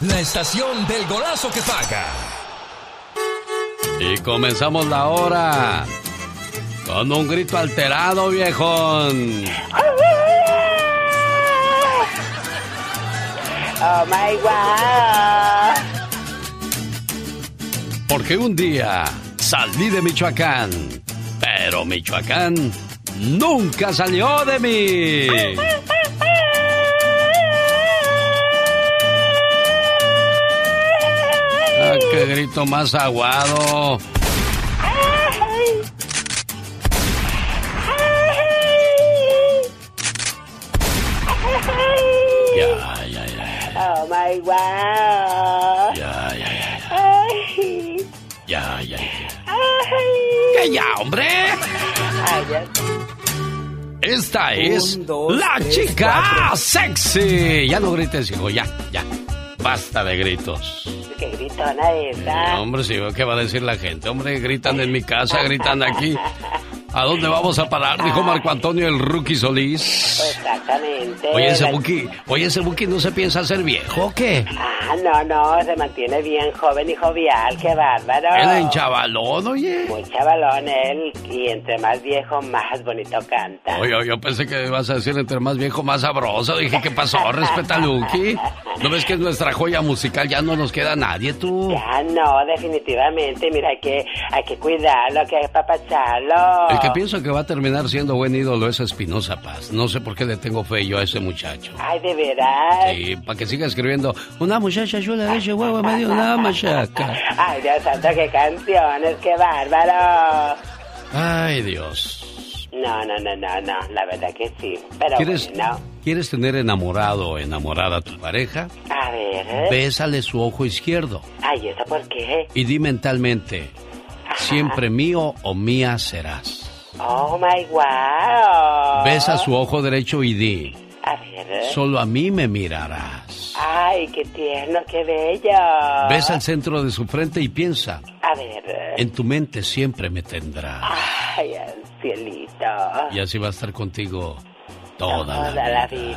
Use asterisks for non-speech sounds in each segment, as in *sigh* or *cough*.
la estación del golazo que paga. Y comenzamos la hora con un grito alterado, viejón. Oh my God. Porque un día salí de Michoacán, pero Michoacán nunca salió de mí. Qué grito más aguado. Ya, ya, ya. Oh my God. Ya, ya, ya. Ya, ya, ya. ¡Que ya, hombre! Ay, ya. Esta es Un, dos, la tres, chica cuatro. sexy. Ya no grites, hijo, ya, ya. Basta de gritos. Qué gritona esa. Hombre, sí, ¿qué va a decir la gente? Hombre, gritan en mi casa, gritan aquí. *laughs* ¿A dónde vamos a parar? Dijo Marco Antonio el Rookie Solís. Exactamente. Oye, ese Buki, oye, ese Buki no se piensa hacer viejo, ¿o qué? Ah, no, no, se mantiene bien joven y jovial, qué bárbaro. Él en chavalón, oye. Muy chavalón él, y entre más viejo, más bonito canta. Oye, yo pensé que ibas a decir entre más viejo, más sabroso. Dije, ¿qué pasó? Respeta a Lucky. ¿No ves que es nuestra joya musical? Ya no nos queda nadie, tú. Ya no, definitivamente, mira, hay que, hay que cuidarlo, hay que apapacharlo. El que pienso que va a terminar siendo buen ídolo es Espinosa Paz. No sé por qué le tengo fe yo a ese muchacho. Ay, de veras. Sí, para que siga escribiendo. Una muchacha chula de Chihuahua me dio una machaca. Ay, Dios santo, qué canciones, qué bárbaro. Ay, Dios. No, no, no, no, no, la verdad que sí. Pero ¿Quieres, bueno, ¿Quieres tener enamorado o enamorada a tu pareja? a ver. Bésale su ojo izquierdo Ay, ¿eso por qué? y di mentalmente, siempre mío o mía serás. Oh, my wow. Besa su ojo derecho y di, A ver. solo a mí me mirarás. Ay, qué tierno, qué bello. Besa el centro de su frente y piensa, A ver. en tu mente siempre me tendrás. Ay, cielito. Y así va a estar contigo toda, Toda la la vida.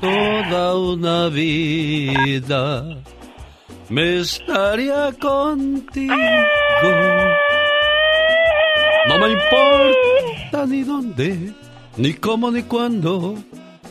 vida. Toda una vida me estaría contigo. No me importa ni dónde, ni cómo, ni cuándo,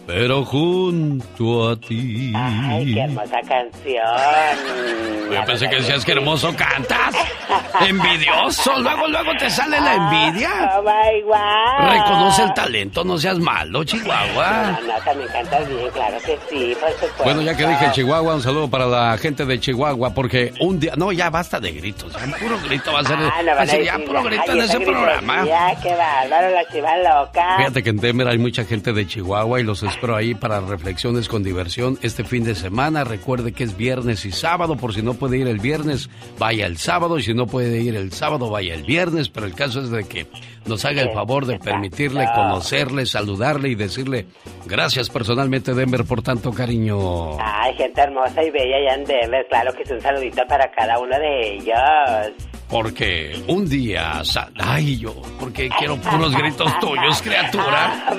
pero junto a ti. Ay, qué hermosa canción. Yo pensé que decías que hermoso cantas. *laughs* Envidioso, luego, luego te sale la envidia. Oh, my wow. Reconoce el talento, no seas malo, Chihuahua. No, no, también cantas bien, claro que sí, por supuesto. Bueno, ya que dije Chihuahua, un saludo para la gente de Chihuahua, porque un día, no, ya basta de gritos, ya puro grito va a ser, Ah, no va a ser ya puro grito ay, en ese programa. Ya, qué bárbaro, la chiva loca. Fíjate que en Denver hay mucha gente de Chihuahua y los espero ahí para reflexiones con diversión este fin de semana. Recuerde que es viernes y sábado, por si no puede ir el viernes, vaya el sábado, y si no puede ir el sábado, vaya el viernes, pero el caso es de que nos haga el favor de permitirle conocerle, saludarle y decirle gracias personalmente Denver por tanto cariño. Ay, gente hermosa y bella Denver, claro que es un saludito para cada uno de ellos. Porque un día, sa- ay yo, porque quiero puros gritos tuyos, criatura. *laughs*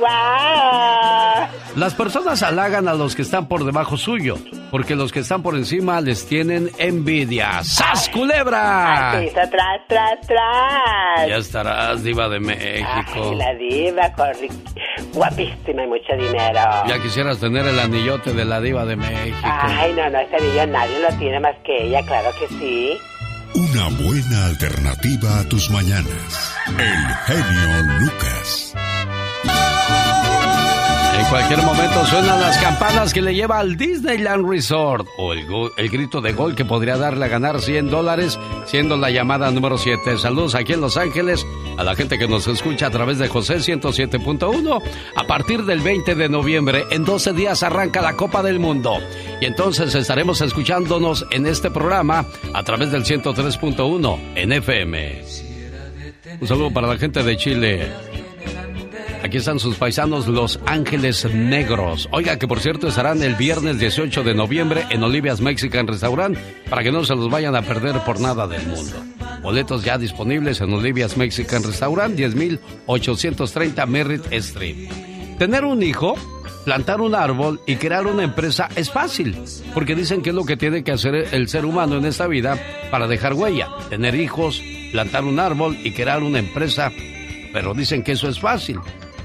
Wow. Las personas halagan a los que están por debajo suyo, porque los que están por encima les tienen envidia. ¡Sas, culebra! Piso, tras, tras, tras. Ya estarás, diva de México. Ay, la diva, corri... guapísima y mucho dinero. Ya quisieras tener el anillote de la diva de México. Ay, no, no, ese anillo nadie lo tiene más que ella, claro que sí. Una buena alternativa a tus mañanas. El genio Lucas. En cualquier momento suenan las campanas que le lleva al Disneyland Resort o el, el grito de gol que podría darle a ganar 100 dólares siendo la llamada número 7. Saludos aquí en Los Ángeles a la gente que nos escucha a través de José 107.1. A partir del 20 de noviembre, en 12 días arranca la Copa del Mundo. Y entonces estaremos escuchándonos en este programa a través del 103.1 en FM. Un saludo para la gente de Chile. Aquí están sus paisanos Los Ángeles Negros. Oiga, que por cierto estarán el viernes 18 de noviembre en Olivia's Mexican Restaurant para que no se los vayan a perder por nada del mundo. Boletos ya disponibles en Olivia's Mexican Restaurant, 10.830 Merritt Street. Tener un hijo plantar un árbol y crear una empresa es fácil, porque dicen que es lo que tiene que hacer el ser humano en esta vida para dejar huella, tener hijos, plantar un árbol y crear una empresa, pero dicen que eso es fácil.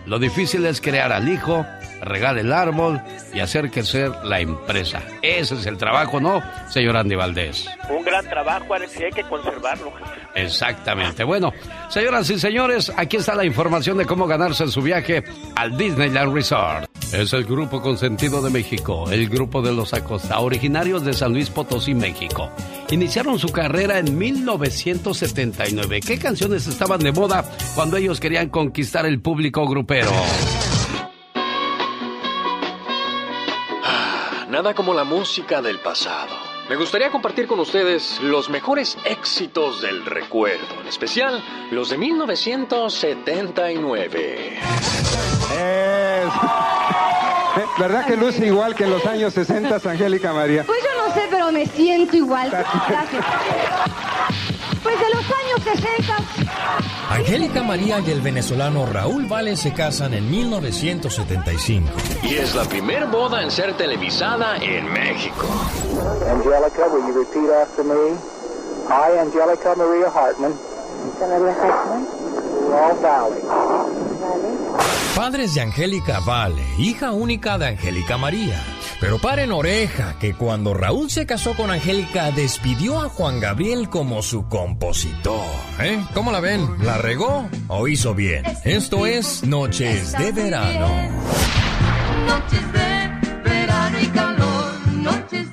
Lo difícil es crear al hijo, regar el árbol y hacer crecer la empresa. Ese es el trabajo, ¿no, señor Andy Valdés? Un gran trabajo, Alex, y hay que conservarlo, Exactamente. Bueno, señoras y señores, aquí está la información de cómo ganarse su viaje al Disneyland Resort. Es el grupo consentido de México, el grupo de los Acosta, originarios de San Luis Potosí, México. Iniciaron su carrera en 1979. ¿Qué canciones estaban de moda cuando ellos querían conquistar el público grupero? Nada como la música del pasado. Me gustaría compartir con ustedes los mejores éxitos del recuerdo, en especial los de 1979. ¿Verdad que luce igual que en los años 60, Angélica María? Pues yo no sé, pero me siento igual. *laughs* Gracias. Pues de los años 60. Angélica María y el venezolano Raúl Vale se casan en 1975. Y es la primer boda en ser televisada en México. Angelica, will you repeat after me? I, Angelica Maria Hartman. Maria Hartman. Valley. Padres de Angélica Vale, hija única de Angélica María. Pero paren oreja, que cuando Raúl se casó con Angélica, despidió a Juan Gabriel como su compositor. ¿Eh? ¿Cómo la ven? ¿La regó o hizo bien? Esto es Noches de Verano. Noches de verano y calor, noches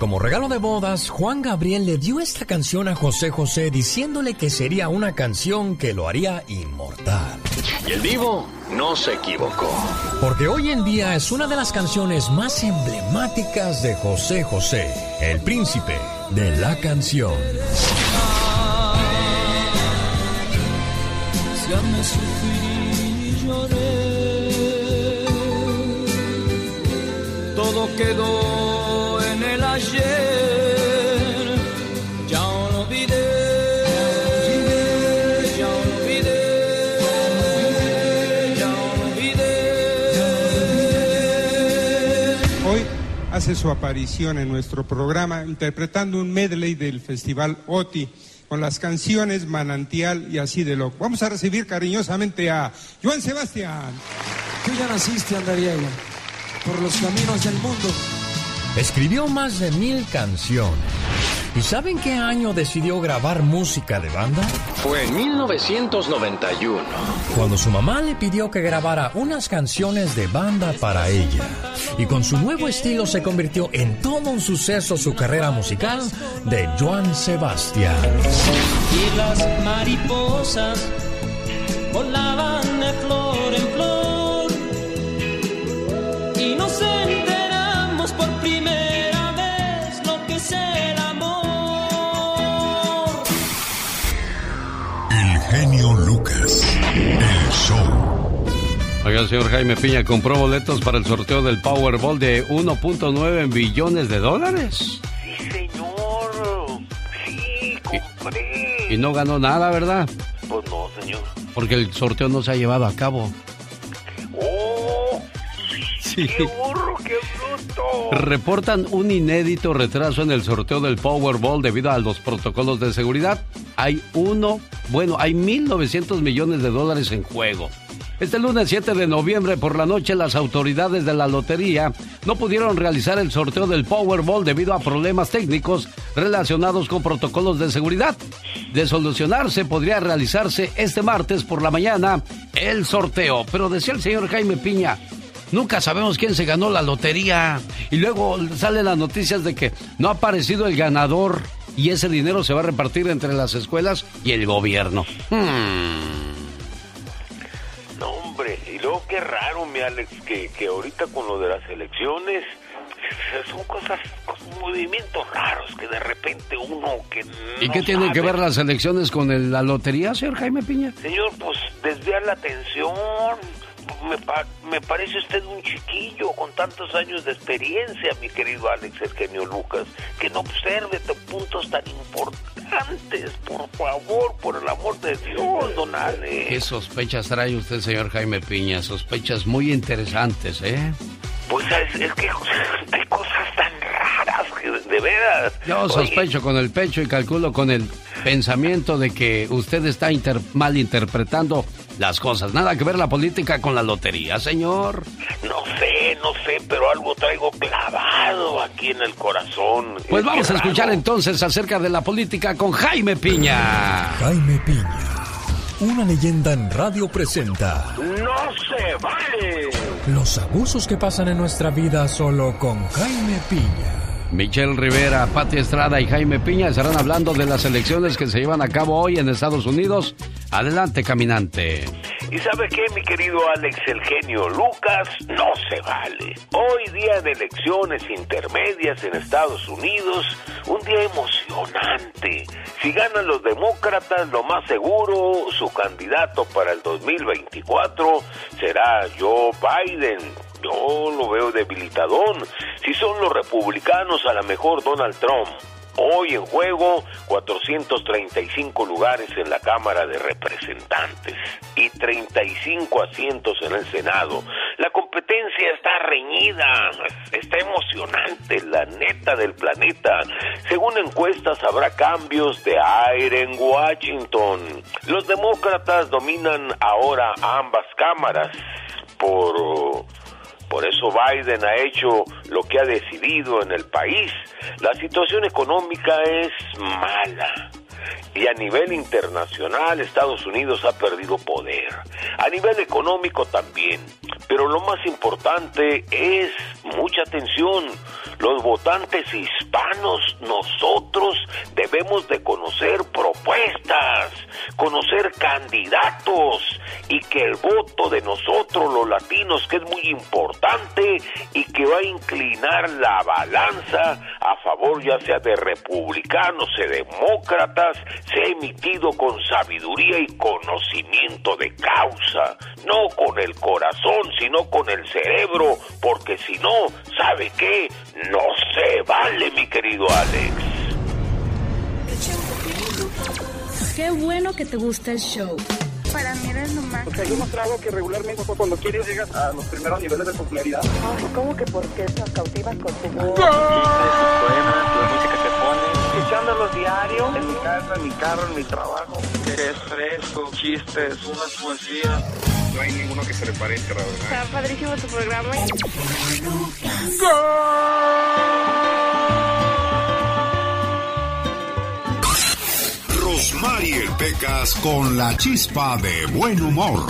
Como regalo de bodas, Juan Gabriel le dio esta canción a José José diciéndole que sería una canción que lo haría inmortal. Y el vivo no se equivocó. Porque hoy en día es una de las canciones más emblemáticas de José José, el príncipe de la canción. Ya me sufrí y lloré. Todo quedó ayer. Ya lo olvidé. Ya lo olvidé. Ya lo olvidé. Hoy hace su aparición en nuestro programa interpretando un medley del Festival OTI con las canciones Manantial y Así de Loco. Vamos a recibir cariñosamente a Joan Sebastián. Tú ya naciste, Andariego, por los caminos del mundo. Escribió más de mil canciones. ¿Y saben qué año decidió grabar música de banda? Fue en 1991. Cuando su mamá le pidió que grabara unas canciones de banda para ella. Y con su nuevo estilo se convirtió en todo un suceso su carrera musical de Joan Sebastián. Y las mariposas volaban de flor en flor. Genio Lucas. El show. Oiga, el señor Jaime Piña compró boletos para el sorteo del Powerball de 1.9 billones de dólares. Sí, señor. Sí, compré. Y no ganó nada, ¿verdad? Pues no, señor. Porque el sorteo no se ha llevado a cabo. Sí. ¡Qué burro, qué bruto! Reportan un inédito retraso en el sorteo del Powerball debido a los protocolos de seguridad. Hay uno, bueno, hay 1.900 millones de dólares en juego. Este lunes 7 de noviembre por la noche las autoridades de la lotería no pudieron realizar el sorteo del Powerball debido a problemas técnicos relacionados con protocolos de seguridad. De solucionarse podría realizarse este martes por la mañana el sorteo. Pero decía el señor Jaime Piña, Nunca sabemos quién se ganó la lotería. Y luego salen las noticias de que no ha aparecido el ganador y ese dinero se va a repartir entre las escuelas y el gobierno. Hmm. No, hombre. Y luego qué raro, mi Alex, que, que ahorita con lo de las elecciones *laughs* son cosas, movimientos raros que de repente uno que no ¿Y qué tienen sabe. que ver las elecciones con el- la lotería, señor Jaime Piña? Señor, pues desviar la atención, me, pa- me parece usted un chiquillo con tantos años de experiencia, mi querido Alex el genio Lucas, que no observe puntos tan importantes, por favor, por el amor de Dios, don Alex. ¿Qué sospechas trae usted, señor Jaime Piña? Sospechas muy interesantes, ¿eh? Pues es, es que *laughs* hay cosas tan raras que de, veras. Yo Oye, sospecho con el pecho y calculo con el pensamiento de que usted está inter- malinterpretando las cosas. Nada que ver la política con la lotería, señor. No sé, no sé, pero algo traigo clavado aquí en el corazón. Pues Es vamos a escuchar raro. entonces acerca de la política con Jaime Piña. Jaime Piña, una leyenda en radio presenta ¡No se vale! los abusos que pasan en nuestra vida solo con Jaime Piña. Michelle Rivera, Pati Estrada y Jaime Piña estarán hablando de las elecciones que se llevan a cabo hoy en Estados Unidos. Adelante, caminante. ¿Y sabe qué, mi querido Alex, el genio Lucas? No se vale. Hoy día de elecciones intermedias en Estados Unidos, un día emocionante. Si ganan los demócratas, lo más seguro, su candidato para el 2024 será Joe Biden. Yo lo veo debilitadón. Si son los republicanos, a lo mejor Donald Trump. Hoy en juego 435 lugares en la Cámara de Representantes y 35 asientos en el Senado. La competencia está reñida, está emocionante, la neta del planeta. Según encuestas habrá cambios de aire en Washington. Los demócratas dominan ahora ambas cámaras por por eso Biden ha hecho lo que ha decidido en el país. La situación económica es mala. Y a nivel internacional Estados Unidos ha perdido poder. A nivel económico también. Pero lo más importante es, mucha atención, los votantes hispanos, nosotros debemos de conocer propuestas, conocer candidatos y que el voto de nosotros los latinos, que es muy importante y que va a inclinar la balanza a favor ya sea de republicanos o demócratas, sea emitido con sabiduría y conocimiento de causa, no con el corazón, sino con el cerebro, porque si no, ¿sabe qué? No se vale, mi querido Alex. Qué bueno que te gusta el show. Para mí eres lo más. O sea, yo he mostrado que regularmente cuando quieres llegas a los primeros niveles de popularidad. ¿Cómo que por qué nos cautivas con tu voz? la música que pones. Escuchándolos diario, en mi casa, en mi carro, en mi trabajo. Es fresco, chistes, unas poesías. No hay ninguno que se le parezca, la verdad. Está padrísimo tu programa. Rosmarie Pecas con la chispa de buen humor.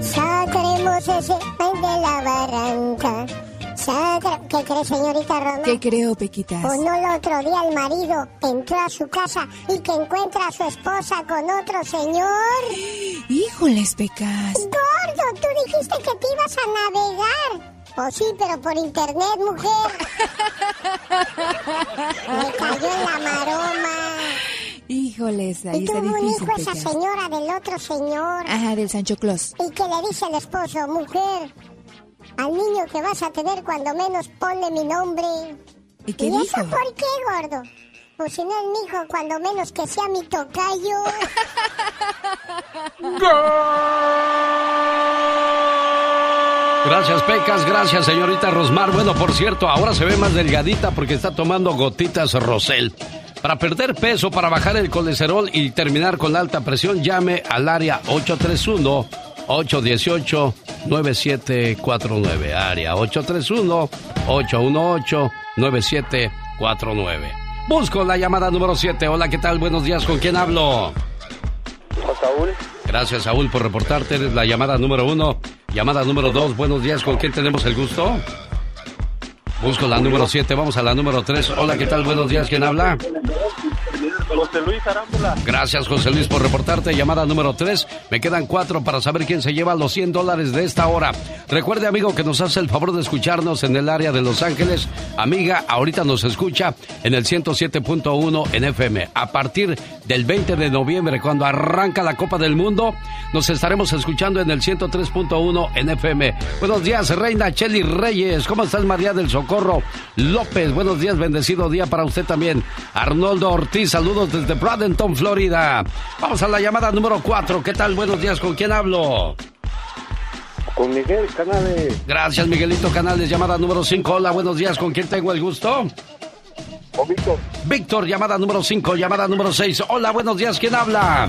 Sacaremos ese pan de la barranca. ¿Qué cree, señorita Roma? ¿Qué creo, Pequitas? ¿O no el otro día el marido entró a su casa y que encuentra a su esposa con otro señor? *gasps* Híjoles, Pecas. Gordo, tú dijiste que te ibas a navegar. Pues sí, pero por internet, mujer. *laughs* Me cayó en la maroma. Híjoles, ahí y está tuvo un difícil, hijo esa Pecas. señora del otro señor. Ajá, del Sancho Claus. Y que le dice el esposo, mujer, al niño que vas a tener cuando menos ponle mi nombre. ¿Y qué ¿Y dijo? eso por qué, gordo? Pues si no es mi hijo, cuando menos que sea mi tocayo. *laughs* Gracias, Pecas. Gracias, señorita Rosmar. Bueno, por cierto, ahora se ve más delgadita porque está tomando gotitas Rosel. Para perder peso, para bajar el colesterol y terminar con la alta presión, llame al área 831-818-9749. Área 831-818-9749. Busco la llamada número 7. Hola, ¿qué tal? Buenos días. ¿Con quién hablo? Saúl. Gracias, Saúl, por reportarte. Eres la llamada número uno. Llamada número dos. Buenos días. ¿Con quién tenemos el gusto? Busco la número siete. Vamos a la número tres. Hola, ¿qué tal? Buenos días. ¿Quién habla? José Luis Arámbula. Gracias, José Luis, por reportarte. Llamada número 3. Me quedan cuatro para saber quién se lleva los 100 dólares de esta hora. Recuerde, amigo, que nos hace el favor de escucharnos en el área de Los Ángeles. Amiga, ahorita nos escucha en el 107.1 en FM. A partir del 20 de noviembre, cuando arranca la Copa del Mundo, nos estaremos escuchando en el 103.1 en FM. Buenos días, Reina Cheli Reyes. ¿Cómo estás, María del Socorro López? Buenos días, bendecido día para usted también. Arnoldo Ortiz, saludos desde Bradenton, Florida. Vamos a la llamada número 4. ¿Qué tal? Buenos días, ¿con quién hablo? Con Miguel Canales. Gracias, Miguelito Canales. Llamada número 5. Hola, buenos días. ¿Con quién tengo el gusto? Con Víctor. Víctor, llamada número 5. Llamada número 6. Hola, buenos días. ¿Quién habla?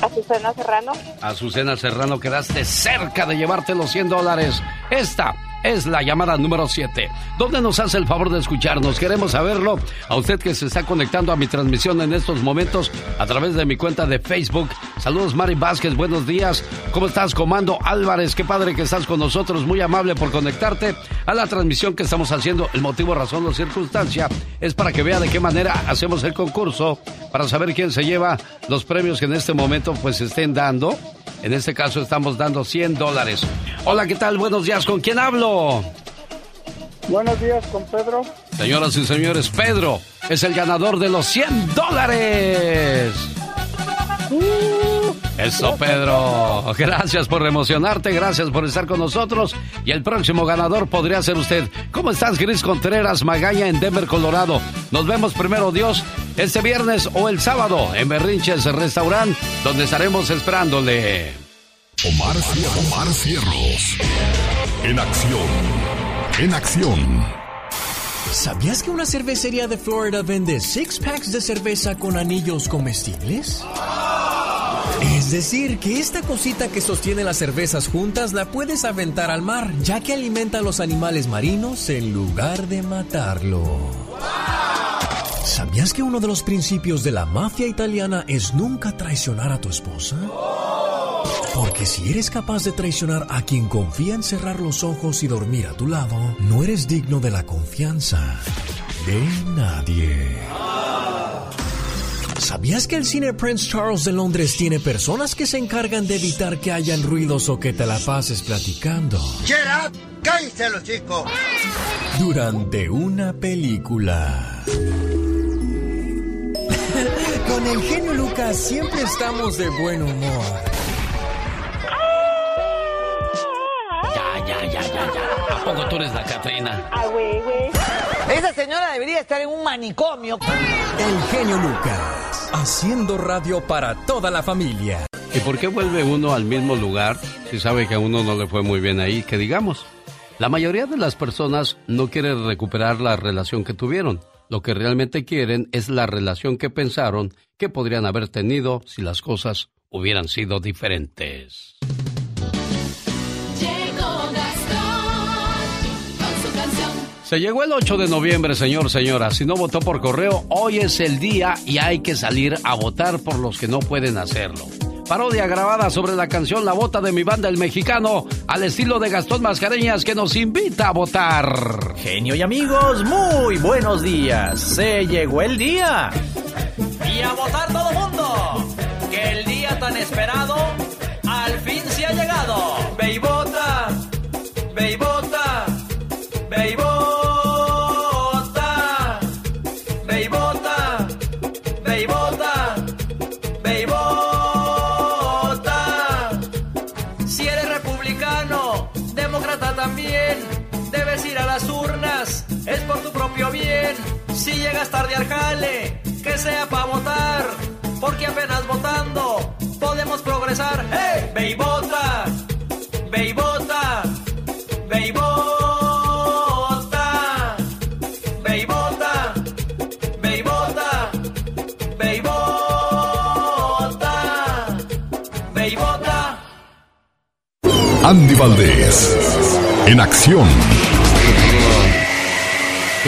Azucena Serrano. Azucena Serrano, quedaste cerca de llevarte los 100 dólares. Esta es la llamada número 7. ¿Dónde nos hace el favor de escucharnos? Queremos saberlo. A usted que se está conectando a mi transmisión en estos momentos a través de mi cuenta de Facebook. Saludos, Mari Vázquez. Buenos días. ¿Cómo estás, Comando Álvarez? Qué padre que estás con nosotros. Muy amable por conectarte a la transmisión que estamos haciendo. El motivo, razón o circunstancia es para que vea de qué manera hacemos el concurso para saber quién se lleva los premios que en este momento pues estén dando. En este caso estamos dando 100 dólares. Hola, ¿qué tal? Buenos días. ¿Con quién hablo? Buenos días, con Pedro. Señoras y señores, Pedro es el ganador de los 100 dólares. Eso, Pedro. Gracias por emocionarte, gracias por estar con nosotros. Y el próximo ganador podría ser usted. ¿Cómo estás, Gris Contreras Magaña en Denver, Colorado? Nos vemos primero, Dios, este viernes o el sábado en Berrinches Restaurant, donde estaremos esperándole. Omar, Omar Cierros. En acción. En acción. ¿Sabías que una cervecería de Florida vende six packs de cerveza con anillos comestibles? Es decir, que esta cosita que sostiene las cervezas juntas la puedes aventar al mar, ya que alimenta a los animales marinos en lugar de matarlo. ¿Sabías que uno de los principios de la mafia italiana es nunca traicionar a tu esposa? Porque si eres capaz de traicionar a quien confía en cerrar los ojos y dormir a tu lado, no eres digno de la confianza de nadie. ¿Sabías que el cine Prince Charles de Londres tiene personas que se encargan de evitar que hayan ruidos o que te la pases platicando Gerard, cállese los chicos. durante una película? *laughs* Con el genio Lucas siempre estamos de buen humor. Ya, ya, ya, ya, ya. ¿A poco tú eres la Catrina? Ah, güey, güey. Esa señora debería estar en un manicomio. El genio Lucas, haciendo radio para toda la familia. ¿Y por qué vuelve uno al mismo lugar si sabe que a uno no le fue muy bien ahí? Que digamos, la mayoría de las personas no quieren recuperar la relación que tuvieron. Lo que realmente quieren es la relación que pensaron que podrían haber tenido si las cosas hubieran sido diferentes. Se llegó el 8 de noviembre, señor, señora. Si no votó por correo, hoy es el día y hay que salir a votar por los que no pueden hacerlo. Parodia grabada sobre la canción La Bota de mi banda El Mexicano, al estilo de Gastón Mascareñas, que nos invita a votar. Genio y amigos, muy buenos días. Se llegó el día. Y a votar todo mundo. Que el día tan esperado al fin se ha llegado. Ve y vota. Ve y vota. Porque apenas votando podemos progresar. ¡Hey! Ve y vota, ve y vota, ve y vota, ve y vota, ve y vota, ve y vota. Andy Valdés. En acción.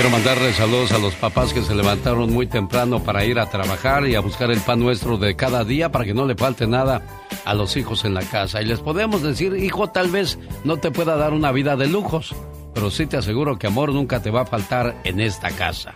Quiero mandarle saludos a los papás que se levantaron muy temprano para ir a trabajar y a buscar el pan nuestro de cada día para que no le falte nada a los hijos en la casa. Y les podemos decir, hijo, tal vez no te pueda dar una vida de lujos, pero sí te aseguro que amor nunca te va a faltar en esta casa.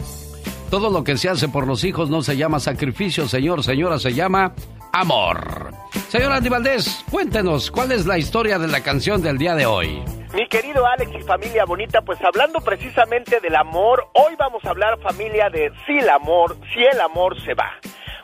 Todo lo que se hace por los hijos no se llama sacrificio, señor, señora, se llama amor. Señor Andy Valdés, cuéntenos, ¿cuál es la historia de la canción del día de hoy? Mi querido Alex y familia bonita, pues hablando precisamente del amor, hoy vamos a hablar familia de si el amor, si el amor se va.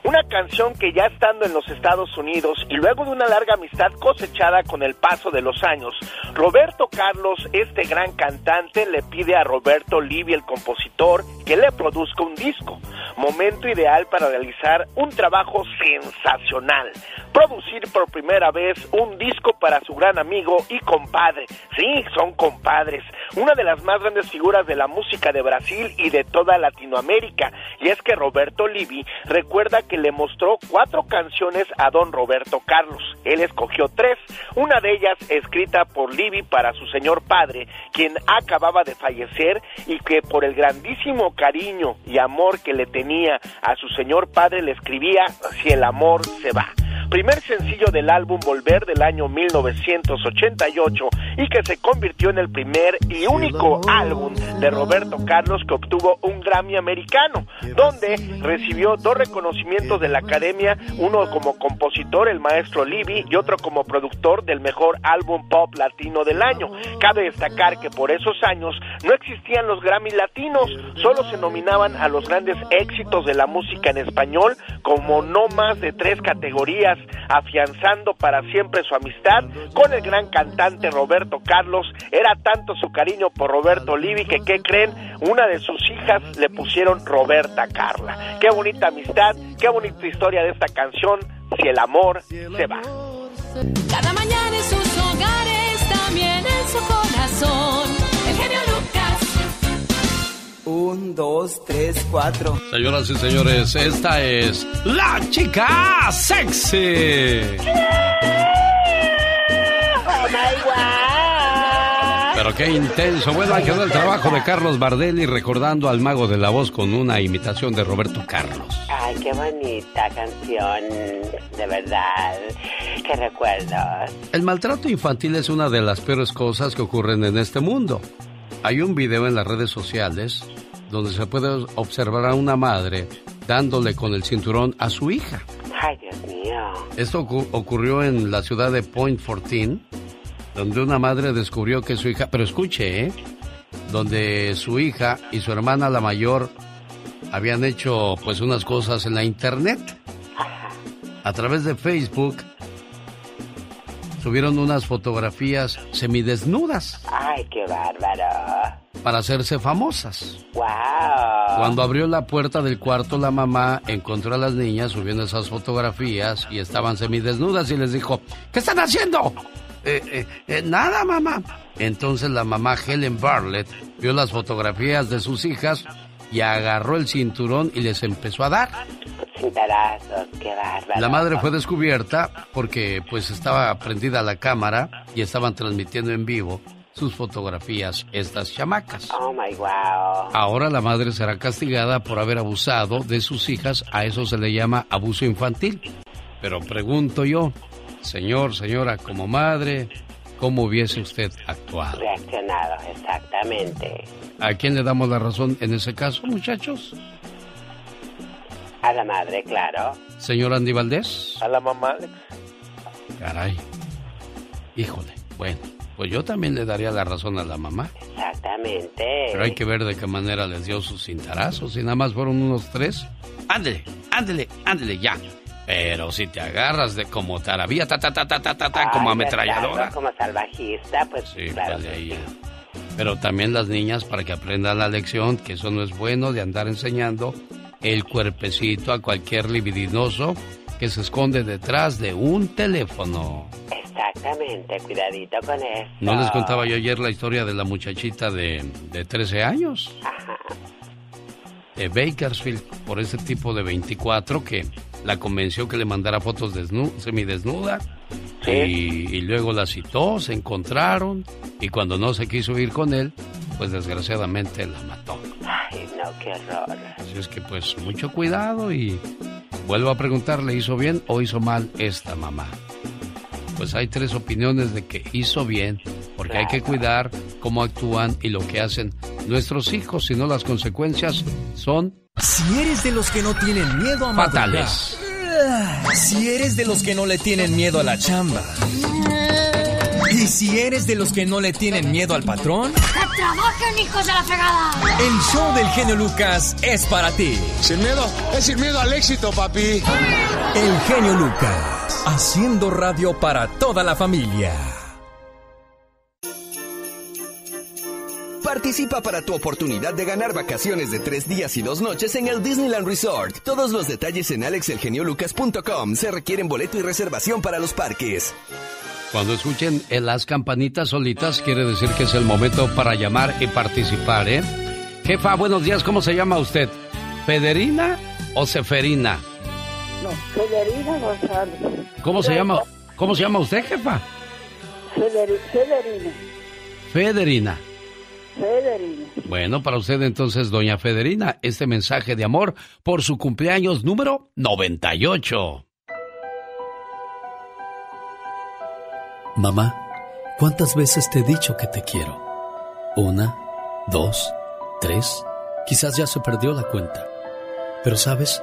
Una canción que ya estando en los Estados Unidos y luego de una larga amistad cosechada con el paso de los años, Roberto Carlos, este gran cantante, le pide a Roberto Livi, el compositor, que le produzca un disco. Momento ideal para realizar un trabajo sensacional. Producir por primera vez un disco para su gran amigo y compadre. Sí, son compadres. Una de las más grandes figuras de la música de Brasil y de toda Latinoamérica. Y es que Roberto Livi recuerda que le mostró cuatro canciones a don Roberto Carlos. Él escogió tres, una de ellas escrita por Livi para su señor padre, quien acababa de fallecer y que por el grandísimo cariño y amor que le tenía a su señor padre le escribía Si el amor se va primer sencillo del álbum Volver del año 1988 y que se convirtió en el primer y único álbum de Roberto Carlos que obtuvo un Grammy americano, donde recibió dos reconocimientos de la Academia, uno como compositor, el maestro Libby, y otro como productor del mejor álbum pop latino del año. Cabe destacar que por esos años no existían los Grammy latinos, solo se nominaban a los grandes éxitos de la música en español como no más de tres categorías, afianzando para siempre su amistad con el gran cantante Roberto Carlos. Era tanto su cariño por Roberto Livi que, ¿qué creen? Una de sus hijas le pusieron Roberta Carla. Qué bonita amistad, qué bonita historia de esta canción, Si el amor se va. Cada mañana en sus hogares, también en su corazón. Un, dos, tres, cuatro. Señoras y señores, esta es la chica sexy. Oh my God. Pero qué intenso. Bueno, ahí quedó el trabajo de Carlos Bardelli recordando al mago de la voz con una imitación de Roberto Carlos. Ay, qué bonita canción, de verdad. Qué recuerdos. El maltrato infantil es una de las peores cosas que ocurren en este mundo. Hay un video en las redes sociales donde se puede observar a una madre dándole con el cinturón a su hija. Ay, Dios mío. Esto ocu- ocurrió en la ciudad de Point 14, donde una madre descubrió que su hija, pero escuche, ¿eh? Donde su hija y su hermana la mayor habían hecho pues unas cosas en la internet. A través de Facebook subieron unas fotografías semidesnudas Ay, qué bárbaro. para hacerse famosas. Wow. Cuando abrió la puerta del cuarto, la mamá encontró a las niñas subiendo esas fotografías y estaban semidesnudas y les dijo, ¿qué están haciendo? "Eh, eh, eh, nada, mamá. Entonces la mamá Helen Bartlett vio las fotografías de sus hijas y agarró el cinturón y les empezó a dar. Cintarazos, qué bárbaro. La madre fue descubierta porque pues estaba prendida la cámara y estaban transmitiendo en vivo sus fotografías estas chamacas. Oh my wow. Ahora la madre será castigada por haber abusado de sus hijas, a eso se le llama abuso infantil. Pero pregunto yo, señor, señora, como madre, ¿cómo hubiese usted actuado? Reaccionado, exactamente. ¿A quién le damos la razón en ese caso, muchachos? A la madre, claro. Señor Andy Valdés. A la mamá, Alex. Caray. Híjole. Bueno, pues yo también le daría la razón a la mamá. Exactamente. Pero hay que ver de qué manera les dio sus cintarazos. Y nada más fueron unos tres. Ándele, ándele, ándele, ya. Pero si te agarras de como tarabía, ta, ta, ta, ta, ta, ta, ta, como ametralladora. Como salvajista, pues Sí, claro. pues de ahí ya. Pero también las niñas para que aprendan la lección, que eso no es bueno de andar enseñando el cuerpecito a cualquier libidinoso que se esconde detrás de un teléfono. Exactamente, cuidadito con eso. ¿No les contaba yo ayer la historia de la muchachita de, de 13 años? De Bakersfield, por ese tipo de 24 que la convenció que le mandara fotos desnu semidesnuda. Y, y luego la citó, se encontraron y cuando no se quiso ir con él, pues desgraciadamente la mató. Ay, no, qué horror. Así es que pues mucho cuidado y vuelvo a preguntarle, ¿hizo bien o hizo mal esta mamá? Pues hay tres opiniones de que hizo bien, porque hay que cuidar cómo actúan y lo que hacen nuestros hijos, si no las consecuencias son Si eres de los que no tienen miedo a madrugar. fatales. Si eres de los que no le tienen miedo a la chamba. Y si eres de los que no le tienen miedo al patrón, ¡Que trabajen, hijos de la fregada! el show del genio Lucas es para ti. Sin miedo, es sin miedo al éxito, papi. El genio Lucas, haciendo radio para toda la familia. Participa para tu oportunidad de ganar vacaciones de tres días y dos noches en el Disneyland Resort. Todos los detalles en alexelgeniolucas.com. Se requieren boleto y reservación para los parques. Cuando escuchen eh, las campanitas solitas, quiere decir que es el momento para llamar y participar, ¿eh? Jefa, buenos días, ¿cómo se llama usted? ¿Federina o Seferina? No, Federina González. ¿Cómo se llama? ¿Cómo se llama usted, jefa? Federi- Federina. Federina. Federina. Bueno, para usted entonces, doña Federina, este mensaje de amor por su cumpleaños número 98. Mamá, ¿cuántas veces te he dicho que te quiero? Una, dos, tres, quizás ya se perdió la cuenta. Pero sabes,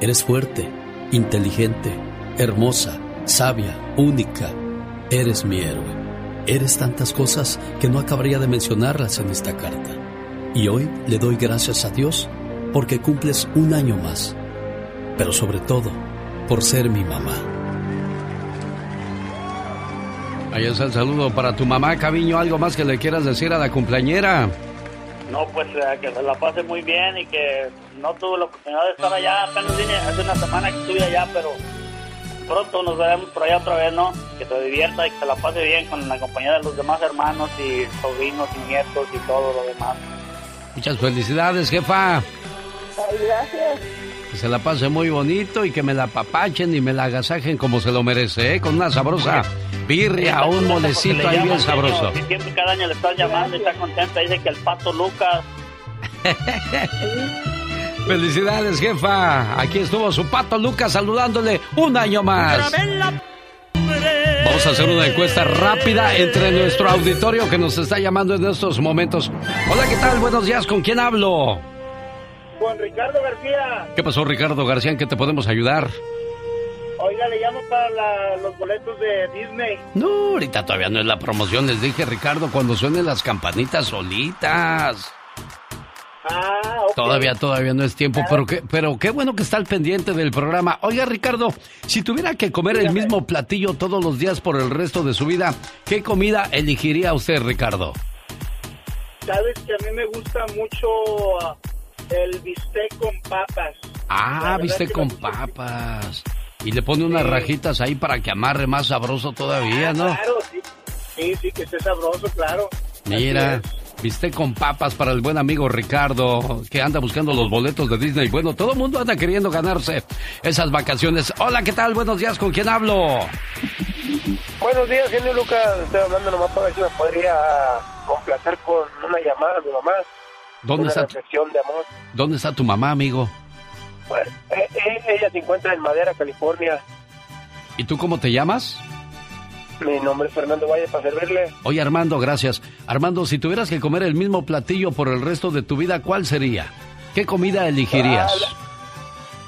eres fuerte, inteligente, hermosa, sabia, única. Eres mi héroe. Eres tantas cosas que no acabaría de mencionarlas en esta carta. Y hoy le doy gracias a Dios porque cumples un año más. Pero sobre todo, por ser mi mamá. Ahí está el saludo para tu mamá, Caviño. ¿Algo más que le quieras decir a la cumpleañera? No, pues eh, que se la pase muy bien y que no tuve la oportunidad de estar allá. Apenas vine hace una semana que estuve allá, pero pronto nos veremos por allá otra vez, ¿no? Que se divierta y que se la pase bien con la compañía de los demás hermanos y sobrinos y nietos y todo lo demás. Muchas felicidades, jefa. Ay, gracias. Que se la pase muy bonito y que me la papachen y me la agasajen como se lo merece, ¿eh? Con una sabrosa birria, un molecito ahí bien sabroso. Y siempre cada año le estás llamando y está contenta. Dice que el pato Lucas. *laughs* Felicidades, jefa. Aquí estuvo su pato Lucas saludándole un año más. Vamos a hacer una encuesta rápida entre nuestro auditorio que nos está llamando en estos momentos. Hola, ¿qué tal? Buenos días, ¿con quién hablo? Juan Ricardo García. ¿Qué pasó, Ricardo García? ¿En qué te podemos ayudar? Oiga, le llamo para la- los boletos de Disney. No, ahorita todavía no es la promoción. Les dije, Ricardo, cuando suenen las campanitas solitas. Ah, ok. Todavía, todavía no es tiempo, pero qué, pero qué bueno que está al pendiente del programa. Oiga, Ricardo, si tuviera que comer el mismo platillo todos los días por el resto de su vida, ¿qué comida elegiría usted, Ricardo? Sabes que a mí me gusta mucho ah, el bistec con papas. Ah, que con papas. Y le pone unas Sí. rajitas ahí para que amarre más sabroso todavía, ¿no? Claro, sí. Sí, sí, que esté sabroso, claro. Mira, Así viste con papas para el buen amigo Ricardo, que anda buscando los boletos de Disney. Bueno, todo el mundo anda queriendo ganarse esas vacaciones. Hola, ¿qué tal? Buenos días, ¿con quién hablo? Buenos días, genio Lucas. Estoy hablando nomás para ver si me podría complacer con una llamada mi mamá. ¿Dónde una está, reflexión de amor. ¿Dónde está tu mamá, amigo? Pues, eh, eh, ella se encuentra en Madera, California. ¿Y tú cómo te llamas? Mi nombre es Fernando Valle para servirle. Oye, Armando, gracias. Armando, si tuvieras que comer el mismo platillo por el resto de tu vida, ¿cuál sería? ¿Qué comida elegirías?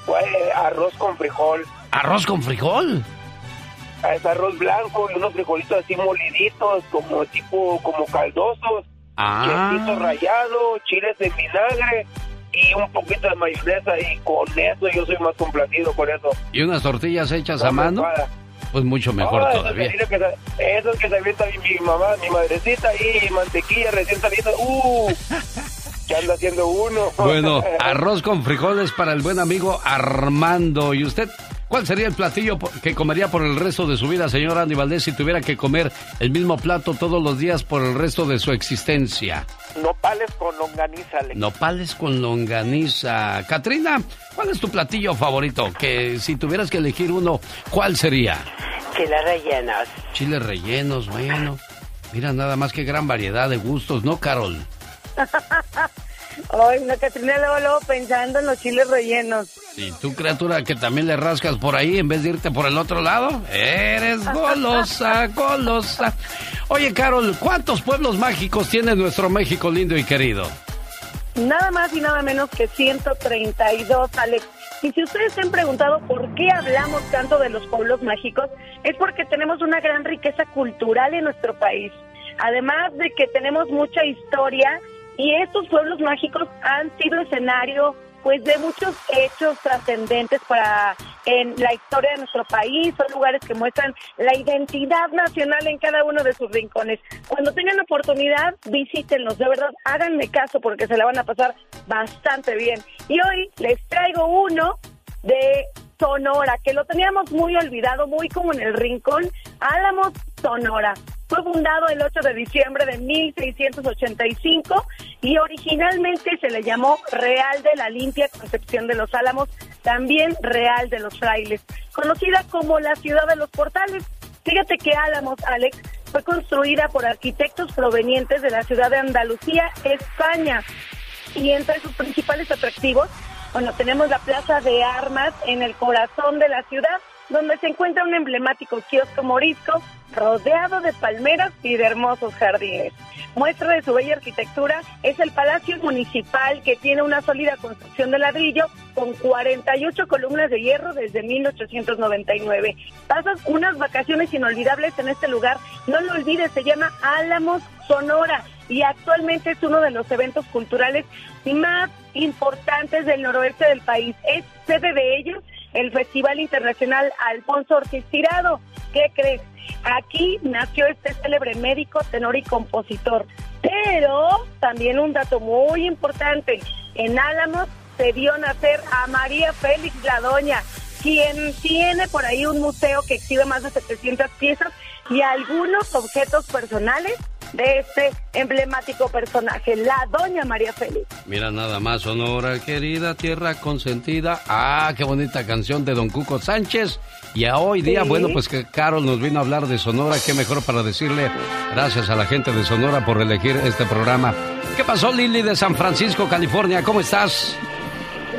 Pues, arroz con frijol. ¿Arroz con frijol? Es arroz blanco y unos frijolitos así moliditos, como tipo, como caldosos. Ah. Quesito rallado, chiles de vinagre y un poquito de mayonesa y con eso yo soy más complacido con eso. ¿Y unas tortillas hechas a mano? enfada. Pues mucho mejor Oh, eso todavía. que se- Eso es que se avienta mi, mi mamá, mi madrecita y mantequilla recién saliendo. ¡Uh! *laughs* ¿Qué anda haciendo uno? Bueno, *laughs* arroz con frijoles para el buen amigo Armando. ¿Y usted cuál sería el platillo que comería por el resto de su vida, señor Andy Valdés, si tuviera que comer el mismo plato todos los días por el resto de su existencia? Nopales con longaniza, Alex. Nopales con longaniza. Katrina, ¿cuál es tu platillo favorito? Que si tuvieras que elegir uno, ¿cuál sería? Chiles rellenos. Chiles rellenos, bueno. Mira, nada más que gran variedad de gustos, ¿no, Carol? *laughs* Ay, no, Catrina, luego, luego pensando en los chiles rellenos. ¿Y tú, criatura, que también le rascas por ahí en vez de irte por el otro lado? Eres *laughs* golosa, golosa. Oye, Carol, ¿cuántos pueblos mágicos tiene nuestro México lindo y querido? Nada más y nada menos que 132, Alex. Y si ustedes se han preguntado por qué hablamos tanto de los pueblos mágicos, es porque tenemos una gran riqueza cultural en nuestro país. Además de que tenemos mucha historia y estos pueblos mágicos han sido escenario pues de muchos hechos trascendentes para en la historia de nuestro país, son lugares que muestran la identidad nacional en cada uno de sus rincones. Cuando tengan oportunidad, visítenlos, de verdad, háganme caso porque se la van a pasar bastante bien. Y hoy les traigo uno de Sonora, que lo teníamos muy olvidado, muy como en el rincón, Álamos, Sonora. Fue fundado el 8 de diciembre de 1685 y originalmente se le llamó Real de la Limpia Concepción de los Álamos, también Real de los Frailes, conocida como la ciudad de los portales. Fíjate que Álamos, Alex, fue construida por arquitectos provenientes de la ciudad de Andalucía, España. Y entre sus principales atractivos, bueno, tenemos la Plaza de Armas en el corazón de la ciudad, donde se encuentra un emblemático kiosco morisco rodeado de palmeras y de hermosos jardines. Muestra de su bella arquitectura es el Palacio Municipal, que tiene una sólida construcción de ladrillo con 48 columnas de hierro desde 1899. Pasas unas vacaciones inolvidables en este lugar. No lo olvides, se llama Álamos Sonora y actualmente es uno de los eventos culturales más importantes del noroeste del país. Es sede de ellos el Festival Internacional Alfonso Ortiz Tirado. ¿Qué crees? Aquí nació este célebre médico, tenor y compositor. Pero también un dato muy importante, en Álamos se dio nacer a María Félix La Doña, quien tiene por ahí un museo que exhibe más de 700 piezas y algunos objetos personales de este emblemático personaje, la Doña María Félix. Mira nada más, Sonora, querida tierra consentida. Ah, qué bonita canción de Don Cuco Sánchez. Y a hoy día, Sí. bueno, pues que Carol nos vino a hablar de Sonora. Qué mejor para decirle gracias a la gente de Sonora por elegir este programa. ¿Qué pasó, Lili de San Francisco, California? ¿Cómo estás?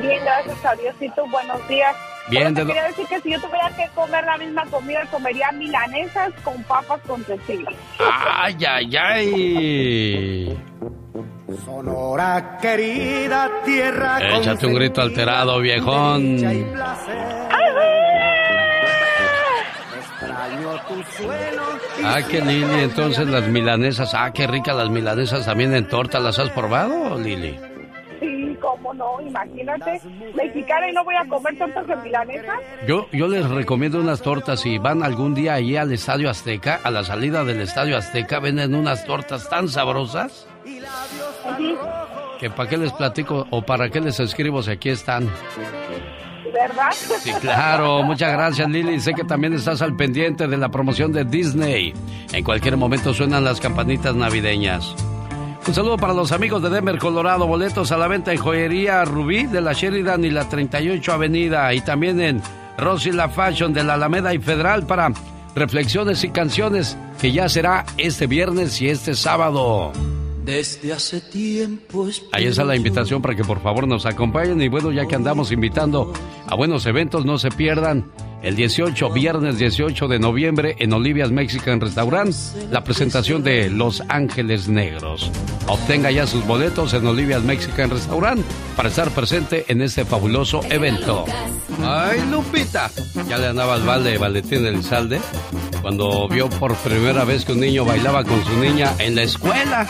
Bien, gracias a Diosito, buenos días. Bien, te quería decir que si yo tuviera que comer la misma comida, comería milanesas con papas con tortilla. ¡Ay, ay, ay! Sonora querida tierra Échate un grito alterado, viejón. Extraño tu suelo. Ah, qué Lili, entonces las milanesas. Ah, qué ricas las milanesas también en torta. ¿Las has probado, Lili? Sí, cómo no, imagínate. Mexicana y no voy a comer tortas de milanesa. Yo, yo les recomiendo unas tortas. Si van algún día allí al Estadio Azteca, a la salida del Estadio Azteca, venden unas tortas tan sabrosas que para qué les platico o para qué les escribo si aquí están. ¿Verdad? Sí, claro. Muchas gracias, Lili. Sé que también estás al pendiente de la promoción de Disney. En cualquier momento suenan las campanitas navideñas. Un saludo para los amigos de Denver, Colorado. Boletos a la venta en Joyería Rubí de la Sheridan y la 38 Avenida. Y también en Rosy La Fashion de la Alameda y Federal para reflexiones y canciones que ya será este viernes y este sábado. Desde hace tiempo Ahí está la invitación para que por favor nos acompañen y bueno, ya que andamos invitando a buenos eventos, no se pierdan el 18, viernes 18 de noviembre en Olivia's Mexican Restaurant, la presentación de Los Ángeles Negros. Obtenga ya sus boletos en Olivia's Mexican Restaurant para estar presente en este fabuloso evento. ¡Ay, Lupita! Ya le andaba al balde Valentín Elizalde cuando vio por primera vez que un niño bailaba con su niña en la escuela.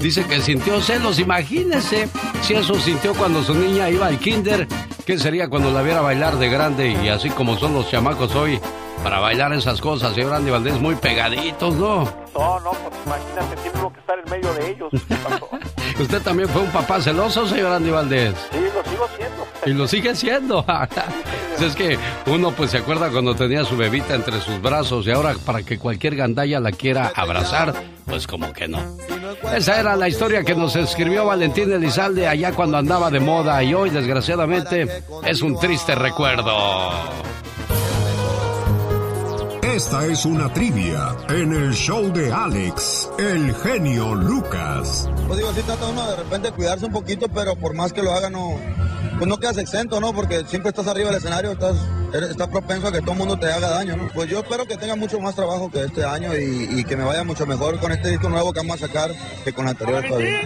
Dice que sintió celos, imagínese si eso sintió cuando su niña iba al kinder, ¿qué sería cuando la viera bailar de grande? Y así como son los chamacos hoy, para bailar esas cosas, y Andy Valdés muy pegaditos, ¿no? No, no, pues imagínate, tiene uno que estar en medio de ellos. *laughs* ¿Usted también fue un papá celoso, señor Andy Valdés? Sí, lo sigo siendo. Y lo sigue siendo. *laughs* es que uno pues se acuerda cuando tenía su bebita entre sus brazos y ahora para que cualquier gandalla la quiera abrazar, pues como que no. Esa era la historia que nos escribió Valentín Elizalde allá cuando andaba de moda y hoy desgraciadamente es un triste recuerdo. Esta es una trivia en el show de Alex, el genio Lucas. Pues digo, sí trata uno de repente cuidarse un poquito, pero por más que lo haga, no, pues no quedas exento, ¿no? Porque siempre estás arriba del escenario, estás, eres- estás propenso a que todo el mundo te haga daño, ¿no? Pues yo espero que tenga mucho más trabajo que este año y, y que me vaya mucho mejor con este disco nuevo que vamos a sacar que con el anterior todavía.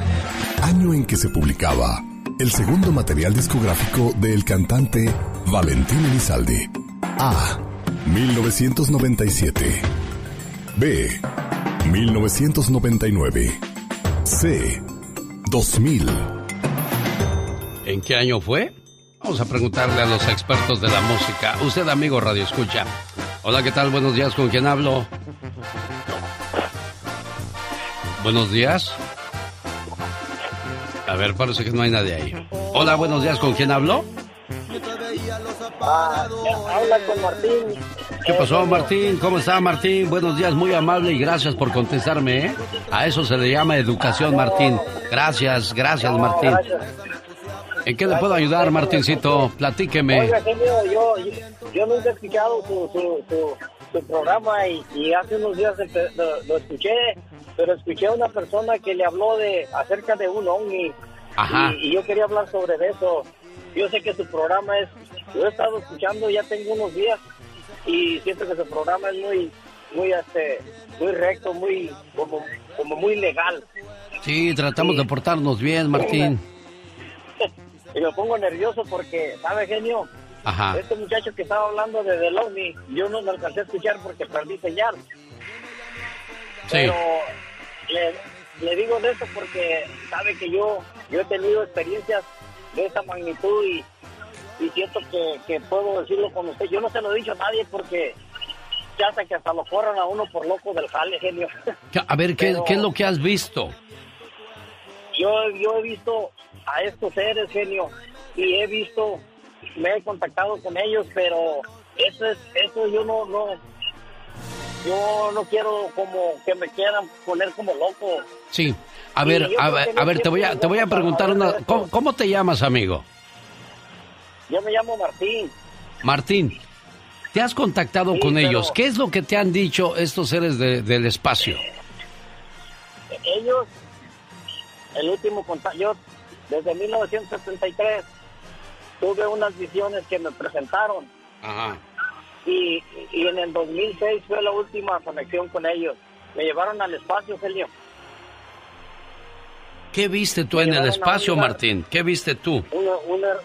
Año en que se publicaba el segundo material discográfico del cantante Valentín Elizalde. A. 1997. B. 1999. C. 2000. ¿En qué año fue? Vamos a preguntarle a los expertos de la música. Usted, amigo Radio Escucha. Hola, ¿qué tal? Buenos días, ¿con quién hablo? Buenos días. A ver, parece que no hay nadie ahí. Hola, buenos días, ¿con quién hablo? Ah, habla con Martín. ¿Qué pasó, Martín? ¿Cómo está, Martín? Buenos días, muy amable y gracias por contestarme, ¿eh? A eso se le llama educación, Martín. Gracias, gracias, Martín. ¿En qué le puedo ayudar, Martincito? Platíqueme. Oiga, genio, yo, yo, yo nunca he escuchado su, su, su, su programa y, y hace unos días lo, lo escuché, pero escuché a una persona que le habló de acerca de un ovni Ajá. y, y yo quería hablar sobre eso. Yo sé que su programa es, lo he estado escuchando ya tengo unos días y siento que su programa es muy, muy, este, muy recto, muy, como, como muy legal. Sí, tratamos de portarnos bien, Martín. *laughs* Y me pongo nervioso porque, ¿sabe, genio? Ajá. Este muchacho que estaba hablando de Del OVNI, yo no lo alcancé a escuchar porque perdí señal. Sí. Pero le, le digo de eso porque sabe que yo, yo he tenido experiencias de esta magnitud y, y siento que, que puedo decirlo con usted. Yo no se lo he dicho a nadie porque ya hasta que hasta lo corran a uno por loco del jale, genio. ¿Qué- A ver, ¿qué, Pero- ¿qué es lo que has visto? yo, yo he visto a estos seres, genio, y he visto, me he contactado con ellos, pero eso es, eso yo no, no, yo no quiero como que me quieran poner como loco. Sí. A ver, a ver, a te voy a, te voy a preguntar una... ¿Cómo, cómo te llamas, amigo? Yo me llamo Martín. Martín, ¿te has contactado Sí, con pero- ellos? ¿Qué es lo que te han dicho estos seres de- del espacio? Ellos, el último contacto, yo desde 1973 tuve unas visiones que me presentaron Ajá. y, y en el 2006 fue la última conexión con ellos. Me llevaron al espacio, Celio. ¿Qué viste tú en el espacio, lugar- Martín? ¿Qué viste tú? una- una-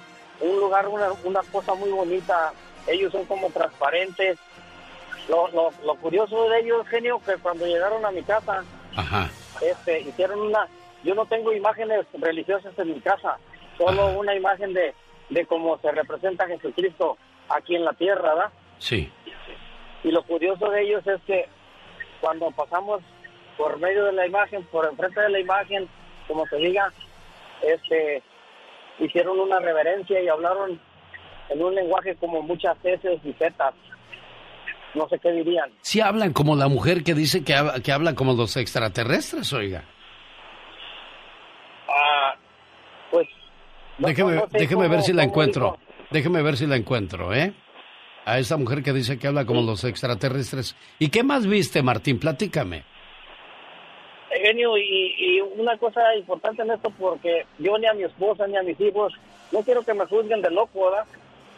un lugar, una, una cosa muy bonita. Ellos son como transparentes. Lo, lo, lo curioso de ellos, genio, que cuando llegaron a mi casa, Ajá. este, hicieron una... Yo no tengo imágenes religiosas en mi casa, solo una imagen de, de cómo se representa Jesucristo aquí en la tierra, ¿verdad? Sí. Y lo curioso de ellos es que cuando pasamos por medio de la imagen, por enfrente de la imagen, como se diga, este, hicieron una reverencia y hablaron en un lenguaje como muchas heces y zetas. No sé qué dirían. Sí hablan como la mujer que dice que, hab- que habla como los extraterrestres, oiga. Ah, pues... no- Déjeme, no sé déjeme ver si la encuentro. Déjeme ver si la encuentro, ¿eh? A esa mujer que dice que habla como los extraterrestres. ¿Y qué más viste, Martín? Platícame. Genio, y, y una cosa importante en esto, porque yo ni a mi esposa ni a mis hijos, no quiero que me juzguen de loco, ¿verdad?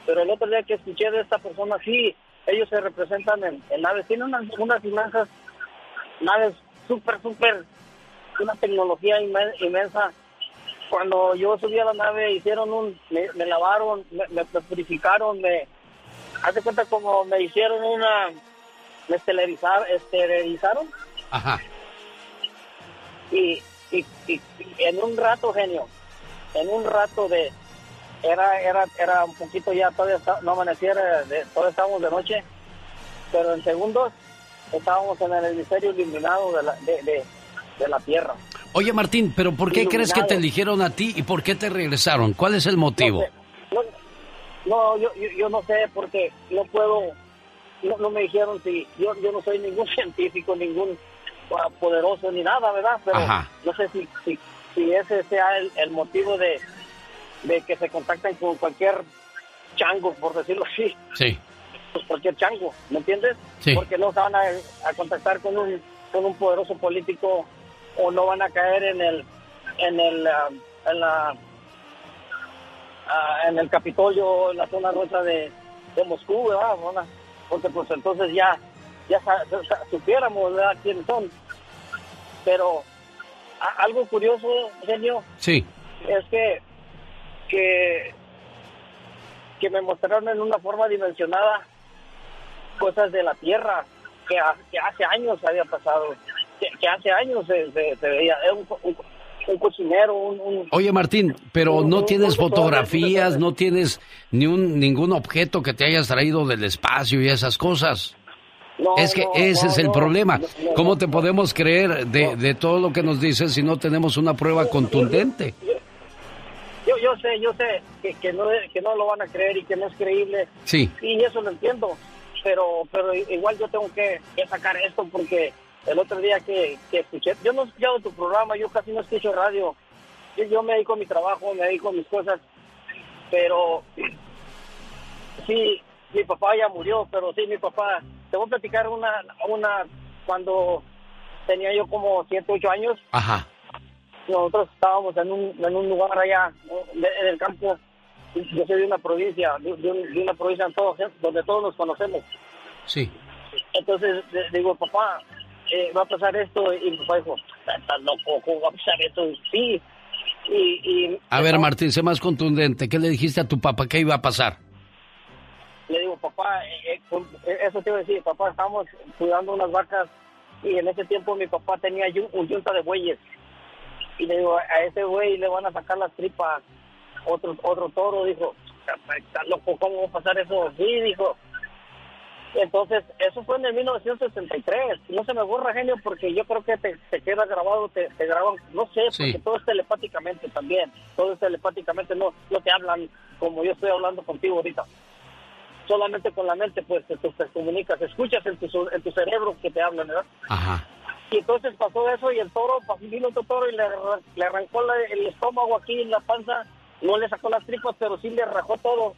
Pero el otro día que escuché de esta persona, sí, ellos se representan en, en naves, tienen unas, unas imagen, naves súper, súper, una tecnología inmen- inmensa. Cuando yo subí a la nave, hicieron un, me, lavaron, me, me- me purificaron, me, hace cuenta como me hicieron una, me esterilizaron, esterilizaron Ajá. Y y, y- en un rato, genio, en un rato de, era, era, era un poquito ya, todavía está- no amaneciera, de, todavía estábamos de noche, pero en segundos estábamos en el hemisferio iluminado de la, de, de, de la Tierra. Oye, Martín, ¿pero por qué crees que te eligieron a ti y por qué te regresaron? ¿Cuál es el motivo? No, no, yo, yo, yo no sé porque no puedo, no, no me dijeron si, yo, yo no soy ningún *laughs* científico, ningún poderoso ni nada, ¿verdad? Pero Ajá. no sé si, si, si ese sea el, el motivo de, de que se contacten con cualquier chango, por decirlo así, Sí. pues cualquier chango, ¿me entiendes? Sí. Porque no se van a, a contactar con un, con un poderoso político o no van a caer en el, en el, ah, en la ah, en el Capitolio, en la zona rosa de, de Moscú, ¿verdad? Porque pues entonces ya, ya supiéramos, ¿verdad? quiénes son. Pero a- algo curioso, genio, Sí. es que, que, que me mostraron en una forma dimensionada cosas de la Tierra que, ha- que hace años había pasado, que, que hace años se, se- se veía. Un, un, un cocinero, un, un- Oye, Martín, pero no tienes fotografías, no tienes ni un, ningún objeto que te hayas traído del espacio y esas cosas. No, es que no, ese no, es el problema. ¿Cómo te podemos creer de, de todo lo que nos dices si no tenemos una prueba contundente? Yo, yo sé, yo sé que, que, no, que no lo van a creer y que no es creíble. Sí. Y eso lo entiendo. Pero pero igual yo tengo que, que sacar esto porque el otro día que, que escuché, yo no he escuchado tu programa, yo casi no escucho radio. Yo, yo me dedico a mi trabajo, me dedico a mis cosas. Pero sí, mi papá ya murió, pero sí, mi papá, te voy a platicar una, una cuando tenía yo como 7, 8 años Ajá. nosotros estábamos en un, en un lugar allá en el campo. Yo soy de una provincia, de, de un- de una provincia en todo- donde todos nos conocemos. Sí. Entonces digo, papá, eh, va a pasar esto. Y mi papá dijo, estás loco, ¿cómo va a pasar esto? Sí. Y, y A ver, Martín, sé más contundente. ¿Qué le dijiste a tu papá que iba a pasar? Le digo, papá, eh, eh, eh, eso te iba a decir, papá, estábamos cuidando unas vacas y en ese tiempo mi papá tenía un yunta de bueyes. Y le digo, a ese güey le van a sacar las tripas. Otro, otro toro dijo, está loco, ¿cómo va a pasar eso? Sí, dijo. Entonces, eso fue en el 1963. No se me borra, genio, porque yo creo que te, te queda grabado, te, te graban, no sé, porque Sí. todo es telepáticamente también. Todo es telepáticamente, no, no te hablan como yo estoy hablando contigo ahorita solamente con la mente, pues te, te comunicas, escuchas en tu, en tu cerebro que te hablan, ¿verdad? Ajá. Y entonces pasó eso y el toro, vino otro toro y le, le arrancó la- el estómago aquí en la panza, no le sacó las tripas, pero sí le rajó todo.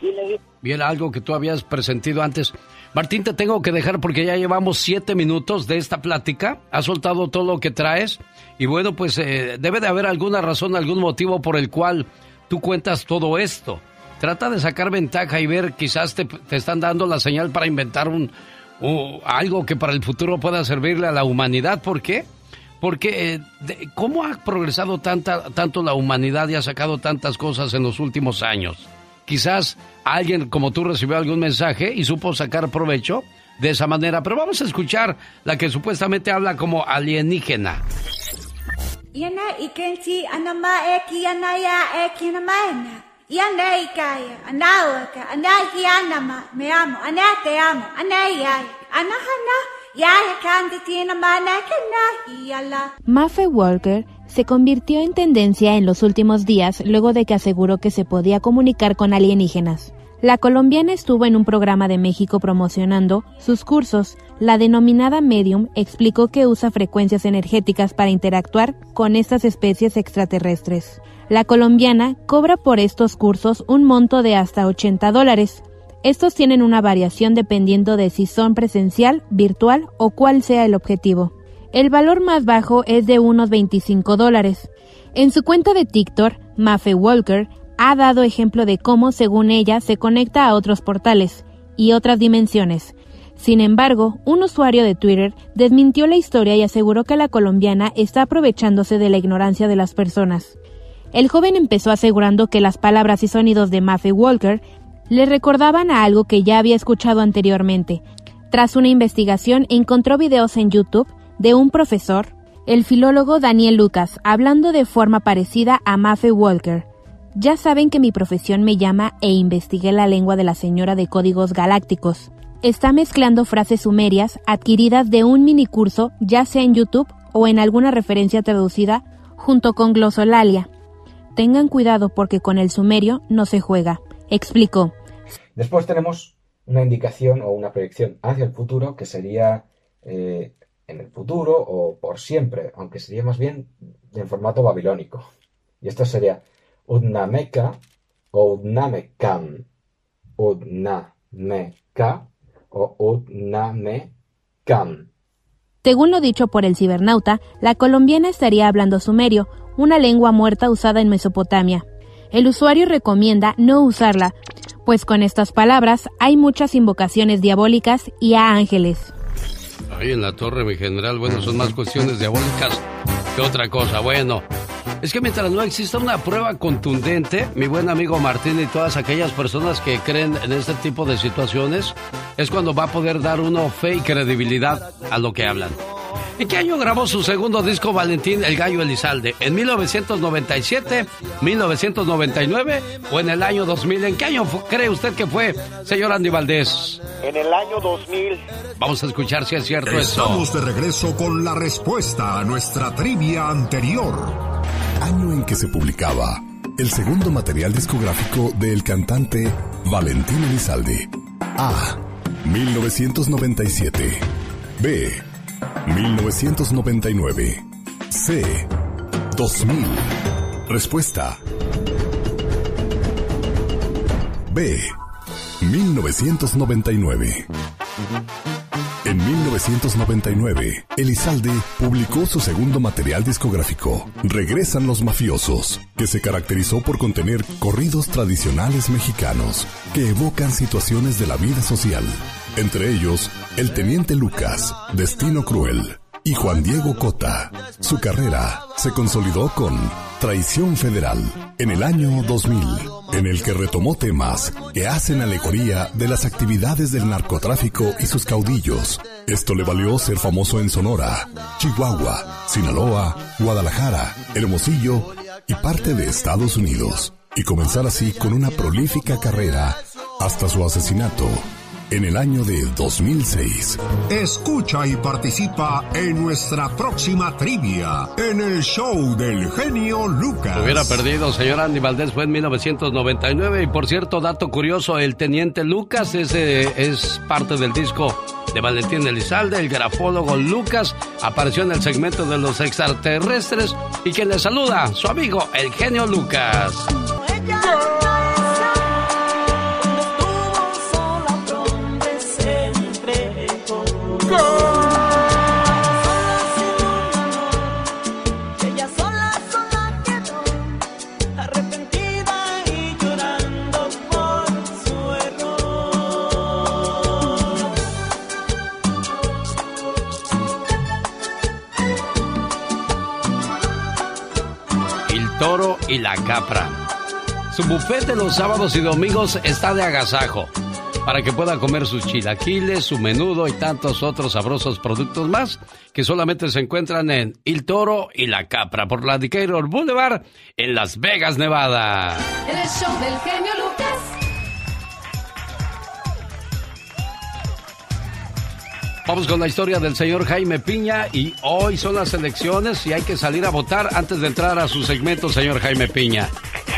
Y le dijo, Y era algo que tú habías presentido antes. Martín, te tengo que dejar porque ya llevamos siete minutos de esta plática. Has soltado todo lo que traes. Y bueno, pues eh, debe de haber alguna razón, algún motivo por el cual tú cuentas todo esto. Trata de sacar ventaja y ver, quizás te, te están dando la señal para inventar un, algo que para el futuro pueda servirle a la humanidad. ¿Por qué? Porque, eh, ¿cómo ha progresado tanta, tanto la humanidad y ha sacado tantas cosas en los últimos años? Quizás alguien como tú recibió algún mensaje y supo sacar provecho de esa manera. Pero vamos a escuchar la que supuestamente habla como alienígena. Yana ikensi anama eki anaya eki anamaena. Yana ikaya, anawaka, anaki anama, me amo, anate amo, anayay, anahana, yaya kanditina manakana, yala. Maffe Walker se convirtió en tendencia en los últimos días luego de que aseguró que se podía comunicar con alienígenas. La colombiana estuvo en un programa de México promocionando sus cursos. La denominada medium explicó que usa frecuencias energéticas para interactuar con estas especies extraterrestres. La colombiana cobra por estos cursos un monto de hasta 80 dólares. Estos tienen una variación dependiendo de si son presencial, virtual o cuál sea el objetivo. El valor más bajo es de unos 25 dólares. En su cuenta de TikTok, Maffe Walker ha dado ejemplo de cómo, según ella, se conecta a otros portales y otras dimensiones. Sin embargo, un usuario de Twitter desmintió la historia y aseguró que la colombiana está aprovechándose de la ignorancia de las personas. El joven empezó asegurando que las palabras y sonidos de Maffe Walker le recordaban a algo que ya había escuchado anteriormente. Tras una investigación encontró videos en YouTube de un profesor El filólogo Daniel Lucas, hablando de forma parecida a Maffei Walker. Ya saben que mi profesión me llama e investigué la lengua de la señora de códigos galácticos. Está mezclando frases sumerias adquiridas de un minicurso, ya sea en YouTube o en alguna referencia traducida, junto con glosolalia. Tengan cuidado porque con el sumerio no se juega. Explicó. Después tenemos una indicación o una proyección hacia el futuro que sería eh, en el futuro o por siempre, aunque sería más bien en formato babilónico. Y esto sería Udnameka o Udnamekam. Udnameka o Udnamekam. Según lo dicho por el cibernauta, la colombiana estaría hablando sumerio, una lengua muerta usada en Mesopotamia. El usuario recomienda no usarla, pues con estas palabras hay muchas invocaciones diabólicas y a ángeles. Ahí en la torre, mi general, bueno, son más cuestiones diabólicas otra cosa. Bueno, es que mientras no exista una prueba contundente, mi buen amigo Martín y todas aquellas personas que creen en este tipo de situaciones, es cuando va a poder dar uno fe y credibilidad a lo que hablan. ¿En qué año grabó su segundo disco Valentín El Gallo Elizalde? ¿En 1997, 1999 o en el año 2000? ¿En qué año cree usted que fue, señor Andy Valdés? En el año 2000. Vamos a escuchar si es cierto Estamos eso. de regreso con la respuesta a nuestra trivia anterior. Año en que se publicaba el segundo material discográfico del cantante Valentín Elizalde. A. 1997. B. 1999. C. 2000. Respuesta. B. 1999. En 1999, Elizalde publicó su segundo material discográfico, Regresan los Mafiosos, que se caracterizó por contener corridos tradicionales mexicanos que evocan situaciones de la vida social, entre ellos El Teniente Lucas, Destino Cruel y Juan Diego Cota. Su carrera se consolidó con Traición Federal en el año 2000, en el que retomó temas que hacen alegoría de las actividades del narcotráfico y sus caudillos. Esto le valió ser famoso en Sonora, Chihuahua, Sinaloa, Guadalajara, Hermosillo y parte de Estados Unidos, y comenzar así con una prolífica carrera hasta su asesinato en el año de 2006. Escucha y participa en nuestra próxima trivia en el show del genio Lucas. Hubiera perdido, señor Andy Valdés, fue en 1999. Y por cierto, dato curioso, el Teniente Lucas ese es parte del disco de Valentín Elizalde. El grafólogo Lucas apareció en el segmento de los extraterrestres. Y quien le saluda, su amigo, el genio Lucas. Ella toro y la capra. Su buffet de los sábados y domingos está de agasajo. Para que pueda comer sus chilaquiles, su menudo y tantos otros sabrosos productos más que solamente se encuentran en El Toro y la Capra por la Decatur Boulevard en Las Vegas, Nevada. El show del genio Lucas. Vamos con la historia del señor Jaime Piña y hoy son las elecciones y hay que salir a votar antes de entrar a su segmento, señor Jaime Piña.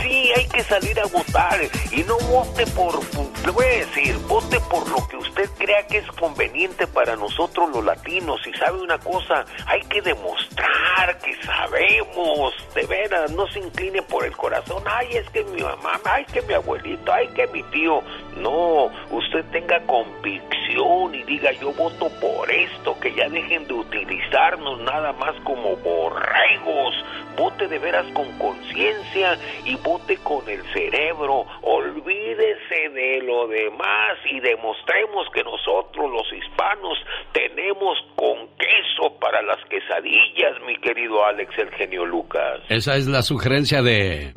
Sí, hay que salir a votar y no vote por, le voy a decir, vote por lo que usted crea que es conveniente para nosotros los latinos. Y sabe una cosa, hay que demostrar que sabemos, de veras, no se incline por el corazón. Ay, es que mi mamá, ay, que mi abuelito, ay, que mi tío. No, usted tenga convicción y diga yo voto por esto, que ya dejen de utilizarnos nada más como borregos. Vote de veras con conciencia y vote con el cerebro. Olvídese de lo demás y demostremos que nosotros los hispanos tenemos con queso para las quesadillas, mi querido Alex el genio Lucas. Esa es la sugerencia de...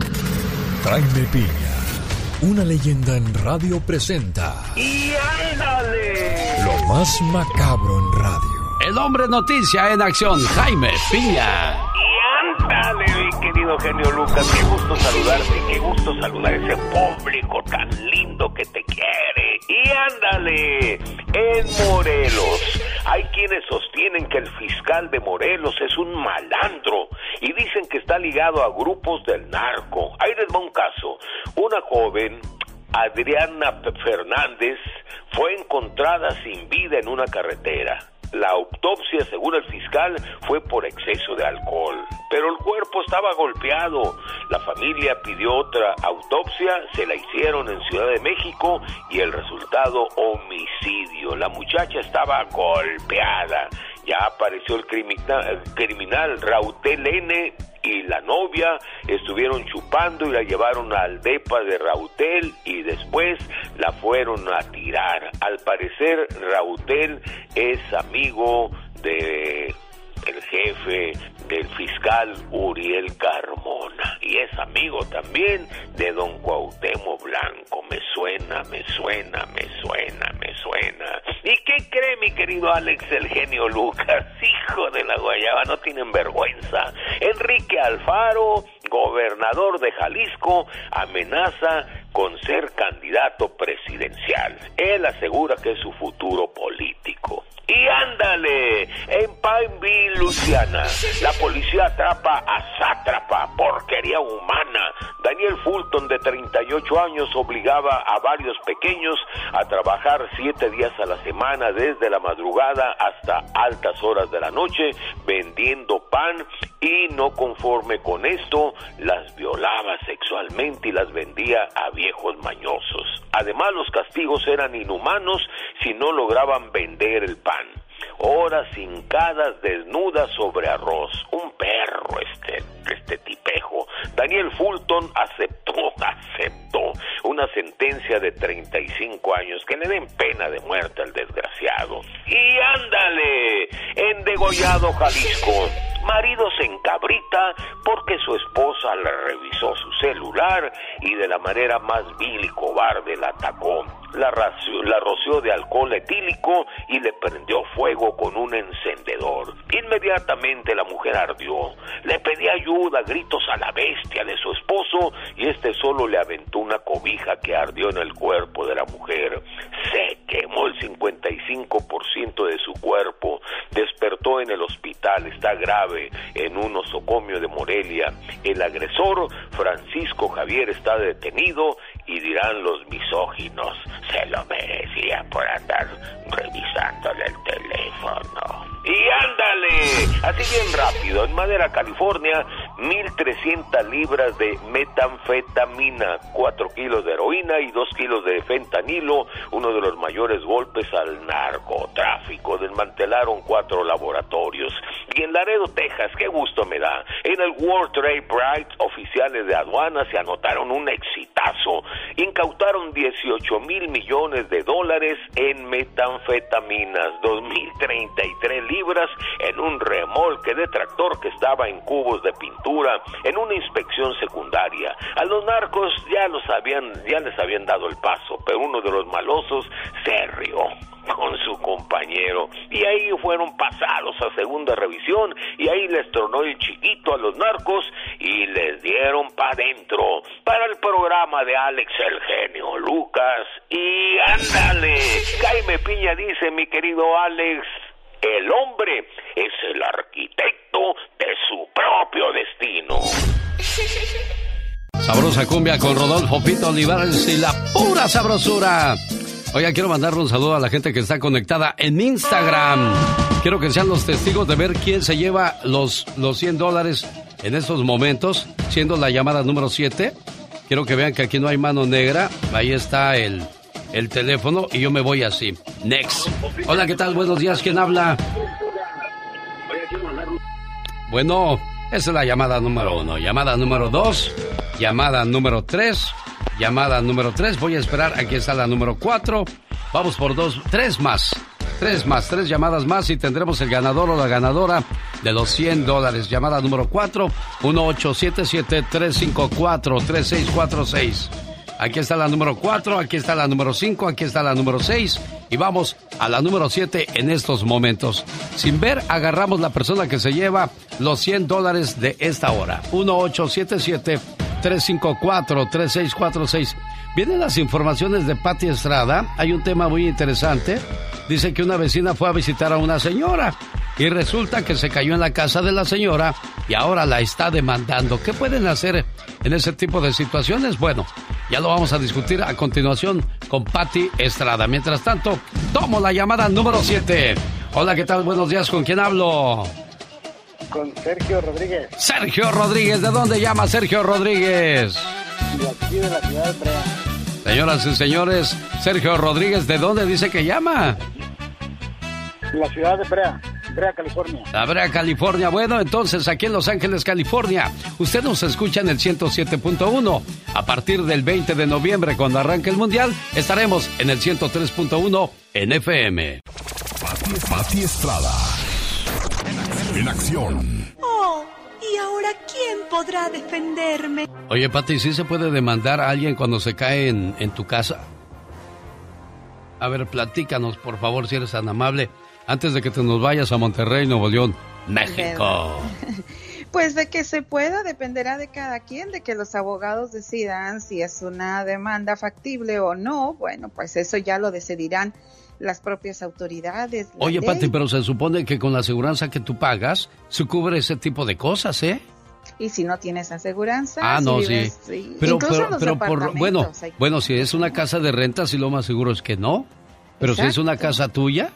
Jaime Piña, una leyenda en radio presenta ¡Y ándale! lo más macabro en radio. el hombre noticia en acción, Jaime Piña. Ándale, mi querido genio Lucas, qué gusto saludarte, qué gusto saludar a ese público tan lindo que te quiere. Y ándale, en Morelos, hay quienes sostienen que el fiscal de Morelos es un malandro y dicen que está ligado a grupos del narco. Ahí les va un caso, una joven Adriana Fernández fue encontrada sin vida en una carretera. La autopsia, según el fiscal, fue por exceso de alcohol, pero el cuerpo estaba golpeado. La familia pidió otra autopsia, se la hicieron en Ciudad de México y el resultado homicidio. La muchacha estaba golpeada. Ya apareció el criminal, el Rautel N y la novia estuvieron chupando y la llevaron al depa de Rautel y después la fueron a tirar. Al parecer Rautel es amigo de el jefe del fiscal Uriel Carmona y es amigo también de don Cuauhtémoc Blanco. Me suena, me suena, me suena, me suena. ¿Y qué cree mi querido Alex el genio Lucas? *laughs* Hijo de la guayaba, no tienen vergüenza. Enrique Alfaro, gobernador de Jalisco, amenaza con ser candidato presidencial. Él asegura que es su futuro político. Y ándale, en Pineville, Luciana, la policía atrapa a sátrapa, porquería humana. Daniel Fulton, de 38 años, obligaba a varios pequeños a trabajar siete días a la semana, desde la madrugada hasta altas horas de la noche, vendiendo pan y no conforme con esto, las violaba sexualmente y las vendía a viejos mañosos. Además, los castigos eran inhumanos si no lograban vender el pan. Horas hincadas desnudas sobre arroz. Un perro este, este tipejo. Daniel Fulton aceptó, aceptó una sentencia de 35 años que le den pena de muerte al desgraciado. Y ándale, en Degollado, Jalisco. Marido se encabrita porque su esposa le revisó su celular y de la manera más vil y cobarde la atacó. La, roció de alcohol etílico y le prendió fuego con un encendedor. Inmediatamente la mujer ardió. Le pedía ayuda, gritos a la bestia de su esposo y este solo le aventó una cobija que ardió en el cuerpo de la mujer. Se quemó el 55% de su cuerpo. Despertó en el hospital, está grave en un osocomio de Morelia. El agresor, Francisco Javier, está detenido y dirán los misóginos, se lo merecía por andar revisándole el teléfono. Y ándale, así bien rápido, en Madera, California, 1.300 libras de metanfetamina, 4 kilos de heroína y 2 kilos de fentanilo, uno de los mayores golpes al narcotráfico. Desmantelaron cuatro laboratorios. Y en Laredo, Texas, qué gusto me da, en el World Trade Bright, oficiales de aduana se anotaron un exitazo. Incautaron 18 mil millones de dólares en metanfetaminas, 2.033 libras en un remolque de tractor que estaba en cubos de pintura en una inspección secundaria. A los narcos ya los habían, ya les habían dado el paso, pero uno de los malosos se rió con su compañero. Y ahí fueron pasados a segunda revisión y ahí les tronó el chiquito a los narcos y les dieron pa' dentro. Para el programa de Alex el genio Lucas y ándale. Jaime Piña dice mi querido Alex el hombre es el arquitecto de su propio destino *laughs* Sabrosa cumbia con Rodolfo Pito Olivares y la pura sabrosura. Oiga, quiero mandarle un saludo a la gente que está conectada en Instagram. Quiero que sean los testigos de ver quién se lleva los, los 100 dólares en estos momentos, siendo la llamada número 7. Quiero que vean que aquí no hay mano negra. Ahí está el, el teléfono y yo me voy así. Next. Hola, ¿qué tal? Buenos días. ¿Quién habla? Bueno, esa es la llamada número uno. Llamada número dos. Llamada número tres. Llamada número tres. Voy a esperar. Aquí está la número cuatro. Vamos por dos, tres más. Tres más, tres llamadas más y tendremos el ganador o la ganadora de los 100 dólares. Llamada número cuatro, 1877-354-3646. Aquí está la número 4, aquí está la número 5, aquí está la número 6 y vamos a la número 7 en estos momentos. Sin ver, agarramos la persona que se lleva los 100 dólares de esta hora. 1877-354-3646. Vienen las informaciones de Patti Estrada. Hay un tema muy interesante. Dice que una vecina fue a visitar a una señora y resulta que se cayó en la casa de la señora y ahora la está demandando. ¿Qué pueden hacer en ese tipo de situaciones? Bueno, ya lo vamos a discutir a continuación con Patti Estrada. Mientras tanto, tomo la llamada número 7. Hola, ¿qué tal? Buenos días, ¿con quién hablo? Con Sergio Rodríguez, Sergio Rodríguez, ¿de dónde llama Sergio Rodríguez? de aquí de la ciudad de Brea. Señoras y señores, Sergio Rodríguez, ¿de dónde dice que llama? De la ciudad de Brea, Brea, California. La Brea, California. Bueno, entonces aquí en Los Ángeles, California, usted nos escucha en el 107.1. A partir del 20 de noviembre, cuando arranque el Mundial, estaremos en el 103.1 en FM. Pati, Pati Estrada. En acción. Oh, ¿y ahora quién podrá defenderme? Oye, Pati, ¿sí se puede demandar a alguien cuando se cae en, en tu casa? A ver, platícanos, por favor, si eres tan amable, antes de que te nos vayas a Monterrey, Nuevo León, México. *laughs* Pues de que se pueda dependerá de cada quien, de que los abogados decidan si es una demanda factible o no. Bueno, pues eso ya lo decidirán las propias autoridades. la Oye, ley. Pati, pero se supone que con la aseguranza que tú pagas, se cubre ese tipo de cosas, ¿eh? Y si no tienes aseguranza, Ah, si no, vives- sí. sí, Pero, incluso pero, los pero por, bueno, hay- bueno, si es una casa de renta, sí lo más seguro es que no. Pero si es una casa tuya,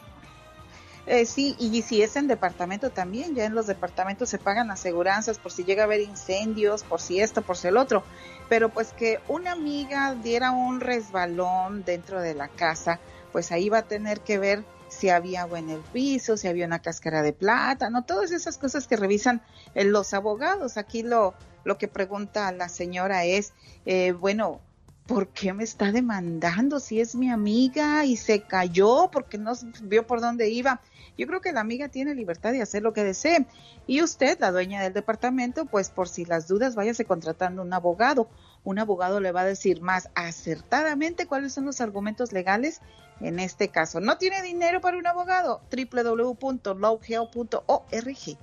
Eh, sí, y si es en departamento también, ya en los departamentos se pagan aseguranzas por si llega a haber incendios, por si esto, por si el otro. Pero pues que una amiga diera un resbalón dentro de la casa, pues ahí va a tener que ver si había agua el piso, si había una cáscara de plátano, todas esas cosas que revisan eh, los abogados. Aquí lo, lo que pregunta la señora es, eh, bueno, ¿por qué me está demandando si es mi amiga y se cayó porque no vio por dónde iba? Yo creo que la amiga tiene libertad de hacer lo que desee. Y usted, la dueña del departamento, pues por si las dudas, váyase contratando un abogado. Un abogado le va a decir más acertadamente cuáles son los argumentos legales en este caso. ¿No tiene dinero para un abogado? www.lowhell.org.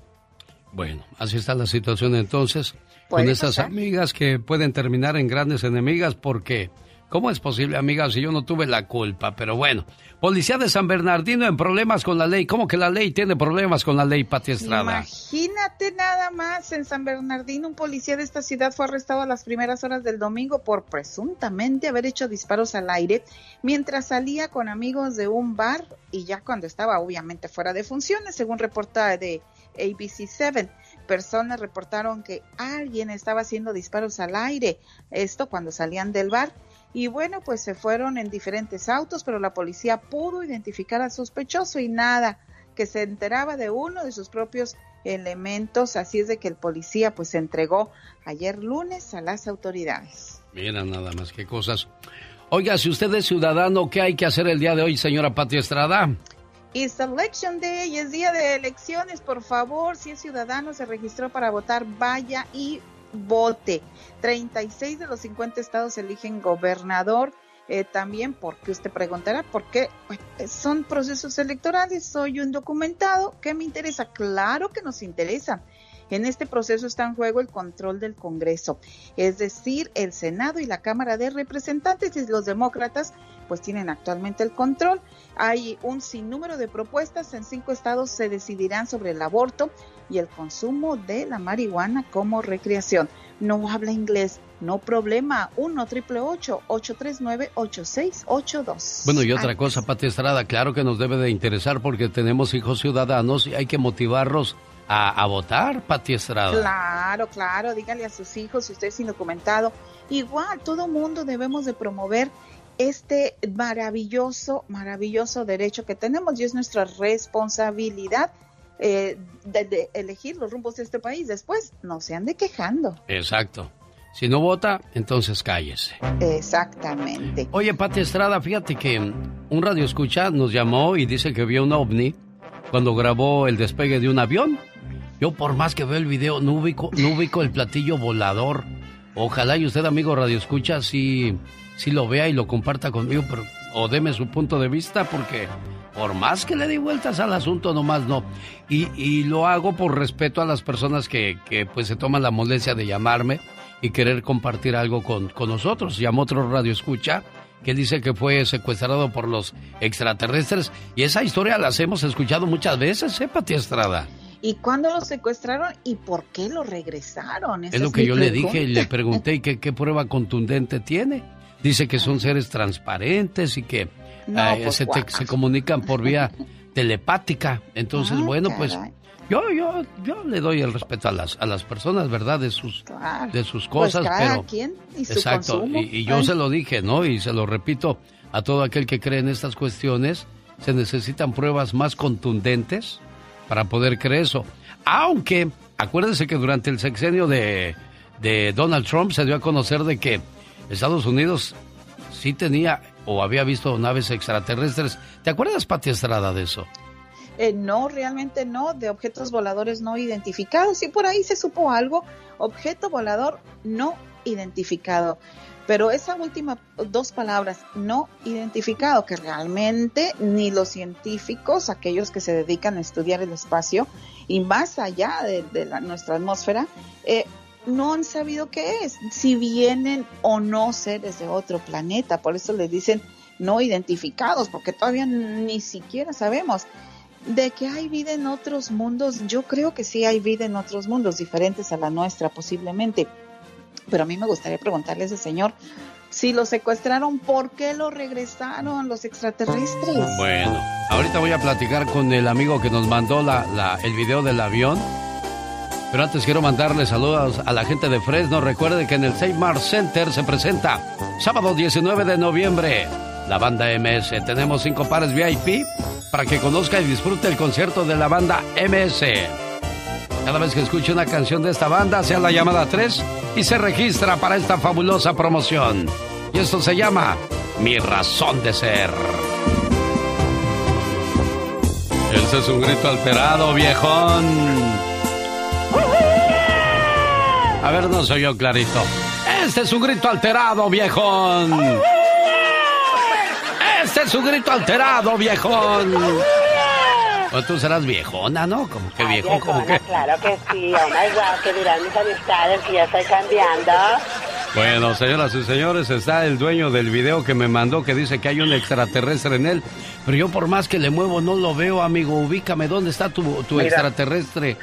bueno, así está la situación entonces. Con estas amigas que pueden terminar en grandes enemigas porque, ¿cómo es posible, amigas, si yo no tuve la culpa? Pero bueno, Policía de San Bernardino en problemas con la ley. ¿Cómo que la ley tiene problemas con la ley, Pati Estrada? Imagínate nada más, en San Bernardino un policía de esta ciudad fue arrestado a las primeras horas del domingo por presuntamente haber hecho disparos al aire mientras salía con amigos de un bar y ya cuando estaba obviamente fuera de funciones, según reporta de ABC7. Personas reportaron que alguien estaba haciendo disparos al aire, esto cuando salían del bar. Y bueno, pues se fueron en diferentes autos, pero la policía pudo identificar al sospechoso y nada, que se enteraba de uno de sus propios elementos, así es de que el policía pues se entregó ayer lunes a las autoridades. Mira nada más, qué cosas. Oiga, si usted es ciudadano, ¿qué hay que hacer el día de hoy, señora Pati Estrada? It's Election Day, es día de elecciones, por favor, si es ciudadano, se registró para votar, vaya y vote. 36 de los 50 estados eligen gobernador. Eh, también porque usted preguntará por qué Pues, son procesos electorales, soy un documentado, ¿qué me interesa? Claro que nos interesa. En este proceso está en juego el control del Congreso, es decir, el Senado y la Cámara de Representantes y los demócratas pues tienen actualmente el control. Hay un sinnúmero de propuestas, en cinco estados se decidirán sobre el aborto y el consumo de la marihuana como recreación. No habla inglés, no problema. 1 839 8682 Bueno, y otra cosa, Pati Estrada, claro que nos debe de interesar porque tenemos hijos ciudadanos y hay que motivarlos a, a votar, Pati Estrada. Claro, claro, dígale a sus hijos si usted es indocumentado. Igual, todo mundo debemos de promover este maravilloso, maravilloso derecho que tenemos y es nuestra responsabilidad eh, de, de elegir los rumbos de este país. Después, no se ande quejando. Exacto. Si no vota, entonces cállese. Exactamente. Oye, Pati Estrada, fíjate que un radio escucha nos llamó y dice que vio un ovni cuando grabó el despegue de un avión. Yo por más que veo el video no ubico, no ubico el platillo volador. Ojalá y usted, amigo Radio Escucha, sí, sí lo vea y lo comparta conmigo, pero, o deme su punto de vista, porque por más que le dé vueltas al asunto, nomás no. Y, y lo hago por respeto a las personas que, que pues se toman la molestia de llamarme y querer compartir algo con, con nosotros. Llamó otro Radio Escucha que dice que fue secuestrado por los extraterrestres y esa historia las hemos escuchado muchas veces, ¿eh, Pati Estrada? ¿Y cuándo lo secuestraron y por qué lo regresaron? Esa Es lo que yo le dije y le pregunté ¿y qué, qué prueba contundente tiene. Dice que son seres transparentes y que No, eh, pues, se, te- se comunican por vía *laughs* telepática. Entonces, Ah, bueno, pues yo, yo, yo le doy el respeto a las, a las personas, ¿verdad? De sus, Claro. de sus Pues cosas, cada pero... quien y su Exacto, y, y yo Ay. se lo dije, ¿no? Y se lo repito a todo aquel que cree en estas cuestiones, se necesitan pruebas más contundentes para poder creer eso. Aunque, acuérdense que durante el sexenio de, de Donald Trump se dio a conocer de que Estados Unidos sí tenía o había visto naves extraterrestres. ¿Te acuerdas, Pati Estrada, de eso? Eh, no, realmente no, de objetos voladores no identificados. Sí, por ahí se supo algo, objeto volador no identificado. Pero esa última dos palabras, no identificado, que realmente ni los científicos, aquellos que se dedican a estudiar el espacio y más allá de, nuestra atmósfera, eh, no han sabido qué es, si vienen o no seres de otro planeta. Por eso les dicen no identificados, porque todavía ni siquiera sabemos. De que hay vida en otros mundos, yo creo que sí hay vida en otros mundos diferentes a la nuestra posiblemente. Pero a mí me gustaría preguntarle a ese señor si lo secuestraron, ¿por qué lo regresaron los extraterrestres? Bueno, ahorita voy a platicar con el amigo que nos mandó la, la- el video del avión. Pero antes quiero mandarle saludos a la gente de Fresno. Recuerde que en el Seymour Center se presenta sábado 19 de noviembre la banda MS. Tenemos cinco pares VIP para que conozca y disfrute el concierto de la banda MS. Cada vez que escuche una canción de esta banda, sea la llamada 3 y se registra para esta fabulosa promoción. Y esto se llama Mi Razón de Ser. Ese es un grito alterado, viejón. A ver, no soy yo clarito. Este es un grito alterado, viejón. Este es un grito alterado, viejón. Pues tú serás viejona, ¿no? Como que viejo, como que... Claro que sí, oh my god, que dirán mis amistades que ya estoy cambiando. Bueno, señoras y señores, está el dueño del video que me mandó que dice que hay un extraterrestre en él. Pero yo por más que le muevo no lo veo, amigo. Ubícame, ¿dónde está tu, tu Mira. extraterrestre?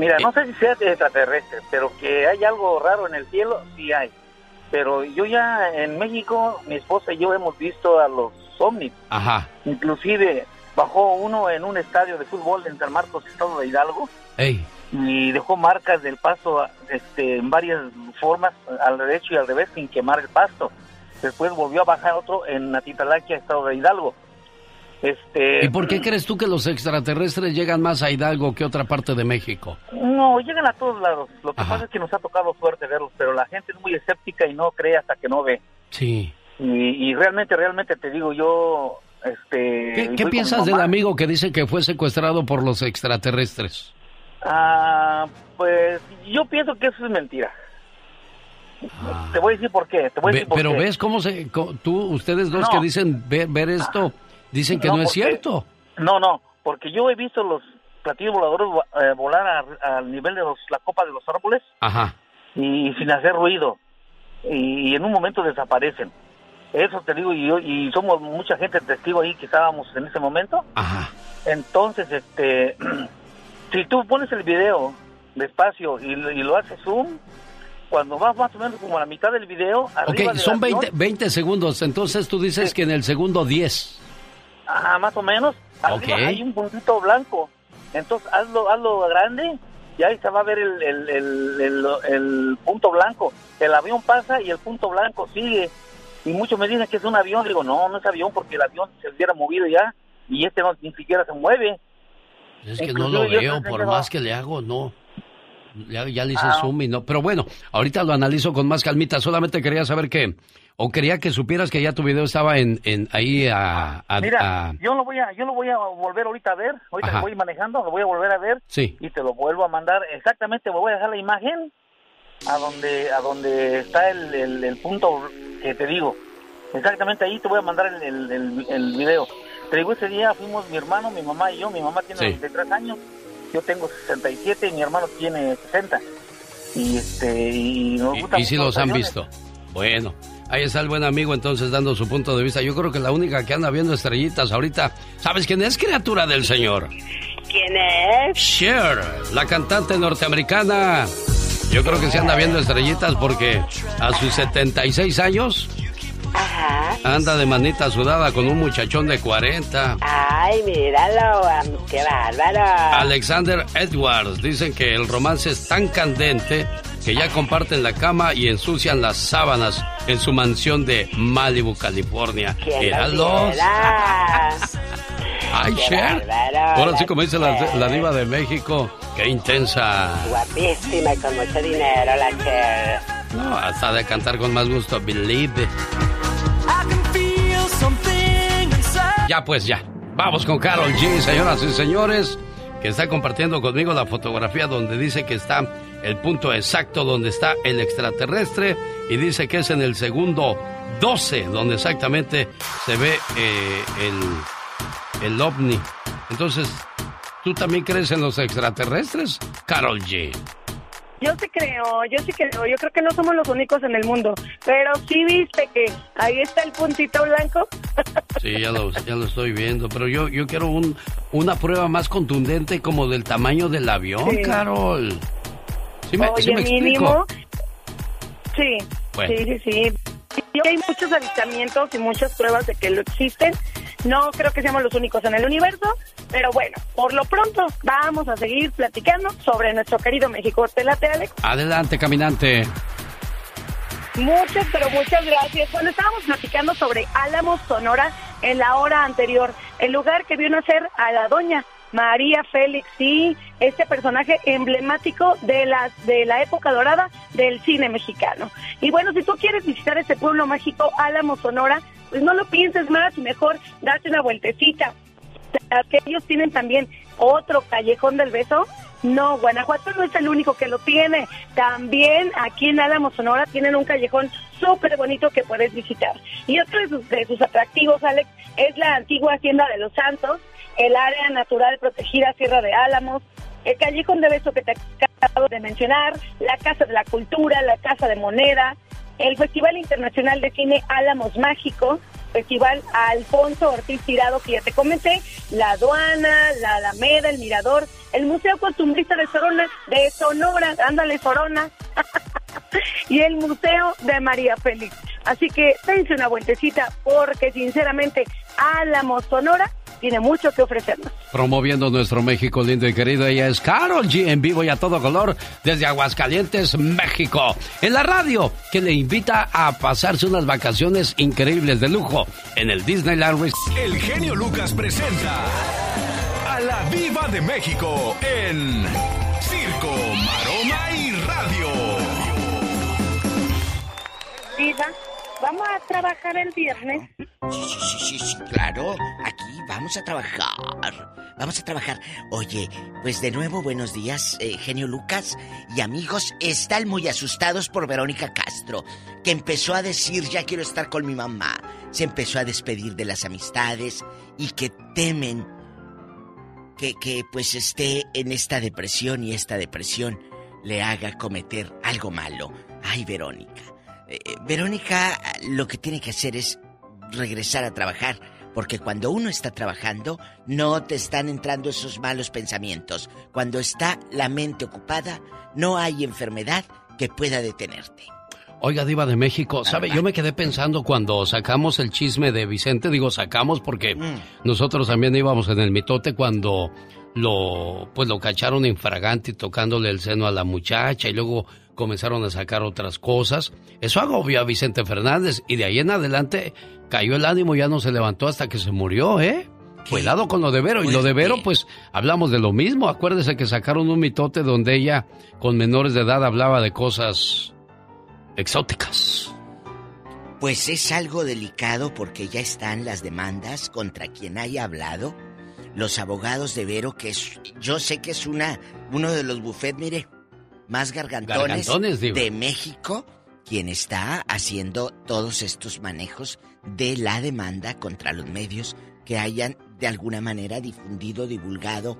Mira, no sé si sea extraterrestre, pero que hay algo raro en el cielo, sí hay. Pero yo ya en México, mi esposa y yo hemos visto a los ovnis. Ajá. Inclusive bajó uno en un estadio de fútbol en San Marcos, estado de Hidalgo, Ey, y dejó marcas del pasto este, en varias formas, al derecho y al revés, sin quemar el pasto. Después volvió a bajar otro en Atitalaquia, estado de Hidalgo. Este, ¿y por qué crees tú que los extraterrestres llegan más a Hidalgo que otra parte de México? No, llegan a todos lados. Lo que pasa es que nos ha tocado suerte verlos, pero la gente es muy escéptica y no cree hasta que no ve. Sí. Y, y realmente, realmente te digo, yo... Este, ¿Qué, piensas del amigo que dice que fue secuestrado por los extraterrestres? Ah, pues yo pienso que eso es mentira. Te voy a decir por qué. Te voy a Ve- decir por pero qué. ves cómo se... co- tú, ustedes dos No. que dicen ver, ver esto, dicen que no, es porque- cierto. No, no, porque yo he visto los platillos voladores eh, volar al nivel de los, la copa de los árboles Ajá. y sin hacer ruido y, en un momento desaparecen. Eso te digo y, yo, y somos mucha gente testigo ahí que estábamos en ese momento. Ajá. Entonces, este, *clears throat* si tú pones el video despacio y, y lo haces zoom, cuando vas más o menos como a la mitad del video, Ok, arriba del son avión, 20, 20 segundos, entonces tú dices que en el segundo 10. Ajá, más o menos. Arriba hay un puntito blanco. Entonces hazlo, hazlo grande y ahí se va a ver el, el, el, el- el punto blanco. El avión pasa y el punto blanco sigue. Y muchos me dicen que es un avión. Digo, no, no es avión porque el avión se hubiera movido ya y este no ni siquiera se mueve. Es que no lo veo, por más que le hago, no. Ya, ya le hice Ah. zoom y no. Pero bueno, ahorita lo analizo con más calmita. Solamente quería saber que, o quería que supieras que ya tu video estaba en, en ahí a, a- Mira, a- yo lo voy a yo lo voy a volver ahorita a ver. Ahorita que voy manejando, lo voy a volver a ver Sí. y te lo vuelvo a mandar. Exactamente, me voy a dejar la imagen a donde a donde está el, el- el punto que te digo. Exactamente ahí te voy a mandar el, el, el- el video. Te digo, ese día fuimos mi hermano, mi mamá y yo. Mi mamá tiene Sí. 93 años, yo tengo 67 y mi hermano tiene 60. Y este y nos gusta Y, y si los han visto. Bueno, ahí está el buen amigo entonces dando su punto de vista. Yo creo que la única que anda viendo estrellitas ahorita, ¿sabes quién es criatura del Señor? ¿Quién es? Cher, la cantante norteamericana. Yo creo que se anda viendo estrellitas porque a sus 76 años Ajá. anda de manita sudada con un muchachón de 40. Ay, míralo, qué bárbaro. Alexander Edwards. Dicen que el romance es tan candente que ya comparten la cama y ensucian las sábanas en su mansión de Malibu, California. ¿Quién lo Míralos. viera? Ay, Cher. Ahora sí, como dice la, la diva de México, qué intensa. Guapísima y con mucho dinero la Cher. No, hasta de cantar con más gusto, Believe. Ya pues ya. Vamos con Carol G, señoras y señores, que está compartiendo conmigo la fotografía donde dice que está el punto exacto donde está el extraterrestre y dice que es en el segundo 12 donde exactamente se ve eh, el, el ovni. Entonces, ¿tú también crees en los extraterrestres, Carol G? Yo sí creo, yo sí creo. Yo creo que no somos los únicos en el mundo. Pero sí viste que ahí está el puntito blanco. Sí, ya lo, ya lo estoy viendo, pero yo, yo quiero un, una prueba más contundente como del tamaño del avión, Sí. Carol. ¿Sí me, Oye, sí me mínimo. Sí, Bueno. sí, sí, sí. Yo- Hay muchos avistamientos y muchas pruebas de que lo existen. No creo que seamos los únicos en el universo, pero bueno, por lo pronto vamos a seguir platicando sobre nuestro querido México. ¿Te late, Alex? Adelante, caminante. Muchas, pero muchas gracias. Bueno, estábamos platicando sobre Álamos, Sonora, en la hora anterior, el lugar que vio nacer a la doña María Félix, sí, este personaje emblemático de la, de la época dorada del cine mexicano. Y bueno, si tú quieres visitar este pueblo mágico, Álamos, Sonora, pues no lo pienses más mejor date una vueltecita. Que ellos tienen también otro callejón del beso. No, Guanajuato no es el único que lo tiene. También aquí en Álamos, Sonora, tienen un callejón súper bonito que puedes visitar. Y otro de sus, de sus atractivos, Alex, es la antigua Hacienda de los Santos, el área natural protegida Sierra de Álamos, el callejón de beso que te acabo de mencionar, la Casa de la Cultura, la Casa de Moneda, el Festival Internacional de Cine Álamos Mágico, Festival Alfonso Ortiz Tirado, que ya te comenté, la aduana, la Alameda, el Mirador, el Museo Costumbrista de Sorona, de Sonora, ándale Sorona, *laughs* y el Museo de María Félix. Así que dense una vueltecita, porque sinceramente Álamos Sonora tiene mucho que ofrecernos. Promoviendo nuestro México lindo y querido, ella es Carol G en vivo y a todo color desde Aguascalientes, México. En la radio, que le invita a pasarse unas vacaciones increíbles de lujo en el Disneyland Resort. El genio Lucas presenta a la Viva de México en Circo, Maroma y Radio. Diva, vamos a trabajar el viernes. Sí, sí, sí, sí, claro. Aquí vamos a trabajar. Vamos a trabajar. Oye, pues de nuevo buenos días, eh, genio Lucas. Y amigos, están muy asustados por Verónica Castro, que empezó a decir, ya quiero estar con mi mamá. Se empezó a despedir de las amistades y que temen que, que pues esté en esta depresión y esta depresión le haga cometer algo malo. Ay, Verónica. Eh, eh, Verónica lo que tiene que hacer es regresar a trabajar, porque cuando uno está trabajando no te están entrando esos malos pensamientos. Cuando está la mente ocupada, no hay enfermedad que pueda detenerte. Oiga, Diva de México, ¿sabe? Yo me quedé pensando cuando sacamos el chisme de Vicente, digo sacamos porque nosotros también íbamos en el mitote cuando lo, pues lo cacharon infragante tocándole el seno a la muchacha y luego comenzaron a sacar otras cosas. Eso agobió a Vicente Fernández y de ahí en adelante cayó el ánimo, ya no se levantó hasta que se murió, ¿eh? Cuidado con lo de Vero. Y lo de Vero, pues hablamos de lo mismo. Acuérdese que sacaron un mitote donde ella, con menores de edad, hablaba de cosas exóticas. Pues es algo delicado porque ya están las demandas contra quien haya hablado. Los abogados de Vero, que es, yo sé que es una, uno de los buffets, mire, más gargantones, de México, quien está haciendo todos estos manejos de la demanda contra los medios que hayan de alguna manera difundido, divulgado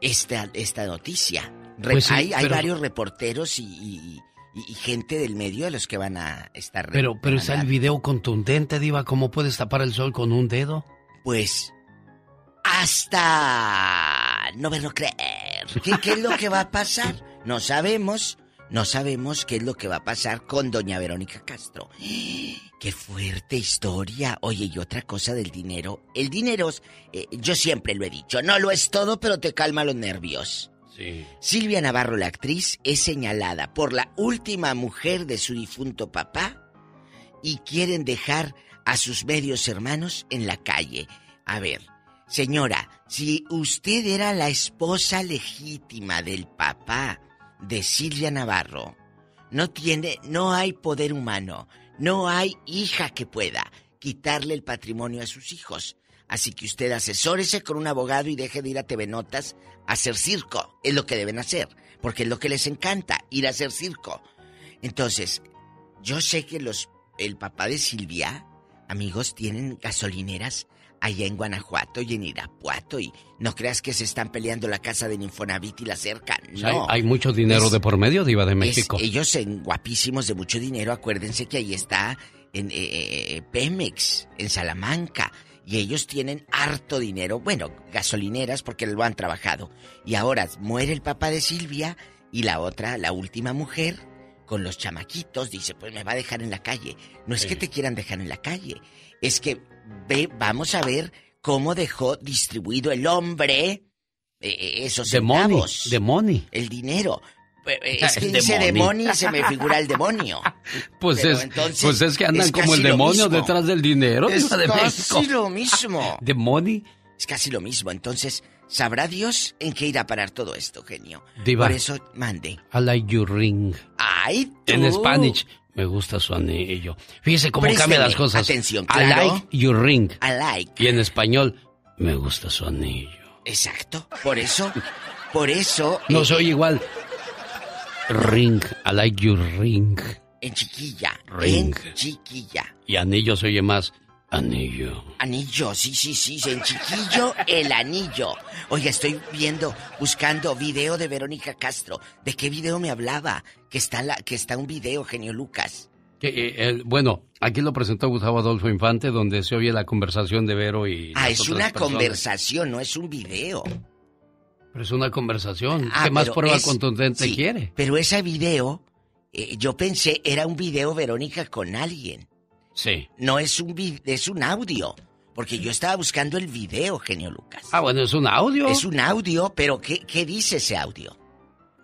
esta, esta noticia. Pues sí, hay hay varios reporteros y, y- y- y gente del medio a los que van a estar... Pero, pero está el video contundente, Diva. ¿Cómo puedes tapar el sol con un dedo? Pues hasta no verlo creer. ¿Qué, qué es lo que va a pasar? No sabemos, no sabemos qué es lo que va a pasar con doña Verónica Castro. *gasps* Qué fuerte historia. Oye, y otra cosa del dinero. El dinero, es- eh, yo siempre lo he dicho, no lo es todo, pero te calma los nervios. Sí. Silvia Navarro, la actriz, es señalada por la última mujer de su difunto papá y quieren dejar a sus medios hermanos en la calle. A ver, señora, si usted era la esposa legítima del papá de Silvia Navarro, no tiene, no hay poder humano, no hay hija que pueda quitarle el patrimonio a sus hijos. Así que usted asesórese con un abogado y deje de ir a TV Notas a hacer circo. Es lo que deben hacer, porque es lo que les encanta, ir a hacer circo. Entonces, yo sé que los el papá de Silvia, amigos, tienen gasolineras allá en Guanajuato y en Irapuato y no creas que se están peleando la casa de Infonavit y la cerca. Sea, No. hay, hay mucho dinero Es- de por medio, Diva de es- México. ellos en guapísimos de mucho dinero, acuérdense que ahí está en eh, eh, Pemex, en Salamanca. Y ellos tienen harto dinero, bueno, gasolineras porque lo han trabajado. Y ahora muere el papá de Silvia y la otra, la última mujer, con los chamaquitos, dice, pues me va a dejar en la calle. No es que te quieran dejar en la calle, es que ve, vamos a ver cómo dejó distribuido el hombre eh, esos centavos. the money. El dinero. Eh, eh, *laughs* Es que El dice demonio. y se me figura el demonio. *laughs* Pues Pero es, entonces, pues es que andan es como el demonio detrás del dinero. Es de casi México. lo mismo. *laughs* The money. Es casi lo mismo. Entonces, ¿sabrá Dios en qué irá a parar todo esto, genio? Diva. Por eso, mande. I like your ring. ¡Ay, tú! En Spanish, me gusta su anillo. Fíjese cómo Présteme cambian las cosas. atención, I claro. like your ring. I like. Y en español, me gusta su anillo. Exacto. Por eso, por eso... No eh, soy igual. Ring, I like your ring. En chiquilla. Ring. En chiquilla. Y anillo se oye más. Anillo. Anillo, sí, sí, sí, en chiquillo, el anillo. Oiga, estoy viendo, buscando video de Verónica Castro. ¿De qué video me hablaba? Que está la, que está un video, genio Lucas. Que, eh, el- bueno, aquí lo presentó Gustavo Adolfo Infante, donde se oye la conversación de Vero y. Ah, es una personas. conversación, no es un video. Pero es una conversación. Ah, ¿Qué más prueba es- contundente sí, quiere? Pero ese video, eh, yo pensé, era un video Verónica con alguien. Sí. No es un es un audio. Porque yo estaba buscando el video, genio Lucas. Ah, bueno, es un audio. Es un audio, pero ¿qué, qué dice ese audio?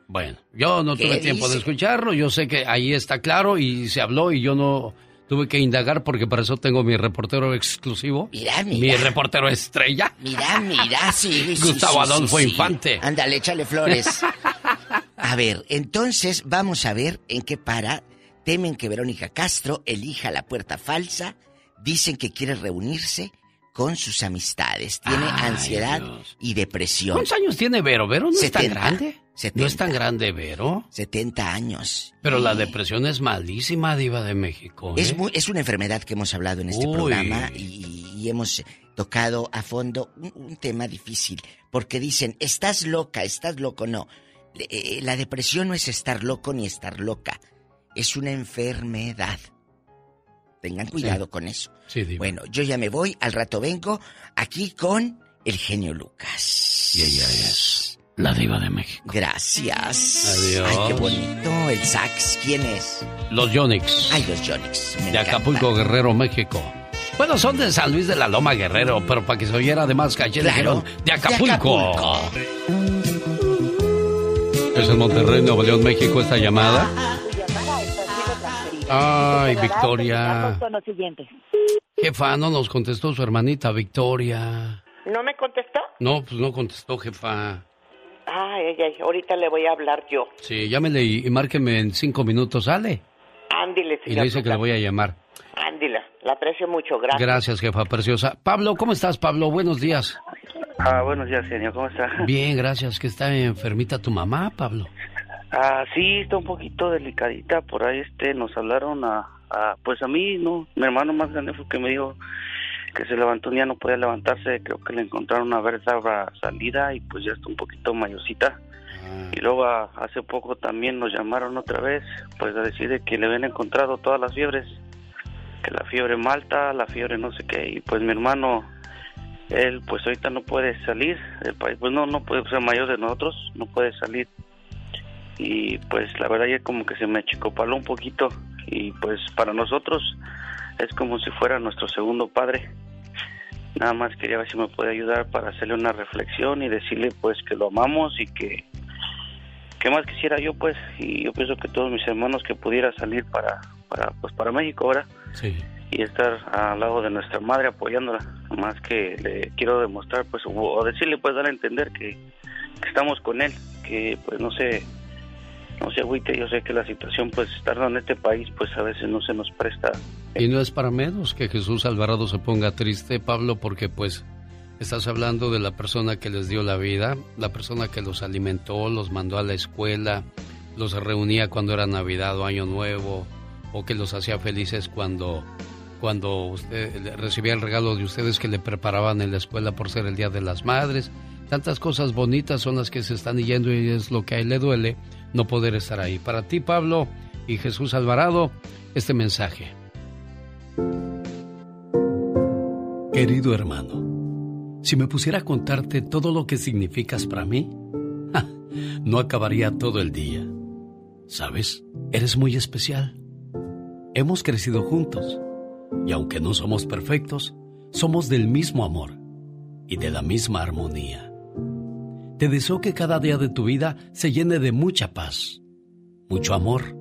Bueno, yo no ¿Qué tuve tiempo de escucharlo. Yo sé que ahí está claro y se habló y yo no tuve que indagar porque para eso tengo mi reportero exclusivo. Mira, Mi mira. reportero estrella. Mira, mira, sí. *laughs* sí, Gustavo sí, sí, Adolfo sí. Infante. Ándale, échale flores. *laughs* A ver, entonces vamos a ver en qué para. Temen que Verónica Castro elija la puerta falsa. Dicen que quiere reunirse con sus amistades. Tiene Ay, ansiedad y depresión. ¿Cuántos años tiene Vero? ¿Vero no es tan 70, grande? 70. No es tan grande Vero. 70 años. Pero la depresión es malísima, diva de México. ¿eh? Es, muy- es una enfermedad que hemos hablado en este Uy. programa y, y hemos tocado a fondo un, un tema difícil. Porque dicen, estás loca, estás loco. No, eh, la depresión no es estar loco ni estar loca. Es una enfermedad. Tengan cuidado con eso. Sí, diva. Bueno, yo ya me voy, al rato vengo aquí con el genio Lucas. Y ella es la diva de México. Gracias. Adiós. Ay, qué bonito. El sax, ¿quién es? Los Yonix. Ay, los Yonix. me de. Acapulco, Guerrero, México. Bueno, son de San Luis de la Loma Guerrero, pero para que se oyera además caché Claro, de Acapulco. Acapulco. Es en Monterrey, Nuevo León, México esta llamada. Ay, Victoria. Son los siguientes. Jefa, no nos contestó su hermanita Victoria. ¿No me contestó? No, pues no contestó, jefa. Ay, ay, ay, ahorita le voy a hablar yo. Sí, llámele y, y márqueme en cinco minutos, sale. Ándile, Y señor. le dice que le voy a llamar. Ándile, la aprecio mucho, gracias. Gracias, jefa preciosa. Pablo, ¿cómo estás, Pablo? Buenos días. Ah, buenos días, señor. ¿Cómo está? Bien, gracias. Que está enfermita tu mamá, Pablo. Ah, sí, está un poquito delicadita. Por ahí este nos hablaron a, a- pues a mí, no, mi hermano más grande fue que me dijo que se levantó un día, no podía levantarse, creo que le encontraron una verdadera salida y pues ya está un poquito mayorcita. Y luego a- hace poco también nos llamaron otra vez, pues a decir de que le habían encontrado todas las fiebres, que la fiebre malta, la fiebre no sé qué, y pues mi hermano, él pues ahorita no puede salir del país, pues no, no puede ser mayor de nosotros, no puede salir. Y pues la verdad ya como que se me achicopaló un poquito y pues para nosotros es como si fuera nuestro segundo padre. Nada más quería ver si me puede ayudar para hacerle una reflexión y decirle pues que lo amamos y que qué más quisiera yo pues y yo pienso que todos mis hermanos que pudiera salir para para pues para México ahora Sí. y estar al lado de nuestra madre apoyándola más que le quiero demostrar pues o, decirle pues dar a entender que, que estamos con él que pues no sé no se agüite yo sé que la situación pues estando en este país pues a veces no se nos presta Y no es para menos que Jesús Alvarado se ponga triste, Pablo, porque pues estás hablando de la persona que les dio la vida, la persona que los alimentó, los mandó a la escuela, los reunía cuando era Navidad o Año Nuevo, o que los hacía felices cuando, cuando usted recibía el regalo de ustedes que le preparaban en la escuela por ser el Día de las Madres. Tantas cosas bonitas son las que se están yendo y es lo que a él le duele no poder estar ahí. Para ti, Pablo y Jesús Alvarado, este mensaje. Querido hermano, si me pusiera a contarte todo lo que significas para mí, no acabaría todo el día. ¿Sabes? Eres muy especial. Hemos crecido juntos y aunque no somos perfectos, somos del mismo amor y de la misma armonía. Te deseo que cada día de tu vida se llene de mucha paz, mucho amor,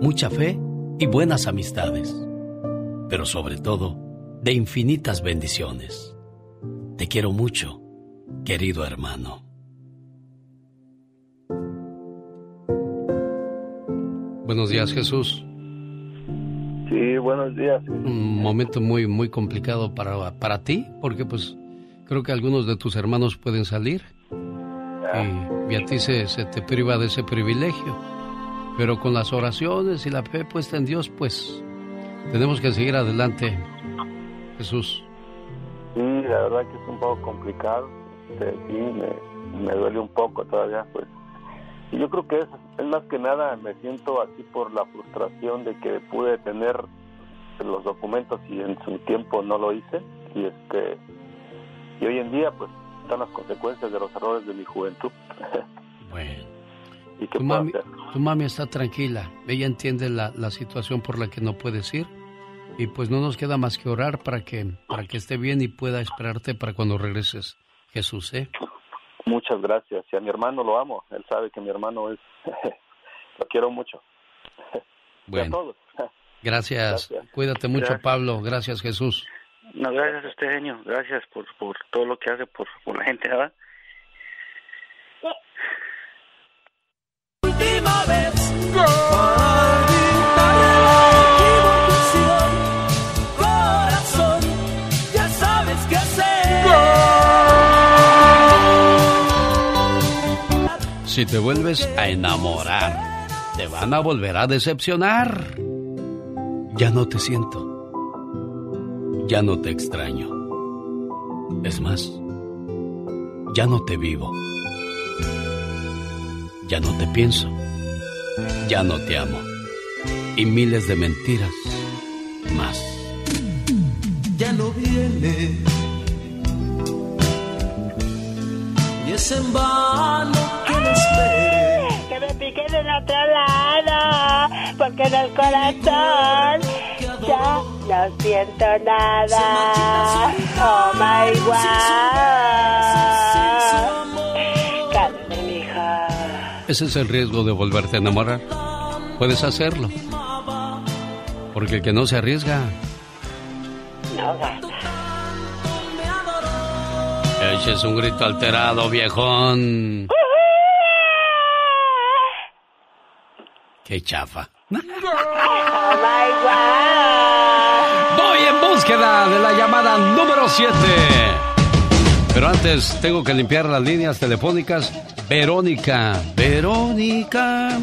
mucha fe y buenas amistades, pero sobre todo de infinitas bendiciones. Te quiero mucho, querido hermano. Buenos días, Jesús. Sí, buenos días. Un momento muy, muy complicado para, para ti, porque pues creo que algunos de tus hermanos pueden salir y, y a ti se, se te priva de ese privilegio. Pero con las oraciones y la fe puesta en Dios, pues tenemos que seguir adelante, Jesús. Sí, la verdad que es un poco complicado. Este, sí, me, me duele un poco todavía, pues. Y yo creo que es, es más que nada, me siento así por la frustración de que pude tener los documentos y en su tiempo no lo hice. Y este y hoy en día, pues, están las consecuencias de los errores de mi juventud. *laughs* Bueno. ¿Y qué Tu mami, hacer? tu mami está tranquila, ella entiende la, la situación por la que no puedes ir y pues no nos queda más que orar para que, para que esté bien y pueda esperarte para cuando regreses, Jesús, ¿eh? Muchas gracias. Y a mi hermano lo amo. Él sabe que mi hermano es... *laughs* lo quiero mucho. *laughs* Y a Bueno, todos. gracias, Gracias. cuídate mucho Gracias. Pablo, gracias Jesús. No, gracias a usted, genio. Gracias por, por todo lo que hace por, por la gente, ¿verdad? última vez. Corazón, ya sabes qué hacer. Si te vuelves a enamorar, te van a volver a decepcionar. Ya no te siento. Ya no te extraño. Es más, ya no te vivo. Ya no te pienso. Ya no te amo. Y miles de mentiras más. Ya no viene. Y es en vano que le espere. Que me piquen en otro lado, porque en el corazón ya no siento nada. Oh my god. Cálmate, mija. Ese es el riesgo de volverte a enamorar. Puedes hacerlo. Porque el que no se arriesga, No gana. eches un grito alterado, viejón. Qué chafa. Oh. Voy en búsqueda de la llamada número 7. Pero antes tengo que limpiar las líneas telefónicas Verónica. Verónica.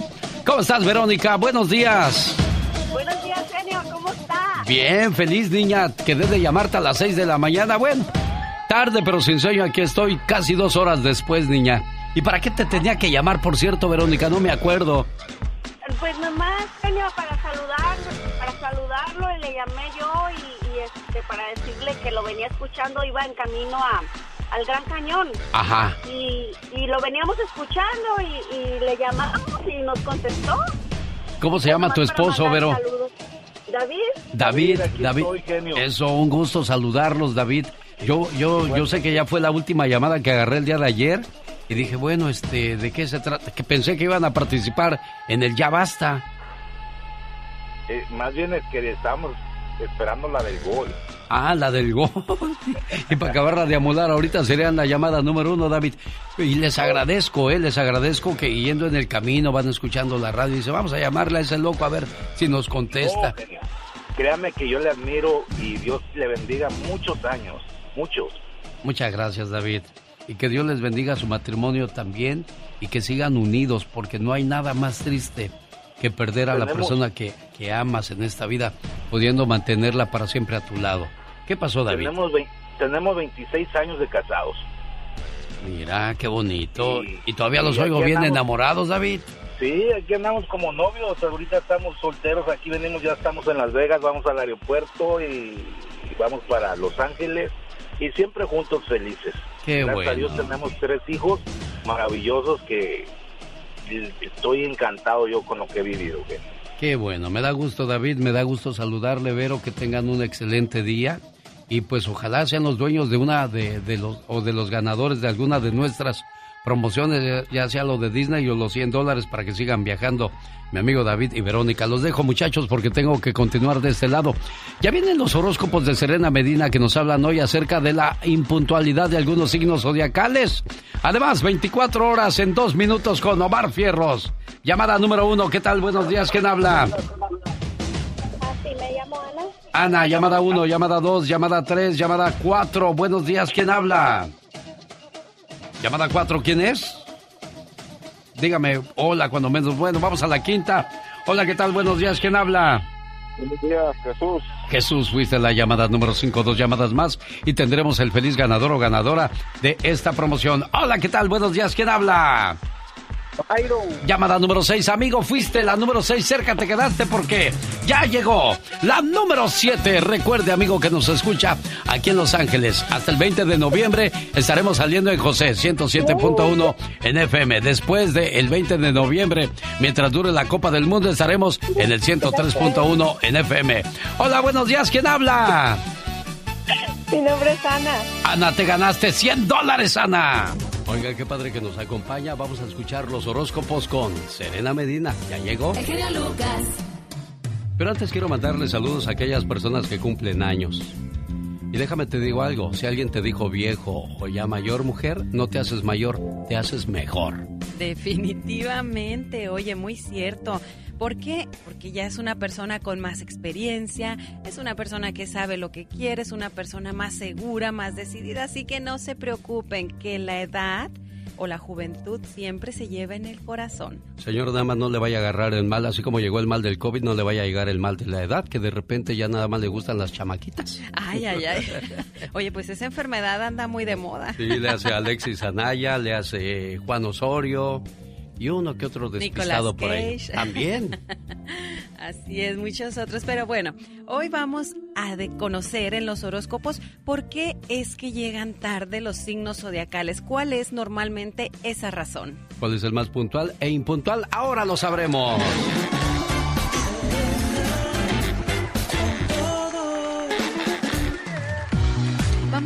¿Cómo estás, Verónica? Buenos días. Buenos días, genio, ¿cómo está? Bien, feliz niña. Quedé de llamarte a las 6 de la mañana. Bueno, tarde pero sin sueño. Aquí estoy casi dos horas después, niña. ¿Y para qué te tenía que llamar, por cierto, Verónica? No me acuerdo. Pues nomás, genio, para saludarlo, para saludarlo, y le llamé yo y, y, este, para decirle que lo venía escuchando, iba en camino a, al Gran Cañón. Ajá. Y, y lo veníamos escuchando y, y le llamamos y nos contestó. ¿Cómo se llama tu esposo, Vero? saludos. David. David, David. genio. Eso, un gusto saludarlos, David. Yo, yo, yo sé que ya fue la última llamada que agarré el día de ayer y dije, bueno, este, ¿de qué se trata? Que pensé que iban a participar en el Ya Basta. Eh, más bien es que estamos esperando la del gol. Ah, la del gol. *laughs* y para acabarla de amolar, ahorita serían la llamada número uno, David. Y les agradezco, eh, les agradezco que yendo en el camino van escuchando la radio y dice, vamos a llamarle a ese loco a ver si nos contesta. Créame que yo le admiro y Dios le bendiga muchos años, muchos. Muchas gracias, David. Y que Dios les bendiga su matrimonio también y que sigan unidos, porque no hay nada más triste que perder a la persona que, que amas en esta vida, pudiendo mantenerla para siempre a tu lado. ¿Qué pasó, David? Tenemos, tenemos 26 años de casados. Mira, qué bonito. Y- Y todavía los oigo bien andamos. enamorados, David. Sí, aquí andamos como novios, ahorita estamos solteros, aquí venimos, ya estamos en Las Vegas, vamos al aeropuerto y, y vamos para Los Ángeles y siempre juntos felices. Qué Gracias a. Dios tenemos tres hijos maravillosos que estoy encantado yo con lo que he vivido. Qué bueno, me da gusto David, me da gusto saludarle, Vero, que tengan un excelente día y pues ojalá sean los dueños de una de, de los o de los ganadores de alguna de nuestras promociones, ya sea lo de Disney o los 100 dólares para que sigan viajando. Mi amigo David y Verónica, los dejo muchachos porque tengo que continuar de este lado. Ya vienen los horóscopos de Serena Medina que nos hablan hoy acerca de la impuntualidad de algunos signos zodiacales. Además, 24 horas en dos minutos con Omar Fierros. Llamada número uno, ¿qué tal? Buenos días, ¿quién habla? Ana, llamada 1, llamada 2, llamada 3, llamada 4. Buenos días, ¿quién habla? Llamada 4, ¿quién es? Dígame, hola, cuando menos. Bueno, vamos a la quinta. Hola, ¿qué tal? Buenos días, ¿quién habla? Buenos días, Jesús. Jesús, fuiste la llamada número 5, dos llamadas más y tendremos el feliz ganador o ganadora de esta promoción. Hola, ¿qué tal? Buenos días, ¿quién habla? Llamada número 6, amigo, fuiste la número 6, cerca te quedaste porque ya llegó la número 7. Recuerde, amigo, que nos escucha aquí en Los Ángeles. Hasta el 20 de noviembre estaremos saliendo en José 107.1 en FM. Después del 20 de noviembre, mientras dure la Copa del Mundo, estaremos en el 103.1 en FM. Hola, buenos días, ¿quién habla? Mi nombre es Ana. Ana, te ganaste 100 dólares, Ana. Oiga, qué padre que nos acompaña. Vamos a escuchar los horóscopos con Serena Medina. ¿Ya llegó? Genio Lucas. Pero antes quiero mandarle saludos a aquellas personas que cumplen años. Y déjame te digo algo, si alguien te dijo viejo o ya mayor mujer, no te haces mayor, te haces mejor. Definitivamente, oye, muy cierto. ¿Por qué? Porque ya es una persona con más experiencia, es una persona que sabe lo que quiere, es una persona más segura, más decidida, así que no se preocupen que la edad o la juventud siempre se lleva en el corazón. Señor Dama, no le vaya a agarrar el mal, así como llegó el mal del COVID, no le vaya a llegar el mal de la edad, que de repente ya nada más le gustan las chamaquitas. Ay, ay, ay. *laughs* Oye, pues esa enfermedad anda muy de moda. Sí, le hace Alexis Anaya, le hace Juan Osorio y uno que otro despistado Nicolas por ahí. Cage. También. *laughs* Así es, muchos otros. Pero bueno, hoy vamos a conocer en los horóscopos por qué es que llegan tarde los signos zodiacales. ¿Cuál es normalmente esa razón? ¿Cuál es el más puntual e impuntual? Ahora lo sabremos.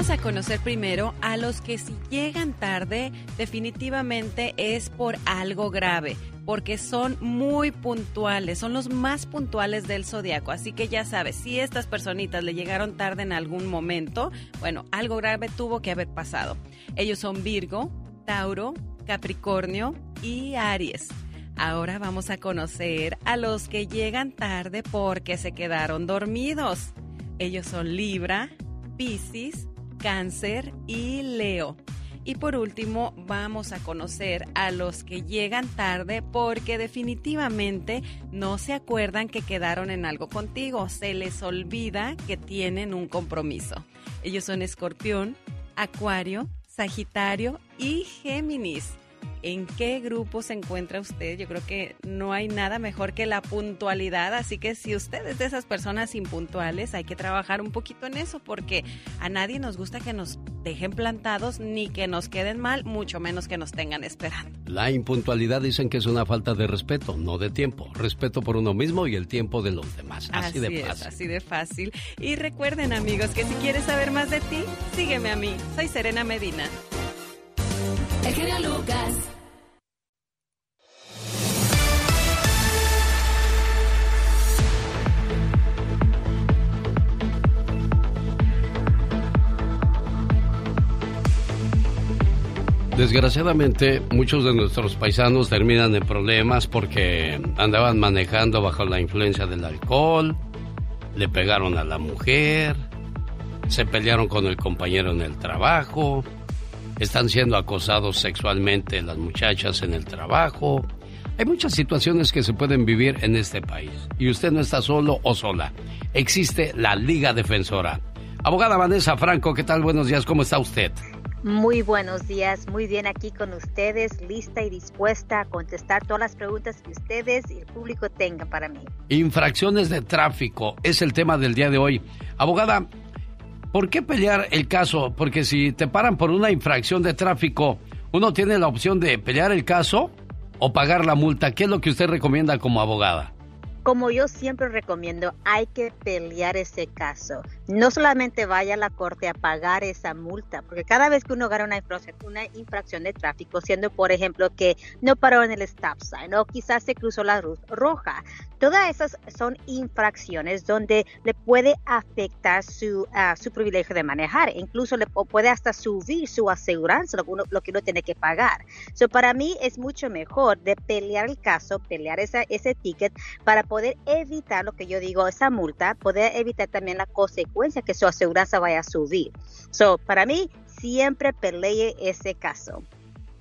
A conocer primero a los que si llegan tarde definitivamente es por algo grave, porque son muy puntuales, son los más puntuales del zodiaco, así que ya sabes, si estas personitas le llegaron tarde en algún momento, bueno, algo grave tuvo que haber pasado. Ellos son Virgo, Tauro, Capricornio y Aries. Ahora vamos a conocer a los que llegan tarde porque se quedaron dormidos. Ellos son Libra, Piscis, Cáncer y Leo. Y por último, vamos a conocer a los que llegan tarde porque definitivamente no se acuerdan que quedaron en algo contigo. Se les olvida que tienen un compromiso. Ellos son Escorpión, Acuario, Sagitario y Géminis. ¿En qué grupo se encuentra usted? Yo creo que no hay nada mejor que la puntualidad, así que si usted es de esas personas impuntuales, hay que trabajar un poquito en eso porque a nadie nos gusta que nos dejen plantados ni que nos queden mal, mucho menos que nos tengan esperando. La impuntualidad dicen que es una falta de respeto, no de tiempo. Respeto por uno mismo y el tiempo de los demás. Así, de es, fácil. así de fácil. Y recuerden amigos que si quieres saber más de ti, sígueme a mí. Soy Serena Medina. El genio Lucas. Desgraciadamente, muchos de nuestros paisanos terminan en problemas porque andaban manejando bajo la influencia del alcohol, le pegaron a la mujer, se pelearon con el compañero en el trabajo, están siendo acosados sexualmente las muchachas en el trabajo. Hay muchas situaciones que se pueden vivir en este país y usted no está solo o sola. Existe la Liga Defensora. Abogada Vanessa Franco, ¿qué tal? Buenos días, ¿cómo está usted? Muy buenos días, muy bien aquí con ustedes, lista y dispuesta a contestar todas las preguntas que ustedes y el público tengan para mí. Infracciones de tráfico es el tema del día de hoy. Abogada, ¿por qué pelear el caso? Porque si te paran por una infracción de tráfico, uno tiene la opción de pelear el caso o pagar la multa. ¿Qué es lo que usted recomienda como abogada? Como yo siempre recomiendo, hay que pelear ese caso. No solamente vaya a la corte a pagar esa multa, porque cada vez que uno gana una infracción, una infracción de tráfico, siendo por ejemplo que no paró en el stop sign o quizás se cruzó la luz roja, todas esas son infracciones donde le puede afectar su, ah, su privilegio de manejar, incluso le puede hasta subir su aseguranza, lo que uno, tiene que pagar. So, para mí es mucho mejor de pelear el caso, pelear ese ticket para poder evitar lo que yo digo, esa multa, poder evitar también la consecuencia que su aseguranza vaya a subir. So, para mí, siempre pelee ese caso.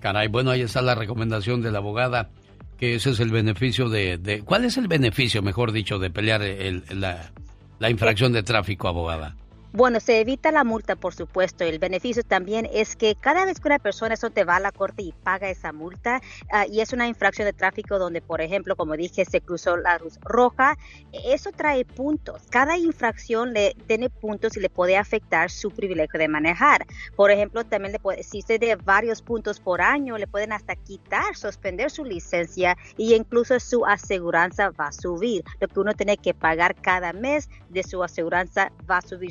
Caray, bueno, ahí está la recomendación de la abogada, que ese es el beneficio de... de- ¿Cuál es el beneficio, mejor dicho, de pelear el- la, la infracción de tráfico, abogada? Bueno, se evita la multa, por supuesto. El beneficio también es que cada vez que una persona eso te va a la corte y paga esa multa, ah, y es una infracción de tráfico donde, por ejemplo, como dije, se cruzó la luz roja, eso trae puntos. Cada infracción le tiene puntos y le puede afectar su privilegio de manejar. Por ejemplo, también le puede, si se de varios puntos por año, le pueden hasta quitar, suspender su licencia y incluso su aseguranza va a subir. Lo que uno tiene que pagar cada mes de su aseguranza va a subir.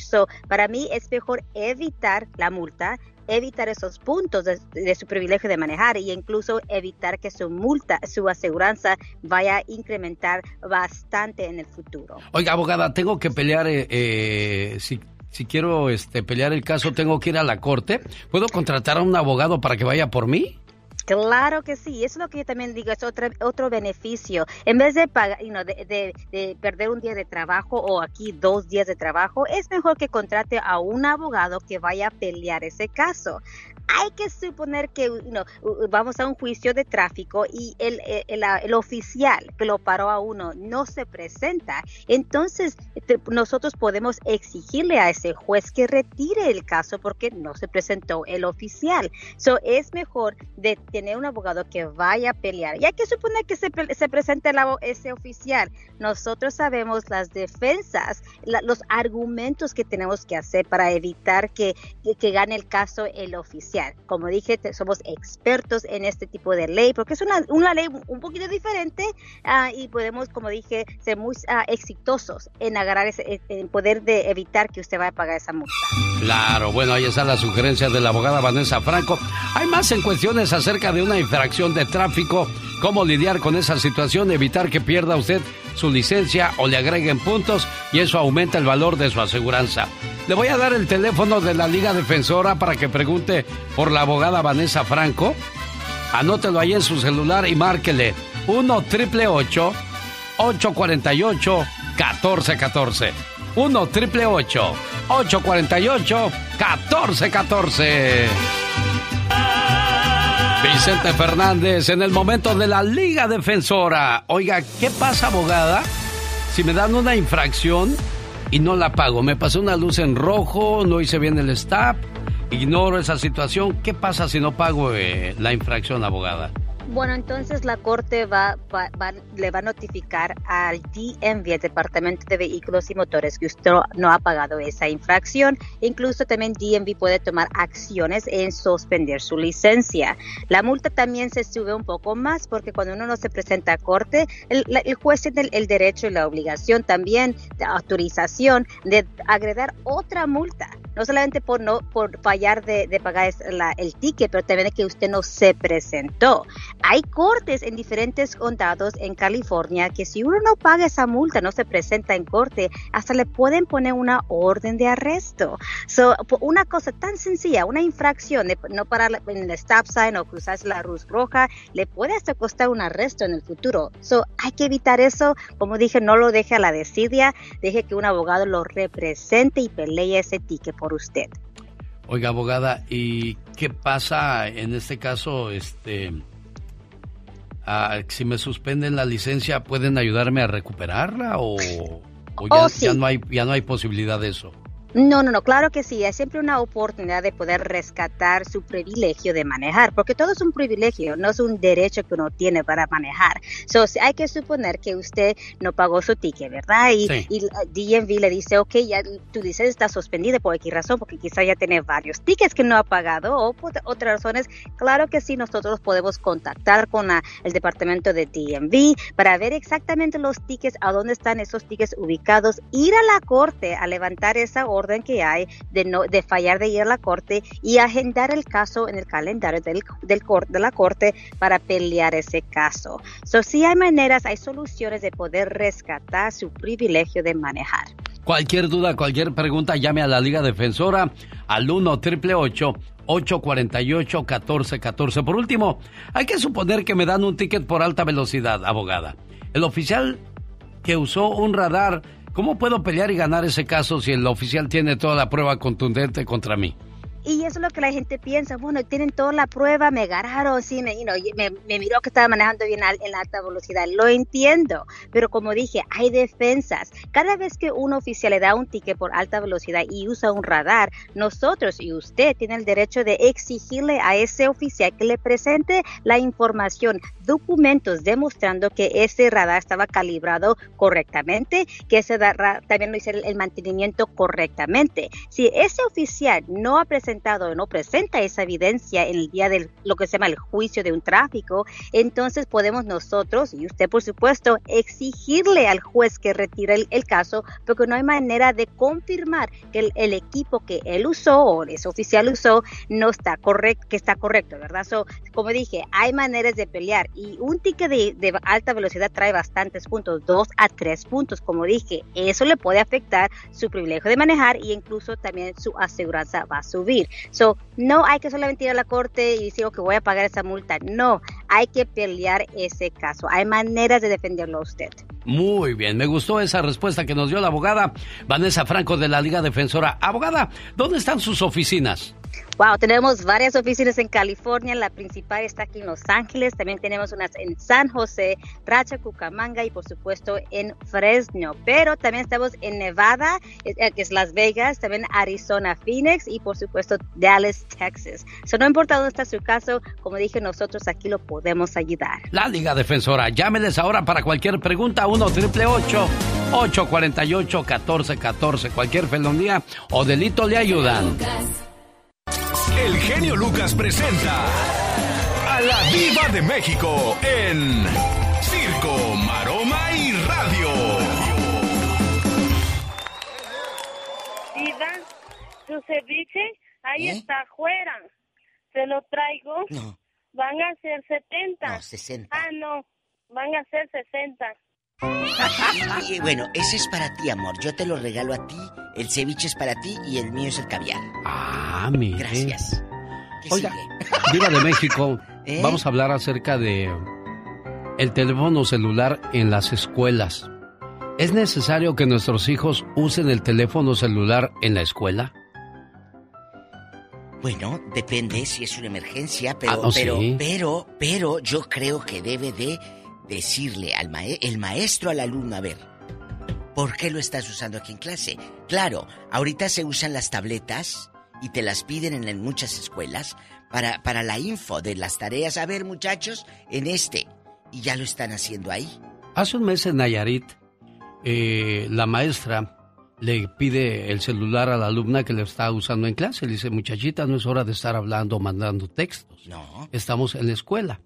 Para mí es mejor evitar la multa, evitar esos puntos de, su privilegio de manejar e incluso evitar que su multa, su aseguranza vaya a incrementar bastante en el futuro. Oiga, abogada, tengo que pelear, eh, eh, si, si quiero este, pelear el caso, tengo que ir a la corte. ¿Puedo contratar a un abogado para que vaya por mí? Claro que sí, eso es lo que yo también digo, es otro, otro beneficio. En vez de, pagar, you know, de, de- de perder un día de trabajo o aquí dos días de trabajo, es mejor que contrate a un abogado que vaya a pelear ese caso. Hay que suponer que you know, vamos a un juicio de tráfico y el, el- el- el oficial que lo paró a uno no se presenta. Entonces, nosotros podemos exigirle a ese juez que retire el caso porque no se presentó el oficial. So, es mejor de tener un abogado que vaya a pelear. Y que suponer que se, pre- se presente ese oficial. Nosotros sabemos las defensas, los argumentos que tenemos que hacer para evitar que, que, gane el caso el oficial. Como dije, somos expertos en este tipo de ley porque es una, ley un poquito diferente ah, y podemos, como dije, ser muy ah, exitosos en agarrar ese, en poder de evitar que usted vaya a pagar esa multa. Claro, bueno, ahí está la sugerencia de la abogada Vanessa Franco. Hay más en cuestiones de una infracción de tráfico, cómo lidiar con esa situación, evitar que pierda usted su licencia o le agreguen puntos y eso aumenta el valor de su aseguranza. Le voy a dar el teléfono de la Liga Defensora para que pregunte por la abogada Vanessa Franco. Anótelo ahí en su celular y márquele 1 triple 848 1414. 1 triple 848 1414. Vicente Fernández, en el momento de la Liga Defensora. Oiga, ¿qué pasa, abogada? Si me dan una infracción y no la pago, me pasó una luz en rojo, no hice bien el stop, ignoro esa situación, ¿qué pasa si no pago eh, la infracción, abogada? Bueno, entonces la corte va, va- va- le va a notificar al DMV, el Departamento de Vehículos y Motores, que usted no, ha pagado esa infracción. Incluso también DMV puede tomar acciones en suspender su licencia. La multa también se sube un poco más porque cuando uno no se presenta a corte, el, el juez tiene el, derecho y la obligación también de autorización de agregar otra multa. No solamente por no por fallar de, de pagar la- el ticket, pero también de que usted no se presentó. Hay cortes en diferentes condados en California que si uno no paga esa multa, no se presenta en corte, hasta le pueden poner una orden de arresto. So, una cosa tan sencilla, una infracción de no parar en el stop sign o cruzar la luz roja, le puede hasta costar un arresto en el futuro. So, hay que evitar eso. Como dije, no lo deje a la desidia, deje que un abogado lo represente y pelee ese ticket por usted. Oiga, abogada, ¿y qué pasa en este caso? Este, ah, si me suspenden la licencia, ¿pueden ayudarme a recuperarla o, o ya, Oh, sí. ya no hay ya no hay posibilidad de eso? No, no, no, claro que sí, hay siempre una oportunidad de poder rescatar su privilegio de manejar, porque todo es un privilegio, no es un derecho que uno tiene para manejar. So, hay que suponer que usted no pagó su ticket, ¿verdad? Y, Sí. y DMV le dice, ok, ya tu licencia está suspendida por X razón, porque quizá ya tiene varios tickets que no ha pagado o por otras razones. Claro que sí, nosotros podemos contactar con la- el departamento de DMV para ver exactamente los tickets, a dónde están esos tickets ubicados, ir a la corte a levantar esa orden que hay de no de fallar de ir a la corte y agendar el caso en el calendario del, del cor- de la corte para pelear ese caso. So, sí hay maneras, hay soluciones de poder rescatar su privilegio de manejar. Cualquier duda, cualquier pregunta, llame a la Liga Defensora al 1 888 848 1414 Por último, hay que suponer que me dan un ticket por alta velocidad, abogada. El oficial que usó un radar, ¿cómo puedo pelear y ganar ese caso si el oficial tiene toda la prueba contundente contra mí? Y eso es lo que la gente piensa, bueno, tienen toda la prueba, me agarraron, sí, me, miró que estaba manejando bien en alta velocidad, lo entiendo, pero como dije, hay defensas. Cada vez que un oficial le da un ticket por alta velocidad y usa un radar, nosotros y usted tienen el derecho de exigirle a ese oficial que le presente la información, documentos demostrando que ese radar estaba calibrado correctamente, que ese radar también lo el, el mantenimiento correctamente. Si ese oficial no ha presentado o no presenta esa evidencia en el día de lo que se llama el juicio de un tráfico, entonces podemos nosotros y usted por supuesto exigirle al juez que retire el, caso porque no hay manera de confirmar que el, equipo que él usó o ese oficial usó no está correcto, que está correcto, ¿verdad? So, como dije, hay maneras de pelear y un ticket de alta velocidad trae bastantes puntos, dos a tres puntos, como dije, eso le puede afectar su privilegio de manejar y incluso también su aseguranza va a subir. So, no hay que solamente ir a la corte y decir que voy a pagar esa multa, no, hay que pelear ese caso, hay maneras de defenderlo a usted. Muy bien, me gustó esa respuesta que nos dio la abogada Vanessa Franco de la Liga Defensora. Abogada, ¿dónde están sus oficinas? Wow, tenemos varias oficinas en California, la principal está aquí en Los Ángeles, también tenemos unas en San José, Racha, Cucamonga y por supuesto en Fresno, pero también estamos en Nevada, eh, eh, que es Las Vegas, también Arizona, Phoenix y por supuesto Dallas, Texas. So, no importa dónde está su caso, como dije, nosotros aquí lo podemos ayudar. La Liga Defensora. Llámeles ahora para cualquier pregunta. 1 888 848 1414 Cualquier felonía o delito le ayudan. El genio Lucas presenta a la Viva de México en Circo, Maroma y Radio. Diva, su ceviche ahí está afuera. Se lo traigo. No. Van a ser 70. No, 60. Ah, no. Van a ser 60. Y, bueno, ese es para ti, amor. Yo te lo regalo a ti. El ceviche es para ti y el mío es el caviar. Ah, mire. Gracias. ¿Qué Oiga, sigue? *laughs* Viva de México. *laughs* ¿Eh? Vamos a hablar acerca de el teléfono celular en las escuelas. ¿Es necesario que nuestros hijos usen el teléfono celular en la escuela? Bueno, depende si es una emergencia, pero, Ah, pero, sí. pero, pero yo creo que debe de decirle al mae- el maestro al alumno, a ver, ¿por qué lo estás usando aquí en clase? Claro, ahorita se usan las tabletas y te las piden en, muchas escuelas para, para la info de las tareas. A ver, muchachos, en este. Y ya lo están haciendo ahí. Hace un mes en Nayarit, eh, la maestra le pide el celular a la alumna que le está usando en clase. Le dice, muchachita, no es hora de estar hablando o mandando textos. No. Estamos en la escuela.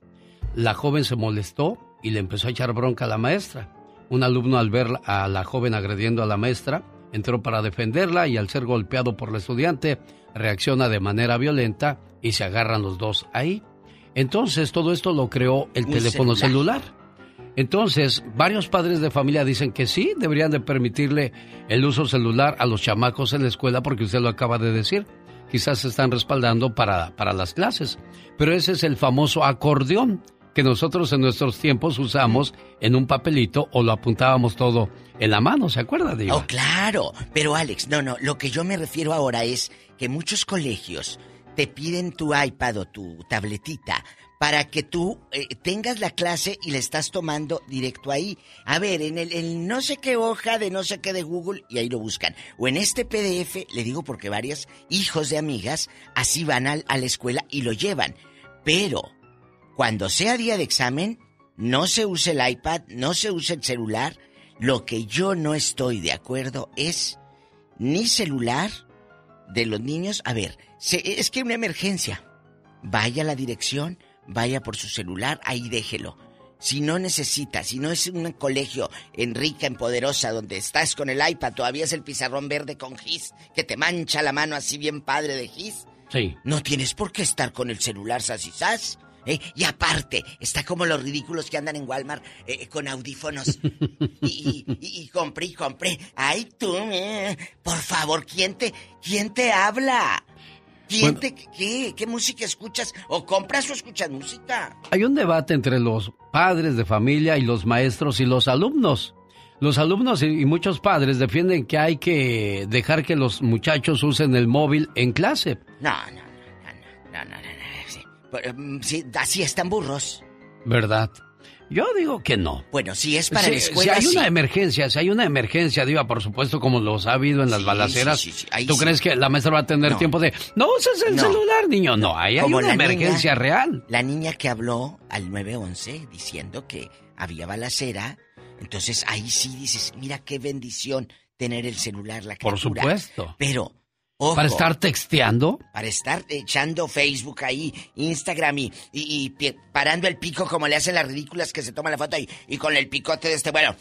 La joven se molestó y le empezó a echar bronca a la maestra. Un alumno al ver a la joven agrediendo a la maestra, entró para defenderla y al ser golpeado por la estudiante, reacciona de manera violenta y se agarran los dos ahí. Entonces todo esto lo creó el teléfono celular. celular. Entonces, varios padres de familia dicen que sí, deberían de permitirle el uso celular a los chamacos en la escuela porque usted lo acaba de decir. Quizás se están respaldando para, para las clases. Pero ese es el famoso acordeón que nosotros en nuestros tiempos usamos en un papelito o lo apuntábamos todo en la mano, ¿se acuerda, Diva? Oh, claro. Pero Alex, no, no, lo que yo me refiero ahora es que muchos colegios te piden tu iPad o tu tabletita para que tú eh, tengas la clase y la estás tomando directo ahí. A ver, en el, no sé qué hoja de no sé qué de Google y ahí lo buscan. O en este PDF, le digo porque varios hijos de amigas así van al- a la escuela y lo llevan. Pero cuando sea día de examen, no se use el iPad, no se use el celular. Lo que yo no estoy de acuerdo es ni celular de los niños. A ver, se- es que una emergencia. Vaya a la dirección, vaya por su celular, ahí déjelo. Si no necesita, si no es un colegio en rica, en poderosa, donde estás con el iPad, todavía es el pizarrón verde con gis, que te mancha la mano así bien padre de gis. Sí. No tienes por qué estar con el celular sas y sas. ¿Eh? Y aparte, está como los ridículos que andan en Walmart eh, con audífonos. *laughs* Y, y, y- y compré y compré. Ay, tú, eh, por favor, ¿quién te, quién te habla? ¿Quién Bueno. te, qué, qué música escuchas? ¿O compras o escuchas música? Hay un debate entre los padres de familia y los maestros y los alumnos. Los alumnos y y muchos padres defienden que hay que dejar que los muchachos usen el móvil en clase. No, no, no, no, no, no, no, no, sí. Mm, sí, así están burros. ¿Verdad? Yo digo que no. Bueno, si es para Si- la escuela, si hay sí. una emergencia, si hay una emergencia, Diva, por supuesto, como los ha habido en las Sí, balaceras, ¿tú crees que la maestra va a tener No. tiempo de, no uses el No. celular, niño? No, ahí hay Como una niña- emergencia real. La niña que habló al 911 diciendo que había balacera, entonces ahí sí dices, mira qué bendición tener el celular, la Por criatura. supuesto. Pero, ojo, Para estar texteando. para estar echando Facebook ahí, Instagram y, y- parando el pico como le hacen las ridículas que se toman la foto y, y con el picote de este, bueno.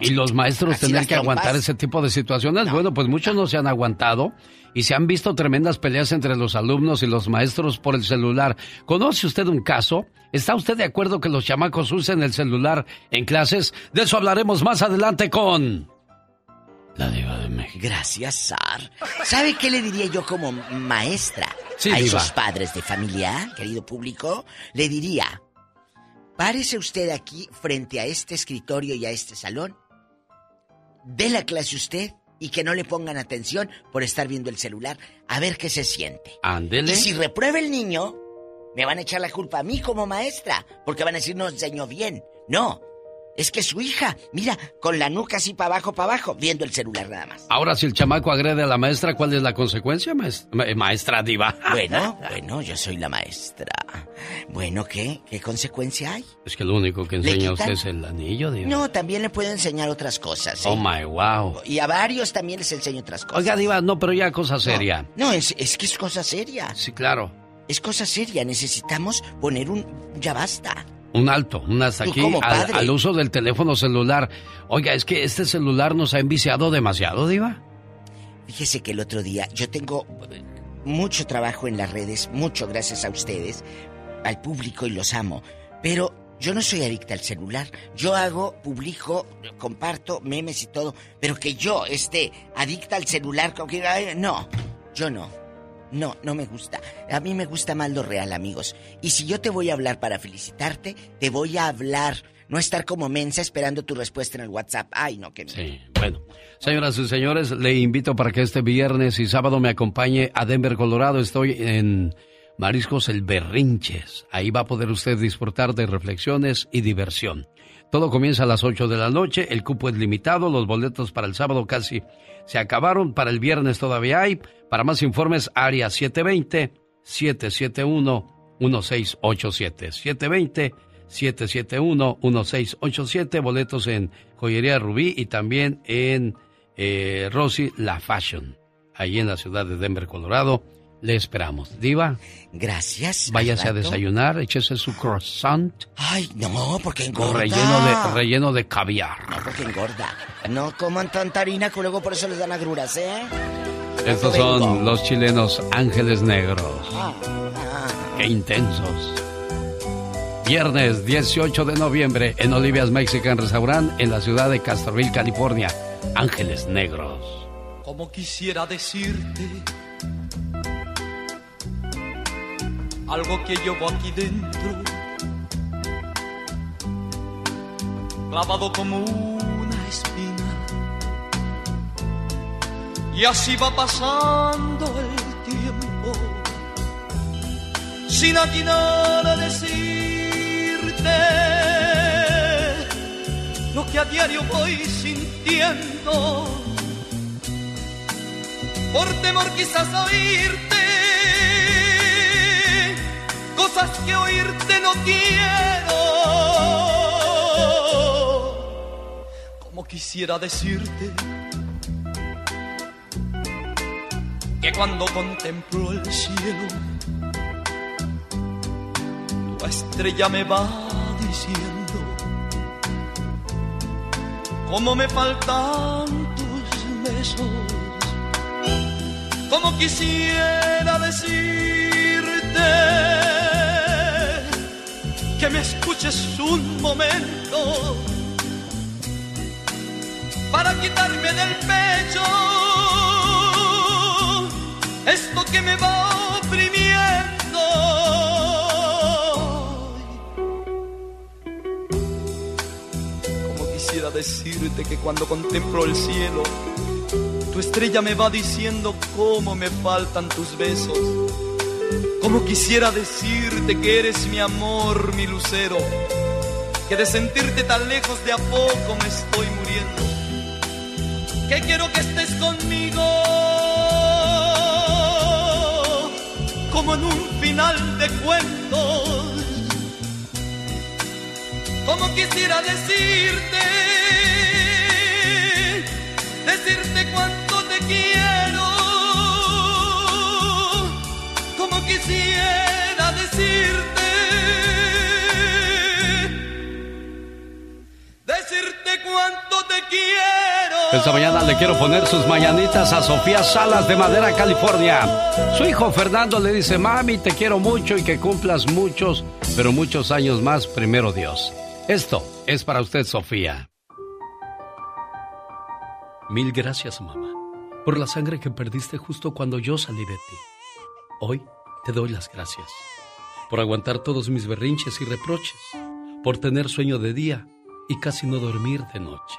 Y los maestros tener que aguantar ese tipo de situaciones, bueno, pues muchos no se han aguantado y se han visto tremendas peleas entre los alumnos y los maestros por el celular. ¿Conoce usted un caso? ¿Está usted de acuerdo que los chamacos usen el celular en clases? De eso hablaremos más adelante con... La diva de México. Gracias, Sar. ¿Sabe qué le diría yo como maestra Sí, a diva. esos padres de familia, querido público? Le diría, párese usted aquí frente a este escritorio y a este salón, dé la clase usted y que no le pongan atención por estar viendo el celular, a ver qué se siente. Ándele. Y si reprueba el niño, me van a echar la culpa a mí como maestra, porque van a decir no enseñó bien. No, es que su hija, mira, con la nuca así para abajo, para abajo, viendo el celular nada más. Ahora, si el chamaco agrede a la maestra, ¿cuál es la consecuencia, maes- ma- maestra diva? *laughs* Bueno, bueno, yo soy la maestra. Bueno, ¿qué? ¿Qué consecuencia hay? Es que lo único que ¿Le enseña usted quitan? es el anillo, diva. No, también le puedo enseñar otras cosas. ¿eh? Oh, my, wow. Y a varios también les enseño otras cosas. Oiga, diva, no, pero ya cosa seria. No, es, es que es cosa seria. Sí, claro. Es cosa seria. Necesitamos poner un... Ya basta. Un alto, un hasta Tú aquí al, uso del teléfono celular. Oiga, es que este celular nos ha enviciado demasiado, Diva. Fíjese que el otro día yo tengo eh, mucho trabajo en las redes, mucho gracias a ustedes, al público y los amo. Pero yo no soy adicta al celular. Yo hago, publico, comparto memes y todo. Pero que yo esté adicta al celular, como que, ay, no, yo no. No, no me gusta. A mí me gusta más lo real, amigos. Y si yo te voy a hablar para felicitarte, te voy a hablar no estar como mensa esperando tu respuesta en el WhatsApp. Ay, no, que Sí, bueno. Señoras y señores, le invito para que este viernes y sábado me acompañe a Denver, Colorado. Estoy en Mariscos El Berrinches. Ahí va a poder usted disfrutar de reflexiones y diversión. Todo comienza a las 8 de la noche, el cupo es limitado, los boletos para el sábado casi se acabaron, para el viernes todavía hay. Para más informes, área 720-771-1687. 720-771-1687, boletos en Joyería Rubí y también en eh, Rosy La Fashion, ahí en la ciudad de Denver, Colorado. Le esperamos. Diva. Gracias. Váyase a desayunar, échese su croissant. Ay, no, porque engorda. Relleno de, relleno de caviar. No, porque engorda. No coman tanta harina que luego por eso les dan agruras, ¿eh? Estos son los chilenos Ángeles Negros. Ah, ah. Qué intensos. Viernes 18 de noviembre en Olivia's Mexican Restaurant en la ciudad de Castroville, California. Ángeles Negros. Como quisiera decirte algo que llevo aquí dentro, clavado como una espina. Y así va pasando el tiempo, sin atinar a decirte lo que a diario voy sintiendo por temor quizás a oírte cosas que oírte no quiero. Como quisiera decirte que cuando contemplo el cielo, tu estrella me va diciendo cómo me faltan tus besos como quisiera decirte que me escuches un momento para quitarme del pecho esto que me va oprimiendo. Como quisiera decirte que cuando contemplo el cielo, tu estrella me va diciendo cómo me faltan tus besos. Como quisiera decirte que eres mi amor, mi lucero. Que de sentirte tan lejos de a poco me estoy muriendo. Que quiero que estés conmigo. Como en un final de cuentos. Como quisiera decirte decirte cuánto te quiero, Esta mañana le quiero poner sus mañanitas a Sofía Salas de Madera, California. Su hijo Fernando le dice, mami, te quiero mucho y que cumplas muchos, pero muchos años más, primero Dios. Esto es para usted, Sofía. Mil gracias, mamá, por la sangre que perdiste justo cuando yo salí de ti. Hoy te doy las gracias por aguantar todos mis berrinches y reproches, por tener sueño de día y casi no dormir de noche.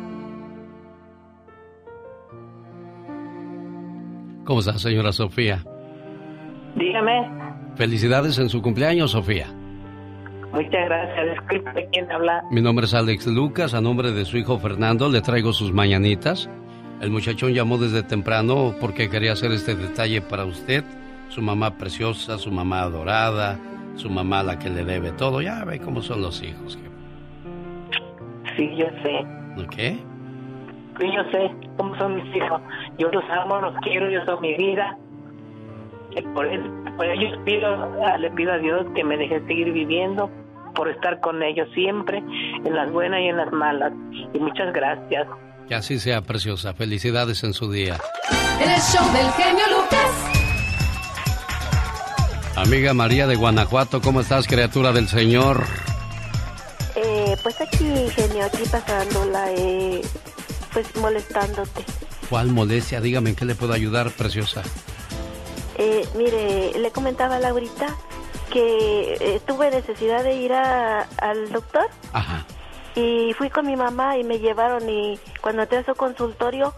¿Cómo está, señora Sofía? Dígame, Felicidades en su cumpleaños, Sofía. muchas gracias. Disculpe, ¿quién habla? Mi nombre es Alex Lucas, a nombre de su hijo Fernando le traigo sus mañanitas. El muchachón llamó desde temprano porque quería hacer este detalle para usted, su mamá preciosa, su mamá adorada, su mamá a la que le debe todo. Ya ve cómo son los hijos. Sí, yo sé. ¿Qué? Sí, yo sé cómo son mis hijos. Yo los amo, los quiero, yo soy mi vida. Y por, eso, por ello pido, ah, le pido a Dios que me deje seguir viviendo por estar con ellos siempre, en las buenas y en las malas. Y muchas gracias. Que así sea, preciosa. Felicidades en su día. El show del genio Lucas. Amiga María de Guanajuato, ¿cómo estás, criatura del Señor? Eh, pues aquí, genio, aquí pasándola, eh, pues molestándote. ¿Cuál molestia? Dígame en qué le puedo ayudar, preciosa. Eh, mire, le comentaba a Laurita que eh, tuve necesidad de ir a- al doctor Ajá. y fui con mi mamá y me llevaron y cuando entré a su consultorio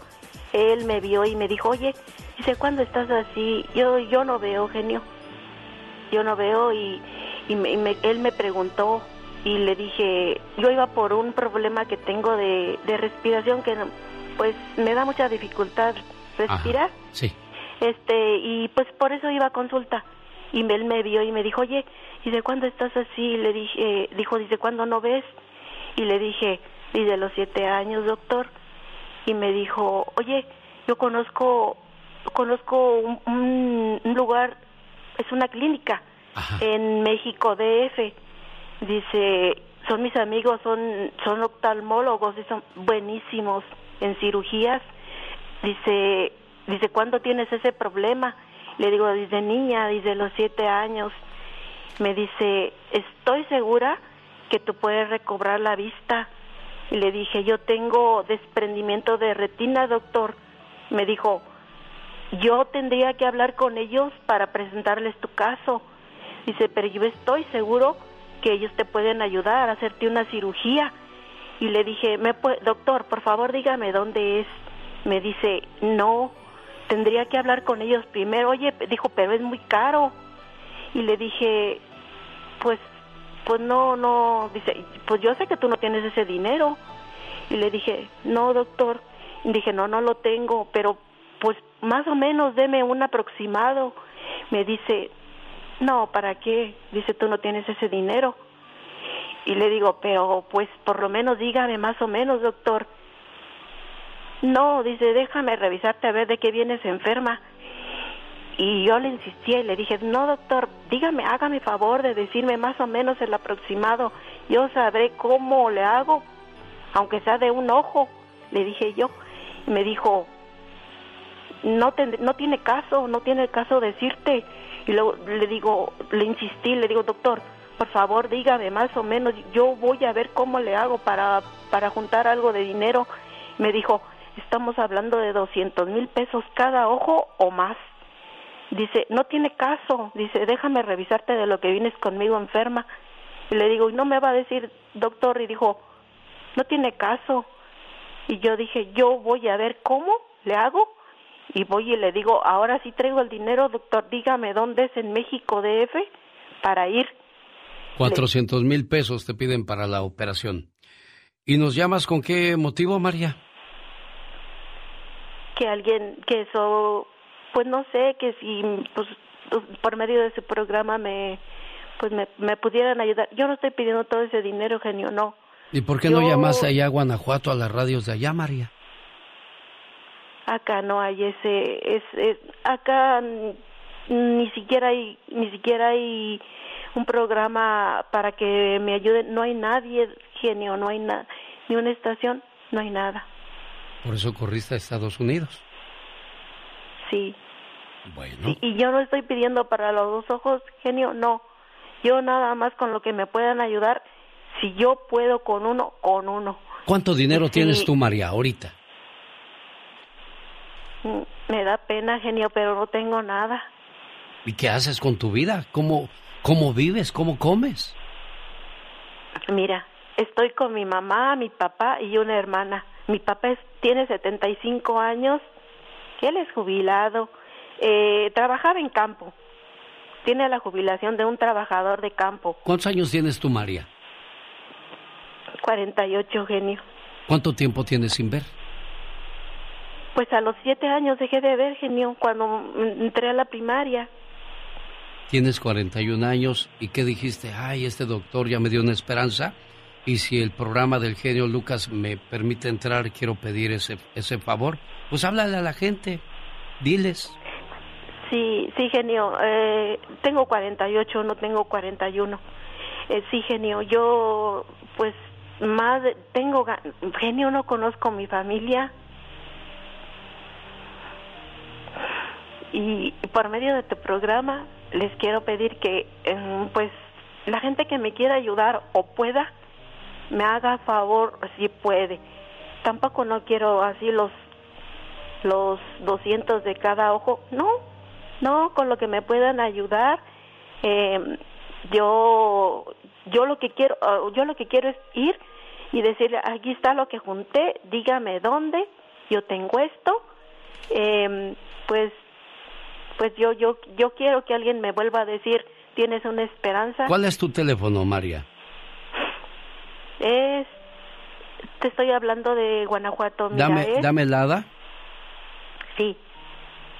él me vio y me dijo, oye, dice, ¿cuándo estás así? Yo yo no veo, genio. Yo no veo y, y me- y me- él me preguntó y le dije, yo iba por un problema que tengo de, de respiración que pues me da mucha dificultad respirar. Sí. Este, y pues por eso iba a consulta. Y él me vio y me dijo, oye, ¿y de cuándo estás así? Y le dije, dijo, dice, ¿cuándo no ves? Y le dije, y de los siete años, doctor. Y me dijo, oye, yo conozco, conozco un, un- un lugar, es una clínica en México, DF. Dice, son mis amigos, son, son oftalmólogos y son buenísimos en cirugías. Dice, dice, ¿cuándo tienes ese problema? Le digo, desde niña, desde los siete años. Me dice, estoy segura que tú puedes recobrar la vista. Y le dije, yo tengo desprendimiento de retina, doctor. Me dijo, yo tendría que hablar con ellos para presentarles tu caso. Dice, pero yo estoy seguro que ellos te pueden ayudar a hacerte una cirugía. Y le dije, ¿Me doctor, por favor dígame dónde es. Me dice, no, tendría que hablar con ellos primero. Oye, dijo, pero es muy caro. Y le dije, pues, pues no, no, dice, pues yo sé que tú no tienes ese dinero. Y le dije, no, doctor. Y dije, no, no lo tengo, pero pues más o menos deme un aproximado. Me dice, no, ¿para qué? Dice, tú no tienes ese dinero. Y le digo, pero pues por lo menos dígame más o menos, doctor. No, dice, déjame revisarte a ver de qué vienes enferma. Y yo le insistí y le dije, no, doctor, dígame, hágame favor de decirme más o menos el aproximado. Yo sabré cómo le hago, aunque sea de un ojo, le dije yo. Y me dijo, no, tend- no tiene caso, no tiene caso decirte. Y luego le digo, le insistí, le digo, doctor, por favor dígame más o menos, yo voy a ver cómo le hago para, para juntar algo de dinero. Me dijo, estamos hablando de 200 mil pesos cada ojo o más. Dice, no tiene caso, dice, déjame revisarte de lo que vienes conmigo enferma. Y le digo, y no me va a decir, doctor, y dijo, no tiene caso. Y yo dije, yo voy a ver cómo le hago. Y voy y le digo, ahora sí traigo el dinero, doctor, dígame dónde es en México DF para ir. 400 mil pesos te piden para la operación. ¿Y nos llamas con qué motivo, María? que alguien que eso pues no sé que si pues por medio de ese programa me pues me, me pudieran ayudar yo no estoy pidiendo todo ese dinero genio no ¿Y por qué no llamaste allá a Guanajuato a las radios de allá, María? Acá no hay ese es, es- acá ni siquiera hay ni siquiera hay un programa para que me ayuden no hay nadie genio no hay nada ni una estación no hay nada Por eso corriste a Estados Unidos. sí Bueno. Y, y yo no estoy pidiendo para los dos ojos, genio, no. Yo nada más con lo que me puedan ayudar, si yo puedo con uno, con uno. ¿Cuánto dinero Sí. tienes tú, María, ahorita? Me da pena, genio, pero no tengo nada. ¿Y qué haces con tu vida? ¿Cómo, cómo vives? ¿Cómo comes? Mira, estoy con mi mamá, mi papá y una hermana. Mi papá es- tiene 75 años, él es jubilado, eh, trabajaba en campo. Tiene la jubilación de un trabajador de campo. ¿Cuántos años tienes tú, María? 48, genio. ¿Cuánto tiempo tienes sin ver? Pues a los siete años dejé de ver, genio, cuando entré a la primaria. Tienes 41 años y ¿qué dijiste? Ay, este doctor ya me dio una esperanza y si el programa del genio Lucas me permite entrar, quiero pedir ese, ese favor. Pues háblale a la gente, diles. Sí, sí, genio. Eh, tengo 48, no tengo 41. Eh, sí, genio, yo pues más tengo genio, no conozco mi familia. Y por medio de tu programa les quiero pedir que eh, pues la gente que me quiera ayudar o pueda me haga favor si puede. Tampoco no quiero así los los 200 de cada ojo, no, no, con lo que me puedan ayudar, eh, yo, yo lo que quiero, ah, yo lo que quiero es ir y decirle, aquí está lo que junté, dígame dónde, yo tengo esto, eh, pues, pues yo, yo, yo quiero que alguien me vuelva a decir, tienes una esperanza. ¿Cuál es tu teléfono, María? Es, te estoy hablando de Guanajuato, mira, Dame, es, dame el hada. sí,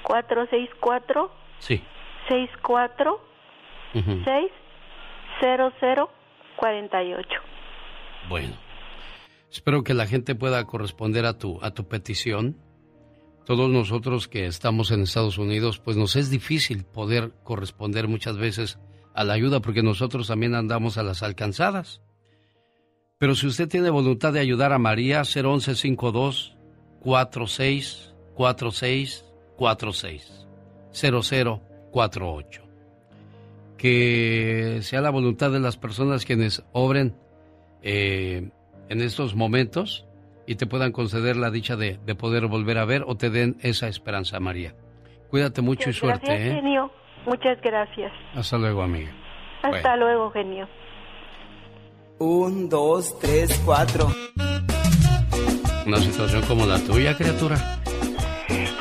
cuatro seis cuatro Sí. seis cuatro Ujú. seis cero cero cuarenta y ocho. Bueno, espero que la gente pueda corresponder a tu, a tu petición. Todos nosotros que estamos en Estados Unidos, pues nos es difícil poder corresponder muchas veces a la ayuda porque nosotros también andamos a las alcanzadas. Pero si usted tiene voluntad de ayudar a María, 01152 46 46 46 0048 que sea la voluntad de las personas quienes obren eh, en estos momentos y te puedan conceder la dicha de, de poder volver a ver o te den esa esperanza, María. Cuídate mucho y suerte, gracias, ¿eh? genio. Muchas gracias. Hasta luego, amiga. Hasta luego, genio. Un, dos, tres, cuatro. Una situación como la tuya, criatura.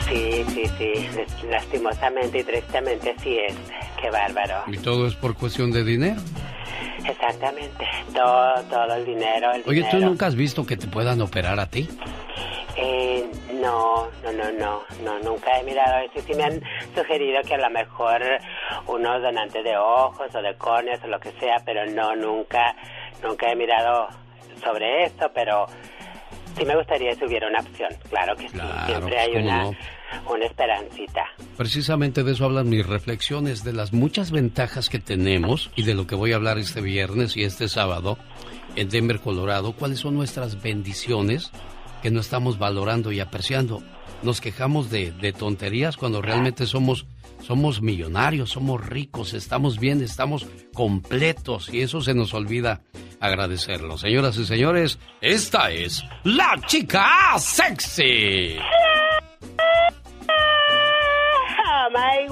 Sí, sí, sí. Lastimosamente y tristemente así es. Qué bárbaro. Y todo es por cuestión de dinero. Exactamente. Todo, todo el dinero. El Oye, ¿tú dinero. nunca has visto que te puedan operar a ti? Eh, no, no, no, no, no, nunca he mirado eso. Sí me han sugerido que a lo mejor unos donantes de ojos o de córneas o lo que sea, pero no, nunca, nunca he mirado sobre esto, pero sí me gustaría si hubiera una opción. Claro que sí, siempre hay pues, ¿cómo una, no? Una esperancita. Precisamente de eso hablan mis reflexiones, de las muchas ventajas que tenemos y de lo que voy a hablar este viernes y este sábado en Denver, Colorado. ¿Cuáles son nuestras bendiciones que no estamos valorando y apreciando? Nos quejamos de, de tonterías cuando realmente somos, somos millonarios, somos ricos, estamos bien, estamos completos y eso se nos olvida agradecerlo. Señoras y señores, esta es la chica sexy. Oh my.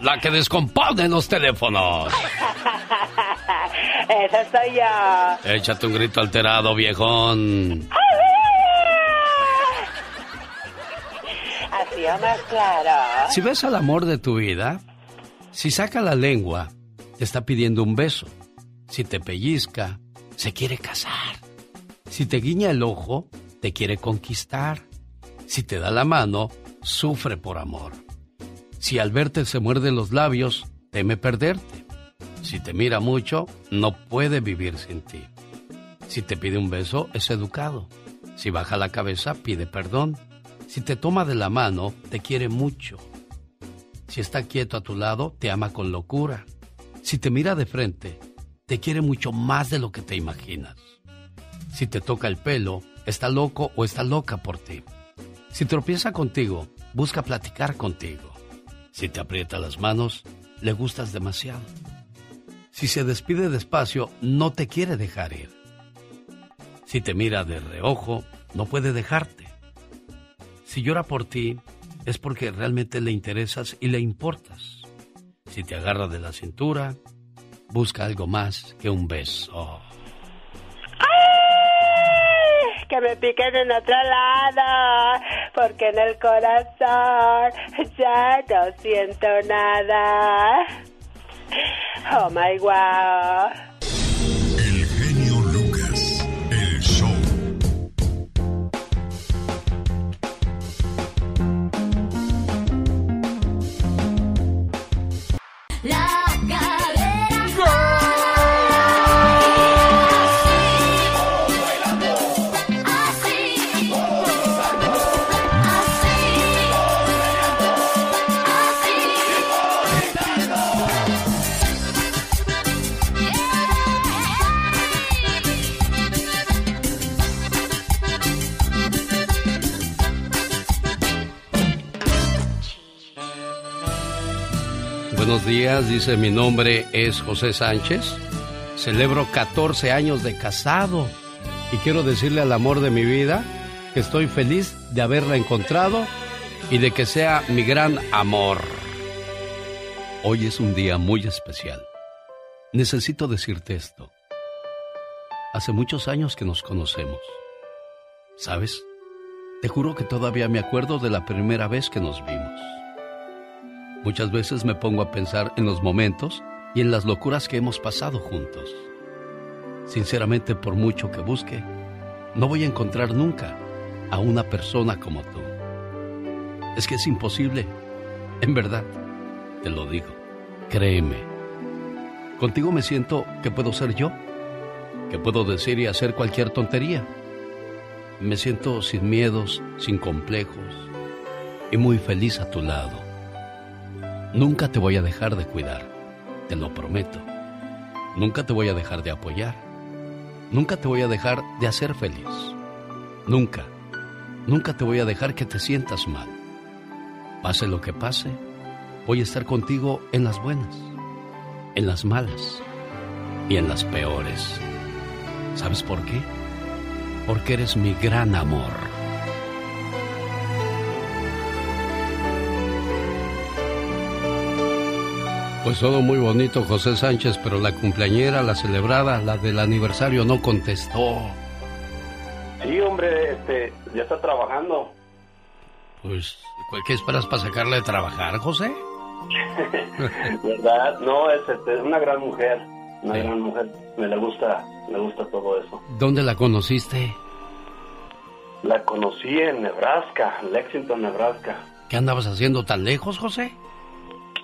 La que descompone los teléfonos. *laughs* Esa soy yo. Échate un grito alterado, viejón. Así o más claro. Si ves al amor de tu vida, si saca la lengua, te está pidiendo un beso. Si te pellizca, se quiere casar. Si te guiña el ojo, te quiere conquistar. Si te da la mano, sufre por amor. Si al verte se muerde los labios, teme perderte. Si te mira mucho, no puede vivir sin ti. Si te pide un beso, es educado. Si baja la cabeza, pide perdón. Si te toma de la mano, te quiere mucho. Si está quieto a tu lado, te ama con locura. Si te mira de frente, te quiere mucho más de lo que te imaginas. Si te toca el pelo, está loco o está loca por ti. Si tropieza contigo, busca platicar contigo. Si te aprieta las manos, le gustas demasiado. Si se despide despacio, no te quiere dejar ir. Si te mira de reojo, no puede dejarte. Si llora por ti, es porque realmente le interesas y le importas. Si te agarra de la cintura, busca algo más que un beso. Que me piquen en otro lado, porque en el corazón ya no siento nada. Oh my wow. Días, dice mi nombre es José Sánchez. Celebro 14 años de casado y quiero decirle al amor de mi vida que estoy feliz de haberla encontrado y de que sea mi gran amor. Hoy es un día muy especial. Necesito decirte esto. Hace muchos años que nos conocemos. ¿Sabes? Te juro que todavía me acuerdo de la primera vez que nos vimos. Muchas veces me pongo a pensar en los momentos y en las locuras que hemos pasado juntos. Sinceramente, por mucho que busque, no voy a encontrar nunca a una persona como tú. Es que es imposible. En verdad, te lo digo. Créeme. Contigo me siento que puedo ser yo, que puedo decir y hacer cualquier tontería. Me siento sin miedos, sin complejos y muy feliz a tu lado. Nunca te voy a dejar de cuidar, te lo prometo. Nunca te voy a dejar de apoyar. Nunca te voy a dejar de hacer feliz. Nunca, nunca te voy a dejar que te sientas mal. Pase lo que pase, voy a estar contigo en las buenas, en las malas y en las peores. ¿Sabes por qué? Porque eres mi gran amor. Pues todo muy bonito, José Sánchez, pero la cumpleañera, la celebrada, la del aniversario no contestó. Sí, hombre, este, ya está trabajando. Pues, ¿qué esperas para sacarle de trabajar, José? *laughs* ¿Verdad? No, es, este, es una gran mujer, una gran mujer. Me le gusta, me gusta todo eso. ¿Dónde la conociste? La conocí en Nebraska, Lexington, Nebraska. ¿Qué andabas haciendo tan lejos, José?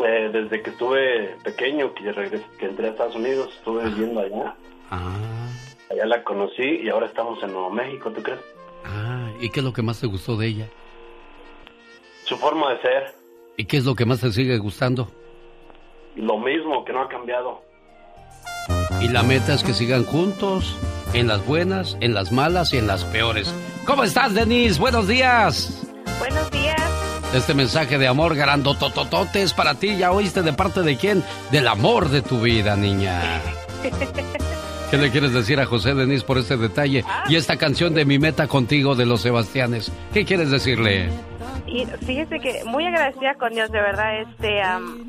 Eh, desde que estuve pequeño, que, regresé, que entré a Estados Unidos, estuve viviendo allá. Ah, Allá la conocí y ahora estamos en Nuevo México, ¿tú crees? ah, ¿y qué es lo que más te gustó de ella? Su forma de ser, ¿Y qué es lo que más te sigue gustando? lo mismo, que no ha cambiado. Y la meta es que sigan juntos, en las buenas, en las malas y en las peores. ¿Cómo estás, Denise? Buenos días. Buenos días. Este mensaje de amor grandotototote es para ti. ¿Ya oíste de parte de quién? Del amor de tu vida, niña. *laughs* ¿Qué le quieres decir a José Denis por este detalle? Y esta canción de Mi Meta Contigo de los Sebastianes. ¿Qué quieres decirle? Y fíjese que muy agradecida con Dios, de verdad, este, am,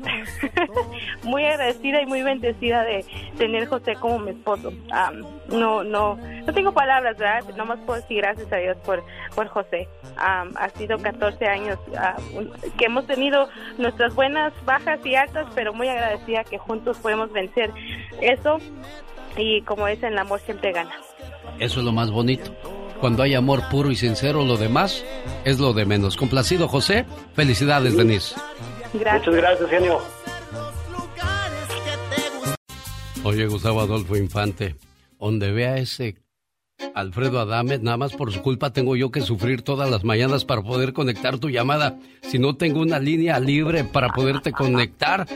*laughs* muy agradecida y muy bendecida de tener José como mi esposo. Am, no, no, no tengo palabras, ¿verdad? Nomás puedo decir gracias a Dios por, por José. Am, ha sido 14 años un- que hemos tenido nuestras buenas, bajas y altas, pero muy agradecida que juntos podemos vencer eso. Y como dicen, el amor siempre gana. Eso es lo más bonito. Cuando hay amor puro y sincero, lo demás es lo de menos. Complacido, José. Felicidades, Denise. Gracias. Muchas gracias, genio. Oye, Gustavo Adolfo Infante, donde vea ese Alfredo Adame, nada más por su culpa tengo yo que sufrir todas las mañanas para poder conectar tu llamada. Si no tengo una línea libre para poderte conectar,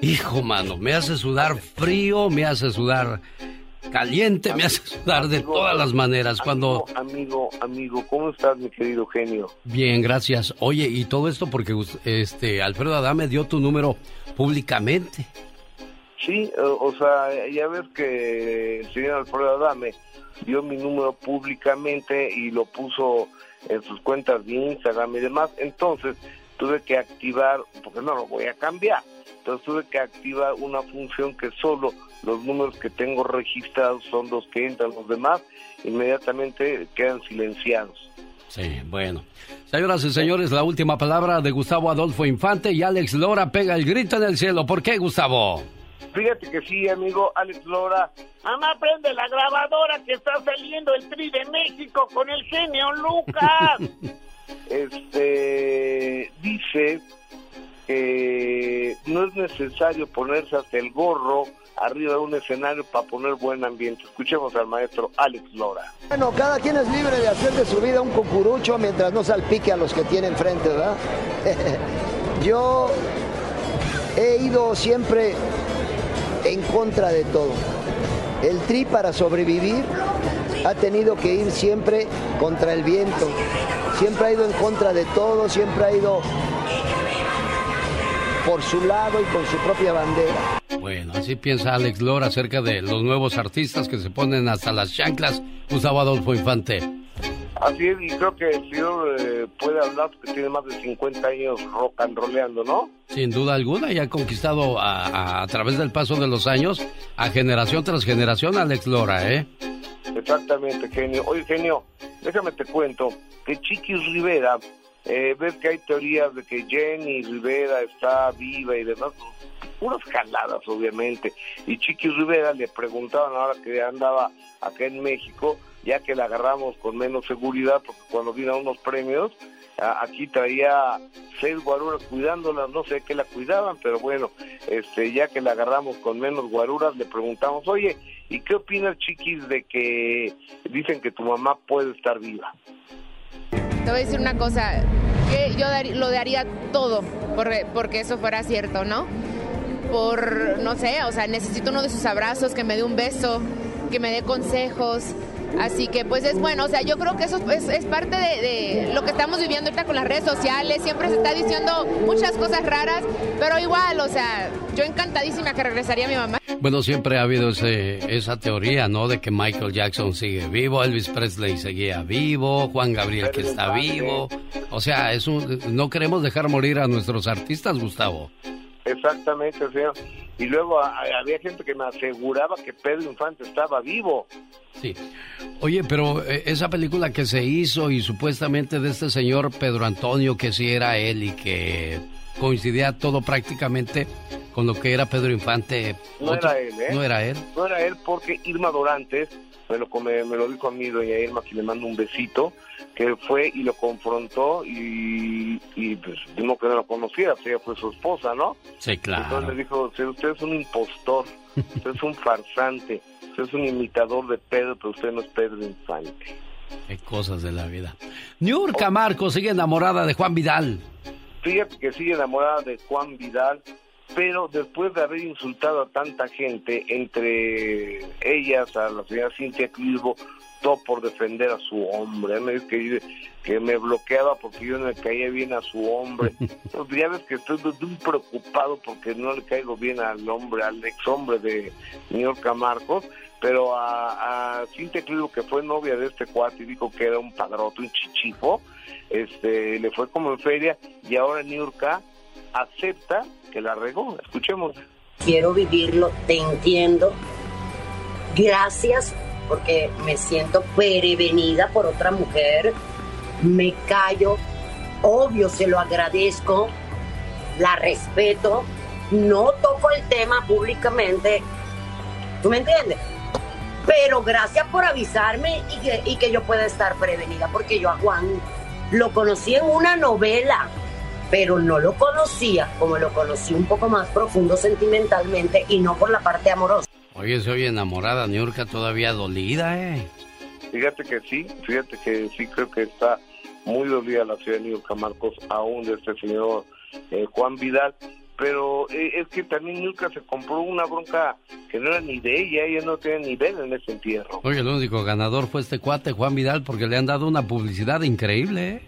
hijo mano, me hace sudar frío, me hace sudar caliente, me hace sudar de todas las maneras. Cuando Amigo, amigo, ¿cómo estás, mi querido genio? Bien, gracias. Oye, y todo esto porque este Alfredo Adame dio tu número públicamente. Sí, o sea, ya ves que el señor Alfredo Adame dio mi número públicamente y lo puso en sus cuentas de Instagram y demás. Entonces tuve que activar, porque no lo voy a cambiar, entonces tuve que activar una función que solo los números que tengo registrados son los que entran, los demás inmediatamente quedan silenciados. Sí, bueno. Señoras y señores, la última palabra de Gustavo Adolfo Infante y Alex Lora pega el grito en el cielo. ¿Por qué, Gustavo? Fíjate que sí, amigo Alex Lora. Mamá, prende la grabadora que está saliendo el Tri de México con el genio Lucas. *laughs* este dice no es necesario ponerse hasta el gorro arriba de un escenario para poner buen ambiente. Escuchemos al maestro Alex Lora. Bueno, cada quien es libre de hacer de su vida un cucurucho mientras no salpique a los que tiene enfrente, ¿verdad? *laughs* Yo he ido siempre en contra de todo. El tri para sobrevivir ha tenido que ir siempre contra el viento. Siempre ha ido en contra de todo, siempre ha ido por su lado y con su propia bandera. Bueno, así piensa Alex Lora acerca de los nuevos artistas que se ponen hasta las chanclas. Gustavo Adolfo Infante. Así es, y creo que el señor eh, puede hablar porque tiene más de 50 años rock and rollando, ¿no? Sin duda alguna, y ha conquistado a, a- a través del paso de los años a generación tras generación Alex Lora, ¿eh? Exactamente, genio. Oye, genio, déjame te cuento que Chiquis Rivera, eh, ves que hay teorías de que Jenny Rivera está viva y demás, puras jaladas, obviamente. Y Chiquis Rivera le preguntaban ahora que andaba acá en México, ya que la agarramos con menos seguridad, porque cuando vino a unos premios, aquí traía seis guaruras cuidándola, no sé qué la cuidaban, pero bueno, este, ya que la agarramos con menos guaruras, le preguntamos, oye, ¿y qué opinas, chiquis, de que dicen que tu mamá puede estar viva? Te voy a decir una cosa, que yo lo daría todo porque, porque eso fuera cierto, ¿no? Por, no sé, o sea, necesito uno de sus abrazos, que me dé un beso, que me dé consejos. Así que pues es bueno, o sea, yo creo que eso es, es parte de, lo que estamos viviendo ahorita con las redes sociales, siempre se está diciendo muchas cosas raras, pero igual, o sea, yo encantadísima que regresaría mi mamá. Bueno, siempre ha habido ese, esa teoría, ¿no? De que Michael Jackson sigue vivo, Elvis Presley seguía vivo, Juan Gabriel que está vivo. O sea, es un- no queremos dejar morir a nuestros artistas, Gustavo. Exactamente, señor. Y luego a- había gente que me aseguraba que Pedro Infante estaba vivo. Sí. Oye, pero eh, esa película que se hizo y supuestamente de este señor Pedro Antonio, que sí era él y que coincidía todo prácticamente con lo que era Pedro Infante. No otro- era él, ¿eh? No era él. No era él porque Irma Dorantes, me lo, come- me lo dijo a mí doña Irma, que le mando un besito, que fue y lo confrontó y, y pues dijo que no lo conocía, o sea, fue su esposa, ¿no? Sí, claro. Entonces le dijo, "Sí, usted es un impostor, usted es un farsante, usted es un imitador de Pedro, pero usted no es Pedro Infante. Qué cosas de la vida. Niurka Marco sigue enamorada de Juan Vidal. Fíjate que sigue enamorada de Juan Vidal, pero después de haber insultado a tanta gente, entre ellas a la señora Cintia Clisbo, todo por defender a su hombre. Me dice que, que me bloqueaba porque yo no le caía bien a su hombre. *laughs* Pues ya ves que estoy muy preocupado porque no le caigo bien al hombre, al ex hombre de York Marcos, pero a, a Cintia Clisbo, que fue novia de este cuate y dijo que era un padrote, un chichifo, este, le fue como en feria y ahora Niurka acepta que la regó. Escuchemos. quiero vivirlo, te entiendo. Gracias porque me siento prevenida por otra mujer. Me callo, obvio se lo agradezco, la respeto, no toco el tema públicamente. ¿Tú me entiendes? Pero gracias por avisarme y que, y que yo pueda estar prevenida, porque yo a Juan lo conocí en una novela, pero no lo conocía como lo conocí un poco más profundo sentimentalmente y no por la parte amorosa. Oye, se oye enamorada, Niurka todavía dolida, ¿eh? Fíjate que sí, fíjate que sí creo que está muy dolida la ciudad de Niurka Marcos aún de este señor eh, Juan Vidal, pero eh, es que también Niurka se compró una bronca que no era ni de ella, ella no tenía nivel en ese entierro. Oye, el único ganador fue este cuate, Juan Vidal, porque le han dado una publicidad increíble, ¿eh?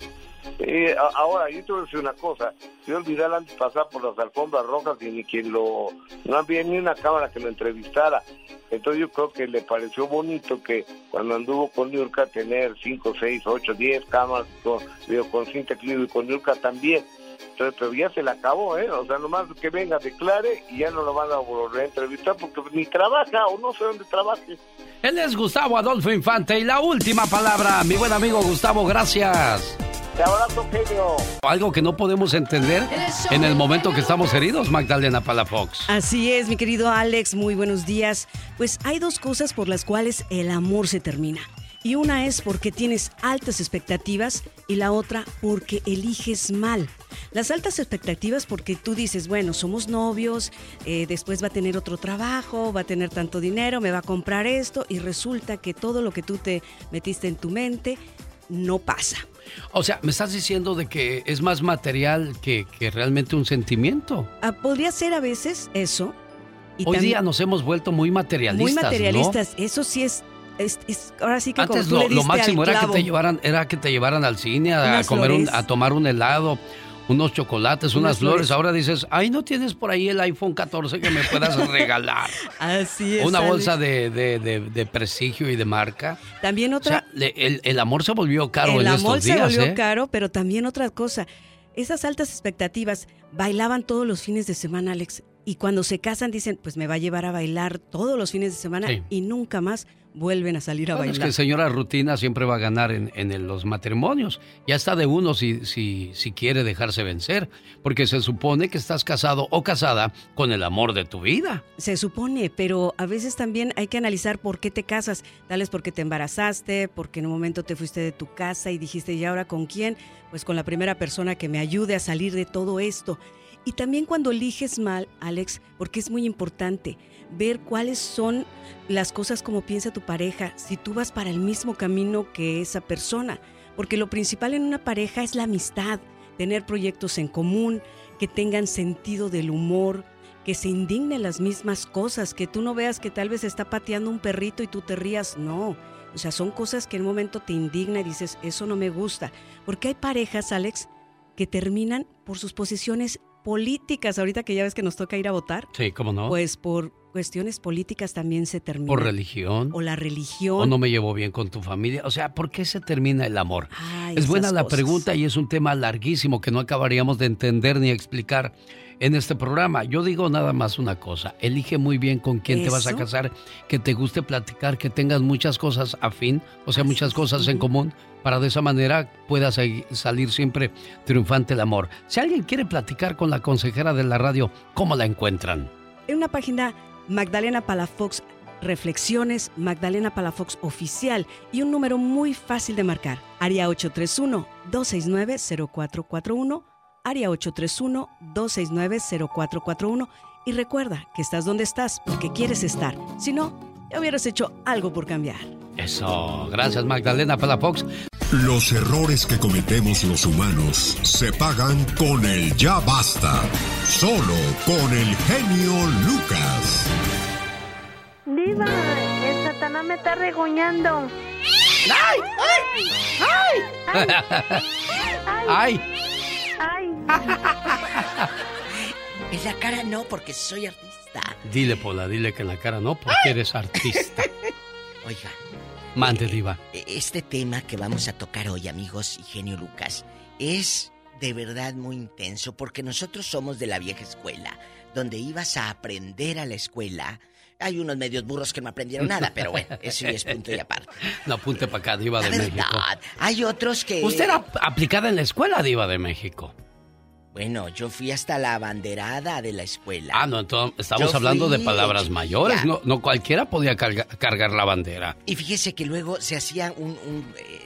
Eh, ahora, yo te voy a decir una cosa. Yo Vidal antes de pasar por las alfombras rojas y ni quien lo... No había ni una cámara que lo entrevistara. Entonces yo creo que le pareció bonito que cuando anduvo con Niurka tener 5, 6, 8, 10 cámaras con, digo, con Cintia Clio y con Niurka también. Entonces, pero ya se le acabó, ¿eh? O sea, nomás que venga, declare y ya no lo van a volver a entrevistar porque ni trabaja o no sé dónde trabaje. Él es Gustavo Adolfo Infante y la última palabra, mi buen amigo Gustavo, gracias. Te abrazo, genio. Algo que no podemos entender en el momento que estamos heridos, Magdalena Palafox. Así es, mi querido Alex, muy buenos días. Pues hay dos cosas por las cuales el amor se termina. Y una es porque tienes altas expectativas y la otra porque eliges mal. Las altas expectativas porque tú dices, bueno, somos novios, eh, después va a tener otro trabajo, va a tener tanto dinero, me va a comprar esto y resulta que todo lo que tú te metiste en tu mente no pasa. O sea, me estás diciendo de que es más material que, que realmente un sentimiento. Ah, podría ser a veces eso. y Hoy también- día nos hemos vuelto muy materialistas. Muy ¿no? materialistas, eso sí es, es, es- ahora sí que como Antes tú lo, le lo máximo era que te llevaran, era que te llevaran al cine a, Unas comer un- a tomar un helado. Unos chocolates, unas, flores. Ahora dices, ay, ¿no tienes por ahí el iPhone 14 que me puedas *laughs* regalar? Así es. Una Alex. bolsa de, de- de- de prestigio y de marca. También O otra. sea, le- el, el amor se volvió caro el en amor estos se volvió ¿eh? caro, pero también otra cosa. Esas altas expectativas bailaban todos los fines de semana, Alex. Y cuando se casan dicen, pues me va a llevar a bailar todos los fines de semana Sí. y nunca más vuelven a salir a Bueno, es que señora rutina siempre va a ganar en, en el- los matrimonios. Ya está de uno si, si, si quiere dejarse vencer, porque se supone que estás casado o casada con el amor de tu vida. Se supone, pero a veces también hay que analizar por qué te casas. Tal vez porque te embarazaste, porque en un momento te fuiste de tu casa y dijiste, ¿y ahora con quién? Pues con la primera persona que me ayude a salir de todo esto. Y también cuando eliges mal, Alex, porque es muy importante ver cuáles son las cosas como piensa tu pareja, si tú vas para el mismo camino que esa persona. Porque lo principal en una pareja es la amistad, tener proyectos en común, que tengan sentido del humor, que se indignen las mismas cosas, que tú no veas que tal vez está pateando un perrito y tú te rías, no. O sea, son cosas que en un momento te indigna y dices, eso no me gusta. Porque hay parejas, Alex, que terminan por sus posiciones políticas. Ahorita que ya ves que nos toca ir a votar, Sí, ¿cómo no? pues por cuestiones políticas también se termina. Por religión. O la religión. O no me llevo bien con tu familia. O sea, ¿por qué se termina el amor? Ay, es buena la cosas. pregunta y es un tema larguísimo que no acabaríamos de entender ni explicar en este programa. Yo digo nada más una cosa. Elige muy bien con quién te vas a casar, que te guste platicar, que tengas muchas cosas afín, o sea, muchas cosas en común, para de esa manera pueda segui- salir siempre triunfante el amor. Si alguien quiere platicar con la consejera de la radio, ¿cómo la encuentran? En una página Magdalena Palafox Reflexiones, Magdalena Palafox Oficial y un número muy fácil de marcar, área 831-269-0441, área 831-269-0441 y recuerda que estás donde estás porque quieres estar, si no, ya hubieras hecho algo por cambiar. Eso, gracias Magdalena Palafox. Los errores que cometemos los humanos se pagan con el ya basta. Solo con el genio Lucas. Diva, el Satanás me está regoñando. ¡Ay! ¡Ay! ¡Ay! *laughs* ¡Ay! En la cara no, porque soy artista. Dile, Pola, dile que en la cara no, porque eres artista. Oiga, Mande, diva. e- este tema que vamos a tocar hoy, amigos y genio Lucas, es de verdad muy intenso porque nosotros somos de la vieja escuela, donde ibas a aprender a la escuela. Hay unos medios burros que no aprendieron nada, pero bueno, *laughs* eso ya es punto y aparte. No apunte para acá, diva de La México. verdad, hay otros que... Usted era aplicada en la escuela, diva de México. Bueno, yo fui hasta la banderada de la escuela. Ah, no, entonces estamos Yo hablando de palabras mayores. No, no cualquiera podía carga- cargar la bandera. Y fíjese que luego se hacía un... un, eh,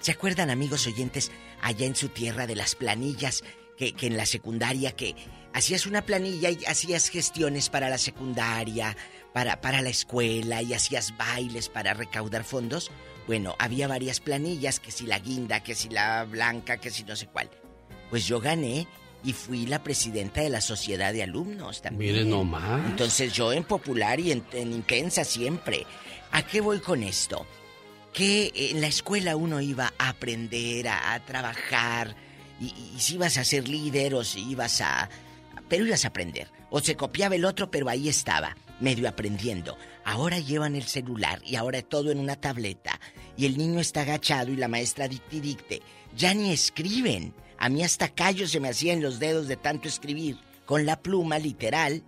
¿Se acuerdan, amigos oyentes, allá en su tierra de las planillas? Que, que en la secundaria, que hacías una planilla y hacías gestiones para la secundaria, para, para la escuela y hacías bailes para recaudar fondos. Bueno, había varias planillas, que si la guinda, que si la blanca, que si no sé cuál. Pues yo gané y fui la presidenta de la sociedad de alumnos también. Mire nomás. Entonces yo en popular y en, en intensa siempre. ¿A qué voy con esto? Que en la escuela uno iba a aprender, a, a trabajar, y, y si ibas a ser líder o si ibas a... Pero ibas a aprender. O se copiaba el otro, pero ahí estaba, medio aprendiendo. Ahora llevan el celular y ahora todo en una tableta. Y el niño está agachado y la maestra dicte dicte. Ya ni escriben. A mí hasta callos se me hacían los dedos de tanto escribir. Con la pluma, literal.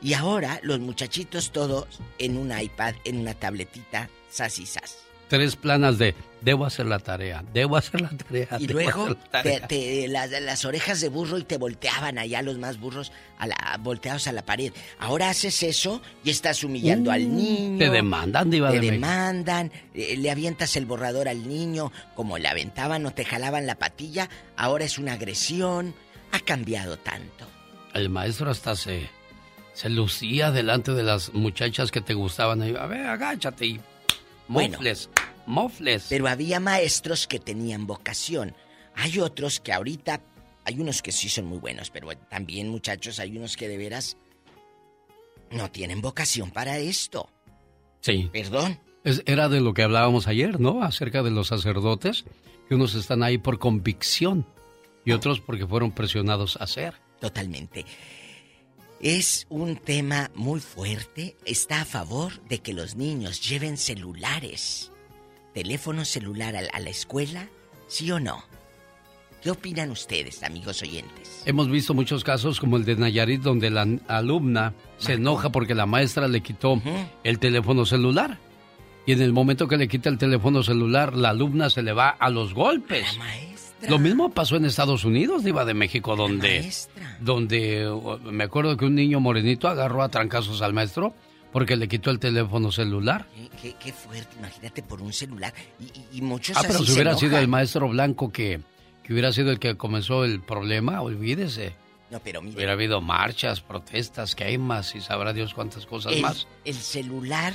Y ahora los muchachitos todos en un iPad, en una tabletita, sas y sas. Tres planas de debo hacer la tarea, debo hacer la tarea. Y luego la te, tarea". te- las, las orejas de burro y te volteaban allá los más burros a la, volteados a la pared. Ahora haces eso y estás humillando al niño. Uh, Te demandan, diva Te de demandan, eh, le avientas el borrador al niño, como le aventaban o te jalaban la patilla, ahora es una agresión. Ha cambiado tanto. El maestro hasta se, se lucía delante de las muchachas que te gustaban. Ahí, A ver, agáchate y Bueno. mofles, mofles. Pero había maestros que tenían vocación. Hay otros que ahorita, hay unos que sí son muy buenos, pero también muchachos, hay unos que de veras no tienen vocación para esto. Sí. Perdón. Es- era de lo que hablábamos ayer, ¿no? Acerca de los sacerdotes, que unos están ahí por convicción. y otros porque fueron presionados a hacer. Totalmente. Es un tema muy fuerte. Está a favor de que los niños lleven celulares, teléfono celular a, a la escuela, ¿sí o no? ¿Qué opinan ustedes, amigos oyentes? Hemos visto muchos casos como el de Nayarit donde la alumna se enoja porque la maestra le quitó el teléfono celular. Y en el momento que le quita el teléfono celular, la alumna se le va a los golpes. Lo mismo pasó en Estados Unidos, Diva de México, donde, donde me acuerdo que un niño morenito agarró a trancazos al maestro porque le quitó el teléfono celular. Qué, qué fuerte, imagínate por un celular. Y, y- muchos Ah, pero así si se hubiera sido el maestro blanco que, que hubiera sido el que comenzó el problema, olvídese. No, pero mire. Hubiera habido marchas, protestas, queimas y sabrá Dios cuántas cosas el, más. el celular,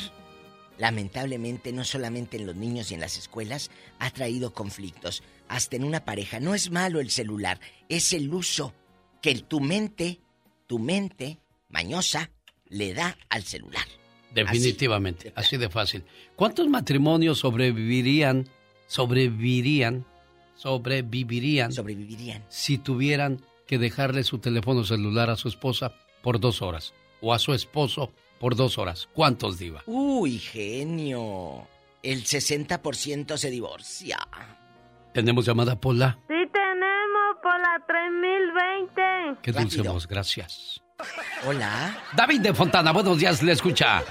lamentablemente, no solamente en los niños y en las escuelas, ha traído conflictos. Hasta en una pareja. No es malo el celular, es el uso que el- tu mente, tu mente mañosa, le da al celular. Definitivamente, así de fácil. ¿Cuántos matrimonios sobrevivirían, sobrevivirían, sobrevivirían, sobrevivirían si tuvieran que dejarle su teléfono celular a su esposa por dos horas o a su esposo por dos horas? ¿Cuántos diva? Uy, genio. El 60% se divorcia. Tenemos llamada Pola. Sí tenemos por la 3020. Qué dulce voz, gracias. Hola. David de Fontana, buenos días, le escucha.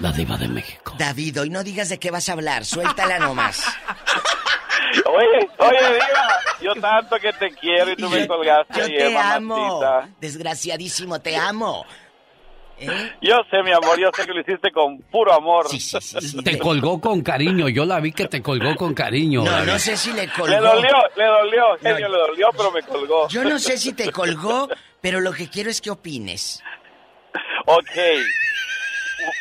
La diva de México. David, hoy no digas de qué vas a hablar, suéltala nomás. *laughs* Oye, oye, Diva, yo tanto que te quiero y tú me colgaste Yo ayer, te amo. Desgraciadísimo, te amo. ¿Eh? Yo sé, mi amor, yo sé que lo hiciste con puro amor. Te colgó con cariño, yo la vi que te colgó con cariño. No, no sé si le colgó. Le dolió, le dolió, genio, le dolió, pero me colgó. Yo no sé si te colgó, pero lo que quiero es que opines. Ok.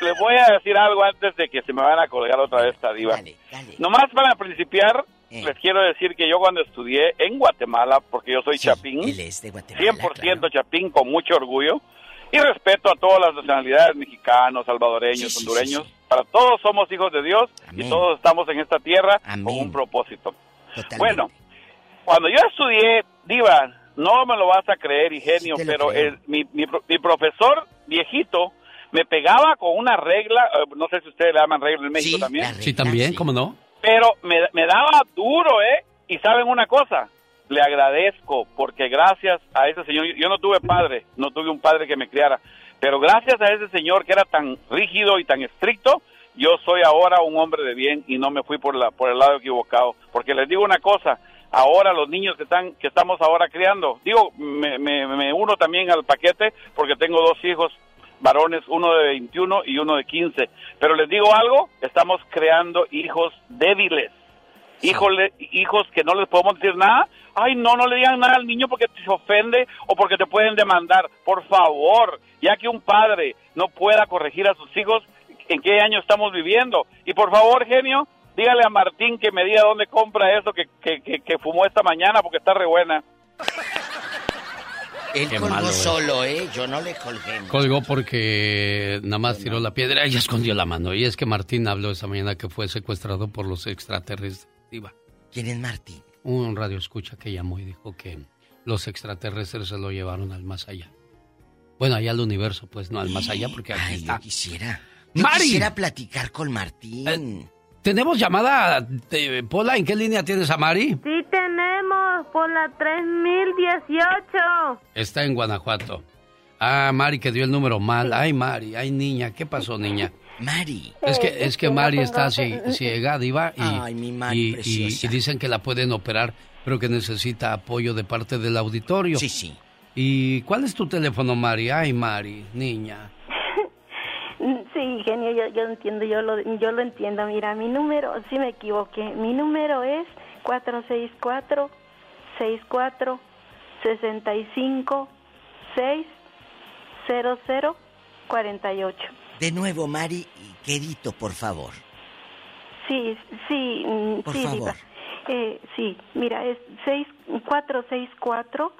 Le voy a decir algo antes de que se me van a colgar otra vez esta diva. Nomás para principiar, Eh. les quiero decir que yo cuando estudié en Guatemala, porque yo soy chapín, Él es de Guatemala. 100% chapín con mucho orgullo, y respeto a todas las nacionalidades, mexicanos, salvadoreños, Sí, sí, hondureños, sí, para todos somos hijos de Dios Amén. y todos estamos en esta tierra con un propósito. Bueno, cuando yo estudié, Diva, no me lo vas a creer, ingenio, pero el- mi, mi pro- mi profesor viejito me pegaba con una regla, eh, no sé si ustedes le llaman regla en México también. Sí, también, ¿cómo no? Pero me, me daba duro, ¿eh? Y saben una cosa, le agradezco porque gracias a ese señor, yo no tuve padre, no tuve un padre que me criara, pero gracias a ese señor que era tan rígido y tan estricto, yo soy ahora un hombre de bien y no me fui por la por el lado equivocado, porque les digo una cosa, ahora los niños que están que estamos ahora criando, digo, me, me, me uno también al paquete porque tengo dos hijos varones, uno de 21 y uno de 15. Pero les digo algo, estamos creando hijos débiles. Híjole, hijos que no les podemos decir nada. Ay, no, no le digan nada al niño porque se ofende o porque te pueden demandar. Por favor, ya que un padre no pueda corregir a sus hijos, ¿en qué año estamos viviendo? Y por favor, genio, dígale a Martín que me diga dónde compra eso que, que, que, que fumó esta mañana porque está re buena. Él Qué colgó malo, eh. solo, ¿eh? Yo no le colgué. Colgó porque nada más tiró la piedra y escondió la mano. Y es que Martín habló esta mañana que fue secuestrado por los extraterrestres. Diva. ¿Quién es Martín? Un radio escucha que llamó y dijo que los extraterrestres se lo llevaron al más allá. Bueno, allá al universo, pues no al más allá, porque aquí Ay, está. yo quisiera. Yo Mari. quisiera platicar con Martín. Tenemos llamada. de- Pola, ¿en qué línea tienes a Mari? Sí tenemos por la 3018. Está en Guanajuato. Ah, Mari que dio el número mal. Ay, Mari, ay, niña. ¿Qué pasó, niña? Mari. Es que, es que es que no Mari está cie- ciega, diva, y, Ay, mi Mari y- y- preciosa. y dicen que la pueden operar, pero que necesita apoyo de parte del auditorio. Sí, sí. ¿Y cuál es tu teléfono, Mari? Ay, Mari, niña. *laughs* Sí, genio, yo, yo entiendo, yo lo, yo lo entiendo. Mira, mi número, sí me equivoqué. Mi número es 464 64 65 600 48. De nuevo, Mari, quedito, por favor. Sí, sí, mm, Por sí, favor. Eh, sí, mira, es 6 464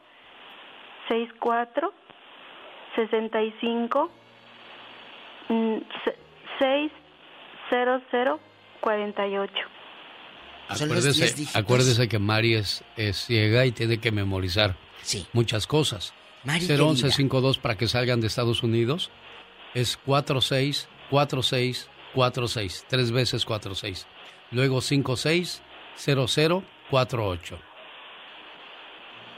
64 65 mm, se- 600 48. Son los Acuérdese, 10 dígitos. acuérdese que Mari es, es ciega y tiene que memorizar muchas cosas. Mari, 01152 para que salgan de Estados Unidos es 46 46 46, tres veces 46. Luego 56 00 48.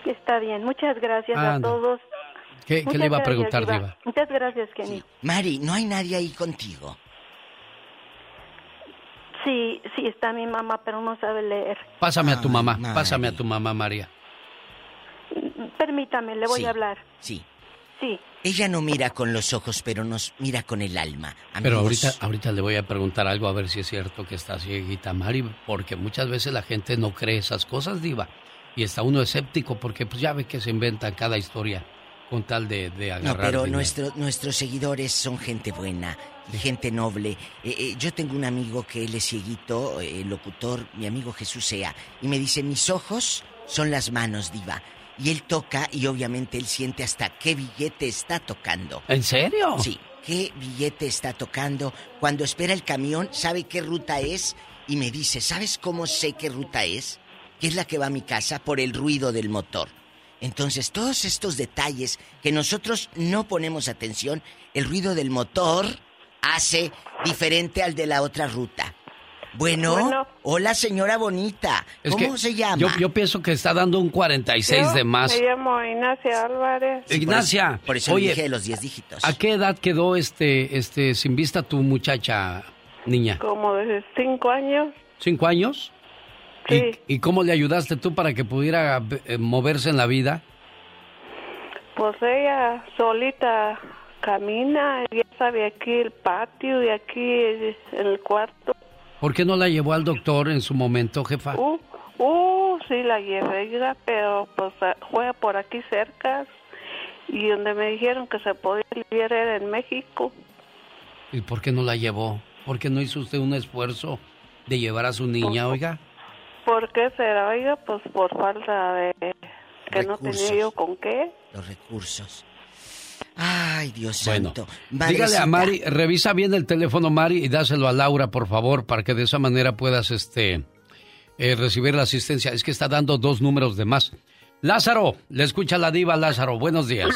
Está bien, muchas gracias a todos. ¿Qué, le iba a gracias, preguntar, Diva? Muchas gracias, Kenny. Mari, ¿no hay nadie ahí contigo? Sí, sí, está mi mamá, pero no sabe leer. Pásame a tu mamá, Mari. pásame a tu mamá, María. Permítame, le voy Sí. a hablar. Sí. Sí. Ella no mira con los ojos, pero nos mira con el alma. Pero ahorita, ahorita le voy a preguntar algo a ver si es cierto que está cieguita Mari, porque muchas veces la gente no cree esas cosas, Diva. Y está uno escéptico porque pues ya ve que se inventan cada historia con tal de, de No, agarrar pero dinero. nuestro- nuestros seguidores son gente buena, y gente noble. Eh, eh, yo tengo un amigo que él es cieguito, eh, locutor, mi amigo Jesús Sea, y me dice, mis ojos son las manos, diva. Y él toca y obviamente él siente hasta qué billete está tocando. ¿En serio? Sí, qué billete está tocando. Cuando espera el camión, sabe qué ruta es y me dice, ¿sabes cómo sé qué ruta es? Que es la que va a mi casa por el ruido del motor. Entonces, todos estos detalles que nosotros no ponemos atención, el ruido del motor hace diferente al de la otra ruta. Bueno, Bueno. hola señora bonita. Es ¿Cómo se llama? Yo, yo pienso que está dando un 46 de más. Me llamo Ignacia Álvarez. Sí, por Ignacia, eso- por eso oye, dije de los 10 dígitos. ¿A qué edad quedó este, este, sin vista tu muchacha, niña? Como desde cinco años. ¿Cinco años? Sí. ¿Y, y cómo le ayudaste tú para que pudiera eh, moverse en la vida? Pues ella solita camina, ya sabe aquí el patio y aquí en el cuarto. ¿Por qué no la llevó al doctor en su momento, jefa? Uh, uh, sí la llevé, oiga, pero pues ah, juega por aquí cerca y donde me dijeron que se podía aliviar era en México. ¿Y por qué no la llevó? ¿Por qué no hizo usted un esfuerzo de llevar a su niña, oiga? ¿Por qué será, oiga? Pues por falta de que no Recursos. tenía yo con qué. Los recursos. Ay, Dios Bueno, santo. dígale a Mari, revisa bien el teléfono, Mari, y dáselo a Laura, por favor, para que de esa manera puedas este, eh, recibir la asistencia. Es que está dando dos números de más. Lázaro, le escucha la diva Lázaro. Buenos días.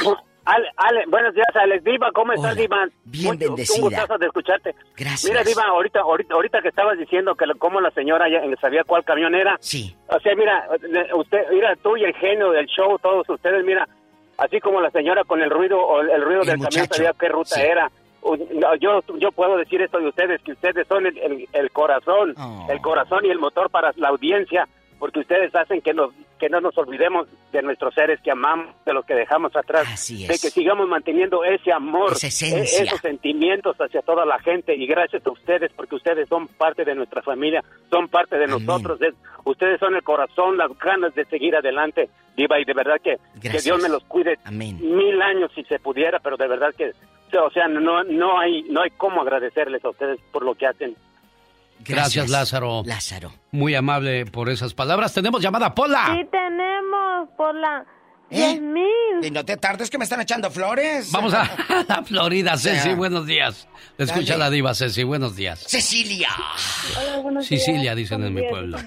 Ale, Ale, buenos días, Alex Diva, ¿cómo estás, Diva? bien Mucho- bendecida. Un gustazo de escucharte. Gracias. Mira, Diva, ahorita, ahorita, ahorita que estabas diciendo que lo- cómo la señora ya sabía cuál camión era. Sí. O sea, mira, usted, mira, tú y el genio del show, todos ustedes, mira, así como la señora con el ruido, o el, ruido El del camión sabía qué ruta sí. era. Yo, yo puedo decir esto de ustedes, que ustedes son el, el- el corazón, Oh. el corazón y el motor para la audiencia, porque ustedes hacen que nos que no nos olvidemos de nuestros seres que amamos, de los que dejamos atrás, Así de que sigamos manteniendo ese amor, e- esos sentimientos hacia toda la gente y gracias a ustedes porque ustedes son parte de nuestra familia, son parte de nosotros, es- ustedes son el corazón, las ganas de seguir adelante, Diva, y de verdad que, que. Dios me los cuide Amén. mil años si se pudiera, pero de verdad que, o sea, no, no hay no hay cómo agradecerles a ustedes por lo que hacen. Gracias, Lázaro. Lázaro. Muy amable por esas palabras. Tenemos llamada, Pola. Sí tenemos por la ¿Eh? 10 mil. Y no te tardes que me están echando flores. Vamos a, *laughs* Florida, Ceci, buenos días. Le escucha Dale. la diva, Ceci, buenos días. Cecilia. Hola, buenos Sicilia, días. dicen en mi pueblo.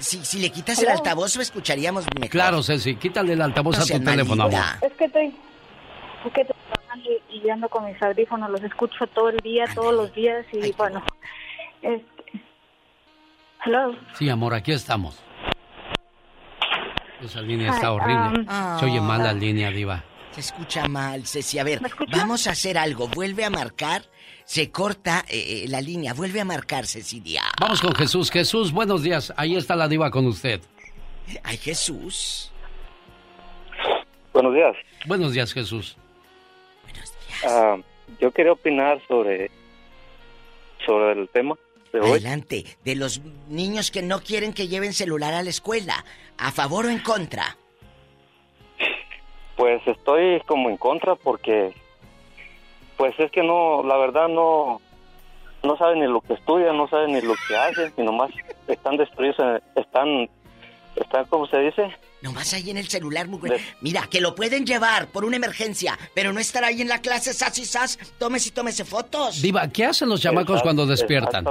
Si, si le quitas el altavoz, lo escucharíamos mejor. Claro, Ceci, quítale el altavoz No a tu teléfono, amor. Es que estoy, es que estoy trabajando y, y ando con mis audífonos, los escucho todo el día, todos los días y bueno, este, hello. Sí, amor, aquí estamos. Esa línea está Ay, horrible. um, Se oye mal la línea, diva. Se escucha mal, Ceci. A ver, vamos a hacer algo. Vuelve a marcar. Se corta eh, eh, la línea. Vuelve a marcar, Cecilia. Vamos con Jesús. Jesús, buenos días. Ahí está la diva con usted. Ay, Jesús. Buenos días. Buenos días, Jesús. Ah, yo quería opinar sobre sobre el tema de hoy. Adelante. De los niños que no quieren que lleven celular a la escuela. ¿A favor o en contra? Pues estoy como en contra porque pues es que no, la verdad no no saben ni lo que estudian, no saben ni lo que hacen, y nomás están destruidos, están están como se dice, Nomás ahí en el celular, mujer. Mira, que lo pueden llevar por una emergencia, pero no estar ahí en la clase, sas y sas, tómese y tómese fotos. Diva, ¿qué hacen los chamacos cuando despiertan?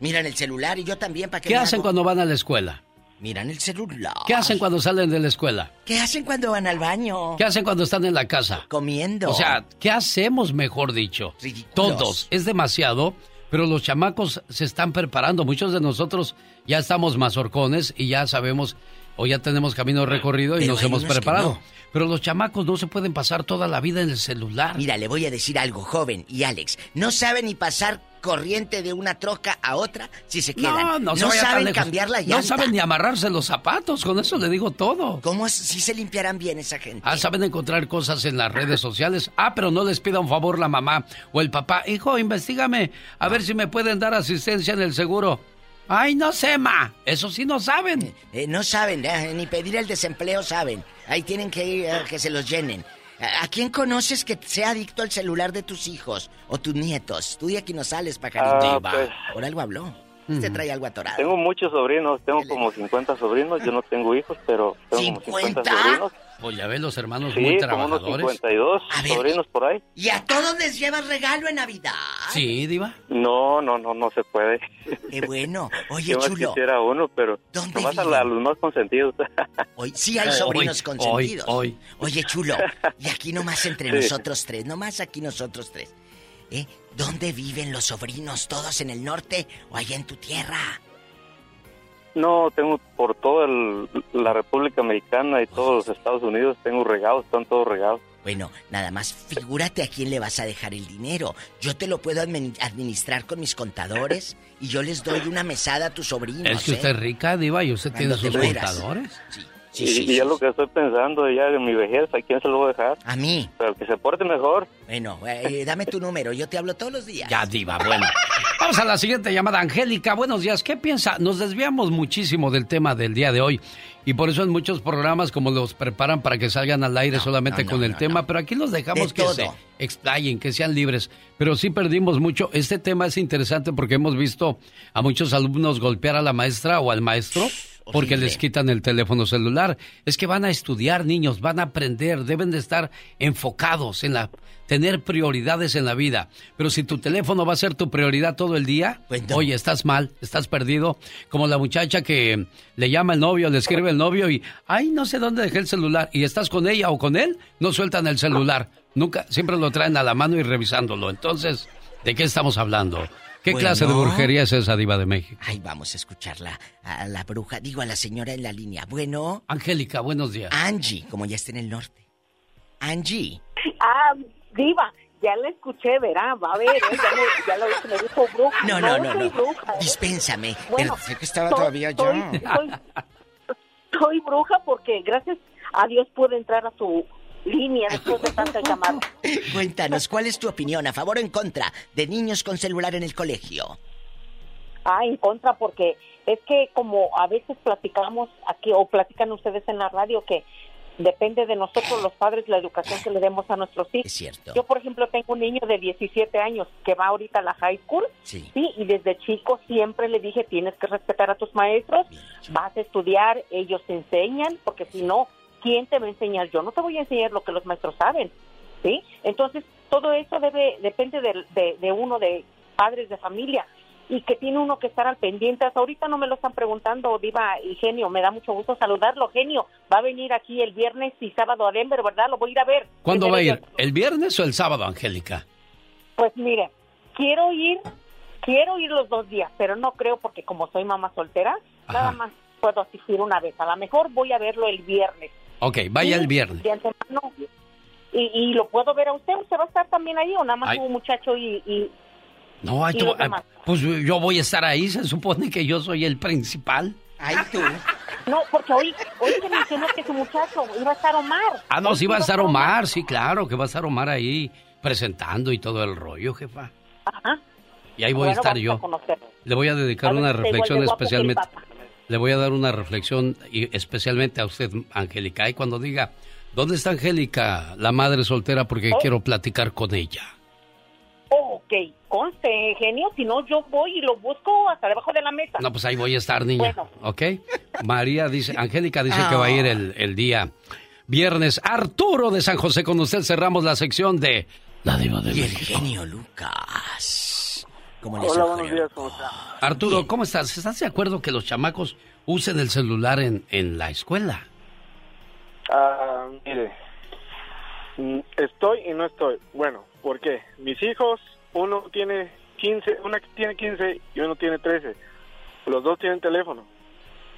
Miran el celular y yo también, ¿para qué ¿Qué me hacen hago? cuando van a la escuela? Miran el celular. ¿Qué hacen cuando salen de la escuela? ¿Qué hacen cuando van al baño? ¿Qué hacen cuando están en la casa? Comiendo. O sea, ¿qué hacemos, mejor dicho? Todos. Es demasiado, pero los chamacos se están preparando. Muchos de nosotros ya estamos mazorcones y ya sabemos, o ya tenemos camino recorrido y Pero nos hemos preparado. no. Pero los chamacos no se pueden pasar toda la vida en el celular. Mira, le voy a decir algo, joven y Alex. No saben ni pasar corriente de una troca a otra si se quedan. No, no, tan saben cambiar la llanta. No saben ni amarrarse los zapatos, con eso le digo todo. ¿Cómo si se limpiarán bien esa gente? Ah, saben encontrar cosas en las redes sociales. Ah, pero no les pida un favor la mamá o el papá. Hijo, investigame, a ver si me pueden dar asistencia en el seguro. Ay, no sé, ma. Eso sí no saben. Eh, no saben, eh, ni pedir el desempleo saben. Ahí tienen que ir a que se los llenen. ¿A a quién conoces que sea adicto al celular de tus hijos o tus nietos? Tú de aquí no sales, pajarito. Ah, pues. Por algo habló. Usted trae algo atorado. Tengo muchos sobrinos, tengo como 50 sobrinos, yo no tengo hijos, pero tengo como 50 sobrinos. Pues ya ven los hermanos Sí, muy como unos trabajadores. 52 sobrinos por ahí. ¿Y a todos les llevas regalo en Navidad? Sí, diva. No, no, no, no se puede. Qué bueno. *laughs* Oye, Yo chulo. quisiera uno, pero nomás a, los más consentidos. *laughs* Hoy sí hay sobrinos Hoy, consentidos. hoy, Oye, chulo. Y aquí nomás entre *laughs* Sí. nosotros tres, nomás aquí nosotros tres. ¿Eh? ¿Dónde viven los sobrinos? ¿Todos en el norte o allá en tu tierra? No, tengo por toda el- la República Americana y todos los Estados Unidos, tengo regados, están todos regados. Bueno, nada más figúrate a quién le vas a dejar el dinero. Yo te lo puedo admin- administrar con mis contadores y yo les doy una mesada a tus sobrinos. Es que ¿eh? usted es rica, diva, y usted tiene sus mueras. contadores. Sí, y, sí, y ya lo que estoy pensando, ya en mi vejez, ¿a quién se lo voy a dejar? A mí. Pero que se porte mejor. Bueno, eh, dame tu número, yo te hablo todos los días. Ya, diva, bueno. Vamos a la siguiente llamada. Angélica, buenos días. ¿Qué piensa? Nos desviamos muchísimo del tema del día de hoy. Y por eso en muchos programas como los preparan para que salgan al aire solamente no, con el no, tema, pero aquí los dejamos De que todo. se explayen, que sean libres. Pero sí perdimos mucho. Este tema es interesante porque hemos visto a muchos alumnos golpear a la maestra o al maestro porque les quitan el teléfono celular. Es que van a estudiar, niños, van a aprender, deben de estar enfocados en la tener prioridades en la vida. Pero si tu teléfono va a ser tu prioridad todo el día, oye, estás mal, estás perdido. Como la muchacha que le llama el novio, le escribe el novio y, ay, no sé dónde dejé el celular. Y estás con ella o con él, no sueltan el celular. Nunca, siempre lo traen a la mano y revisándolo. Entonces, ¿de qué estamos hablando? ¿Qué Bueno. clase de brujería es esa diva de México? Ay, vamos a escucharla a la bruja, digo a la señora en la línea. Bueno. Angélica, buenos días. Angie, como ya está en el norte. Angie. Ah, Diva, ya la escuché, verá, va a ver, ¿eh? ya, me, ya lo me dijo bruja. No, no, no, no. bruja, ¿eh? Dispénsame. Bueno, Pensé que estaba soy- todavía yo. soy- soy- soy bruja porque gracias a Dios pude entrar a su línea después de tanta llamada. Cuéntanos, ¿cuál es tu opinión, a favor o en contra, de niños con celular en el colegio? Ah, en contra, porque es que como a veces platicamos aquí o platican ustedes en la radio que depende de nosotros los padres la educación que le demos a nuestros hijos. Es cierto. Yo, por ejemplo, tengo un niño de 17 años que va ahorita a la high school. Sí. y desde chico siempre le dije, tienes que respetar a tus maestros, vas a estudiar, ellos te enseñan, porque si no, ¿quién te va a enseñar? Yo no te voy a enseñar lo que los maestros saben, ¿sí? Entonces, todo eso debe depende de, de- de uno, de padres de familia, y que tiene uno que estar al pendiente. Hasta ahorita no me lo están preguntando, Diva y Genio, me da mucho gusto saludarlo. Genio, va a venir aquí el viernes y sábado a Denver, ¿verdad? Lo voy a ir a ver. ¿Cuándo va a ir? ¿El viernes o el sábado, Angélica? pues mire, quiero ir, quiero ir los dos días, pero no creo porque como soy mamá soltera, nada más puedo asistir una vez. A lo mejor voy a verlo el viernes. Ok, vaya Y el viernes. De antemano, y, y lo puedo ver a usted. ¿Usted va a estar también ahí o nada más Ay. un muchacho y... y- No, tú- demás? pues yo voy a estar ahí, se supone que yo soy el principal. Ay, tú. No, porque hoy, hoy se mencionó que su muchacho iba a estar Omar. Ah, no, sí va a estar Omar, sí, claro, que va a estar Omar ahí presentando y todo el rollo, jefa. Ajá. Y ahí voy a estar yo. a. Le voy a dedicar A una reflexión especialmente. Le voy a dar una reflexión y especialmente a usted, Angélica. Y cuando diga, ¿dónde está Angélica, la madre soltera? Porque Oh. quiero platicar con ella. Oh, ok. conste, genio, si no yo voy y lo busco hasta debajo de la mesa. No, pues ahí voy a estar, niña. Bueno. ¿Ok? María dice, Angélica dice que va a ir el, el día viernes. Arturo de San José, con usted cerramos la sección de La Diva de Y el genio Lucas. ¿Cómo le Hola, buenos días, ¿cómo está? Arturo, ¿cómo estás? ¿Estás de acuerdo que los chamacos usen el celular en, en la escuela? Ah, mire, mm, estoy y no estoy. Bueno, ¿por qué? Mis hijos, uno tiene 15, una tiene 15 y uno tiene 13. Los dos tienen teléfono.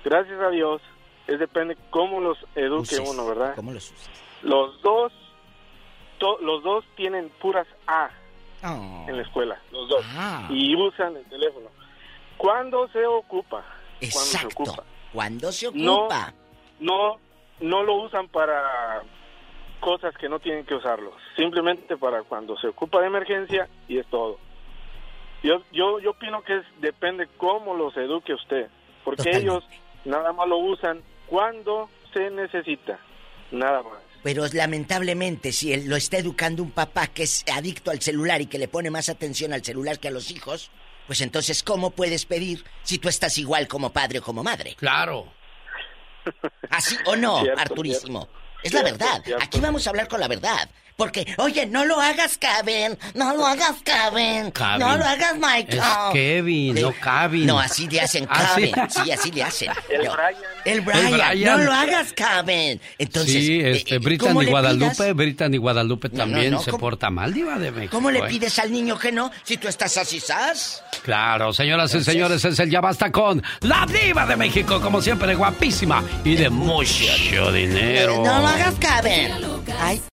Gracias a Dios, es depende cómo los eduque Uses. uno, ¿verdad? ¿Cómo los usas? Los dos, to- los dos tienen puras A Oh. en la escuela, los dos, Ah. y usan el teléfono. ¿Cuándo se ocupa? Cuando se Exacto. ocupa. ¿Cuándo se No, ocupa? no, no lo usan para cosas que no tienen que usarlo. Simplemente para cuando se ocupa de emergencia y es todo. Yo, yo, yo opino que es, depende cómo los eduque usted, porque Totalmente. ellos nada más lo usan cuando se necesita, nada más. Pero lamentablemente, si él lo está educando un papá que es adicto al celular y que le pone más atención al celular que a los hijos, pues entonces, ¿cómo puedes pedir si tú estás igual como padre o como madre? Claro. ¿Así o no, *laughs* Cierto, Arturísimo? cierto. Es la verdad. cierto. Aquí vamos a hablar con la verdad. Porque, oye, no lo hagas, Kevin. No lo hagas, Kevin. No lo hagas, Michael. Es Kevin, no Kevin. No, así le hacen ¿Ah, sí? Kevin. Sí, así le hacen. *laughs* El No. Brian. El Brian. El Brian. No lo hagas, Kevin. Entonces, sí, eh, este, eh, Brittany ¿cómo le Guadalupe, pidas- Brittany Guadalupe no, también no, se ¿cómo- porta mal, diva de México. ¿Cómo le ¿eh? pides al niño que no si tú estás así, ¿sabes? Claro, señoras y señores, es el Ya Basta con la diva de México, como siempre, guapísima y de mucho dinero. No lo hagas, Kevin. Ay,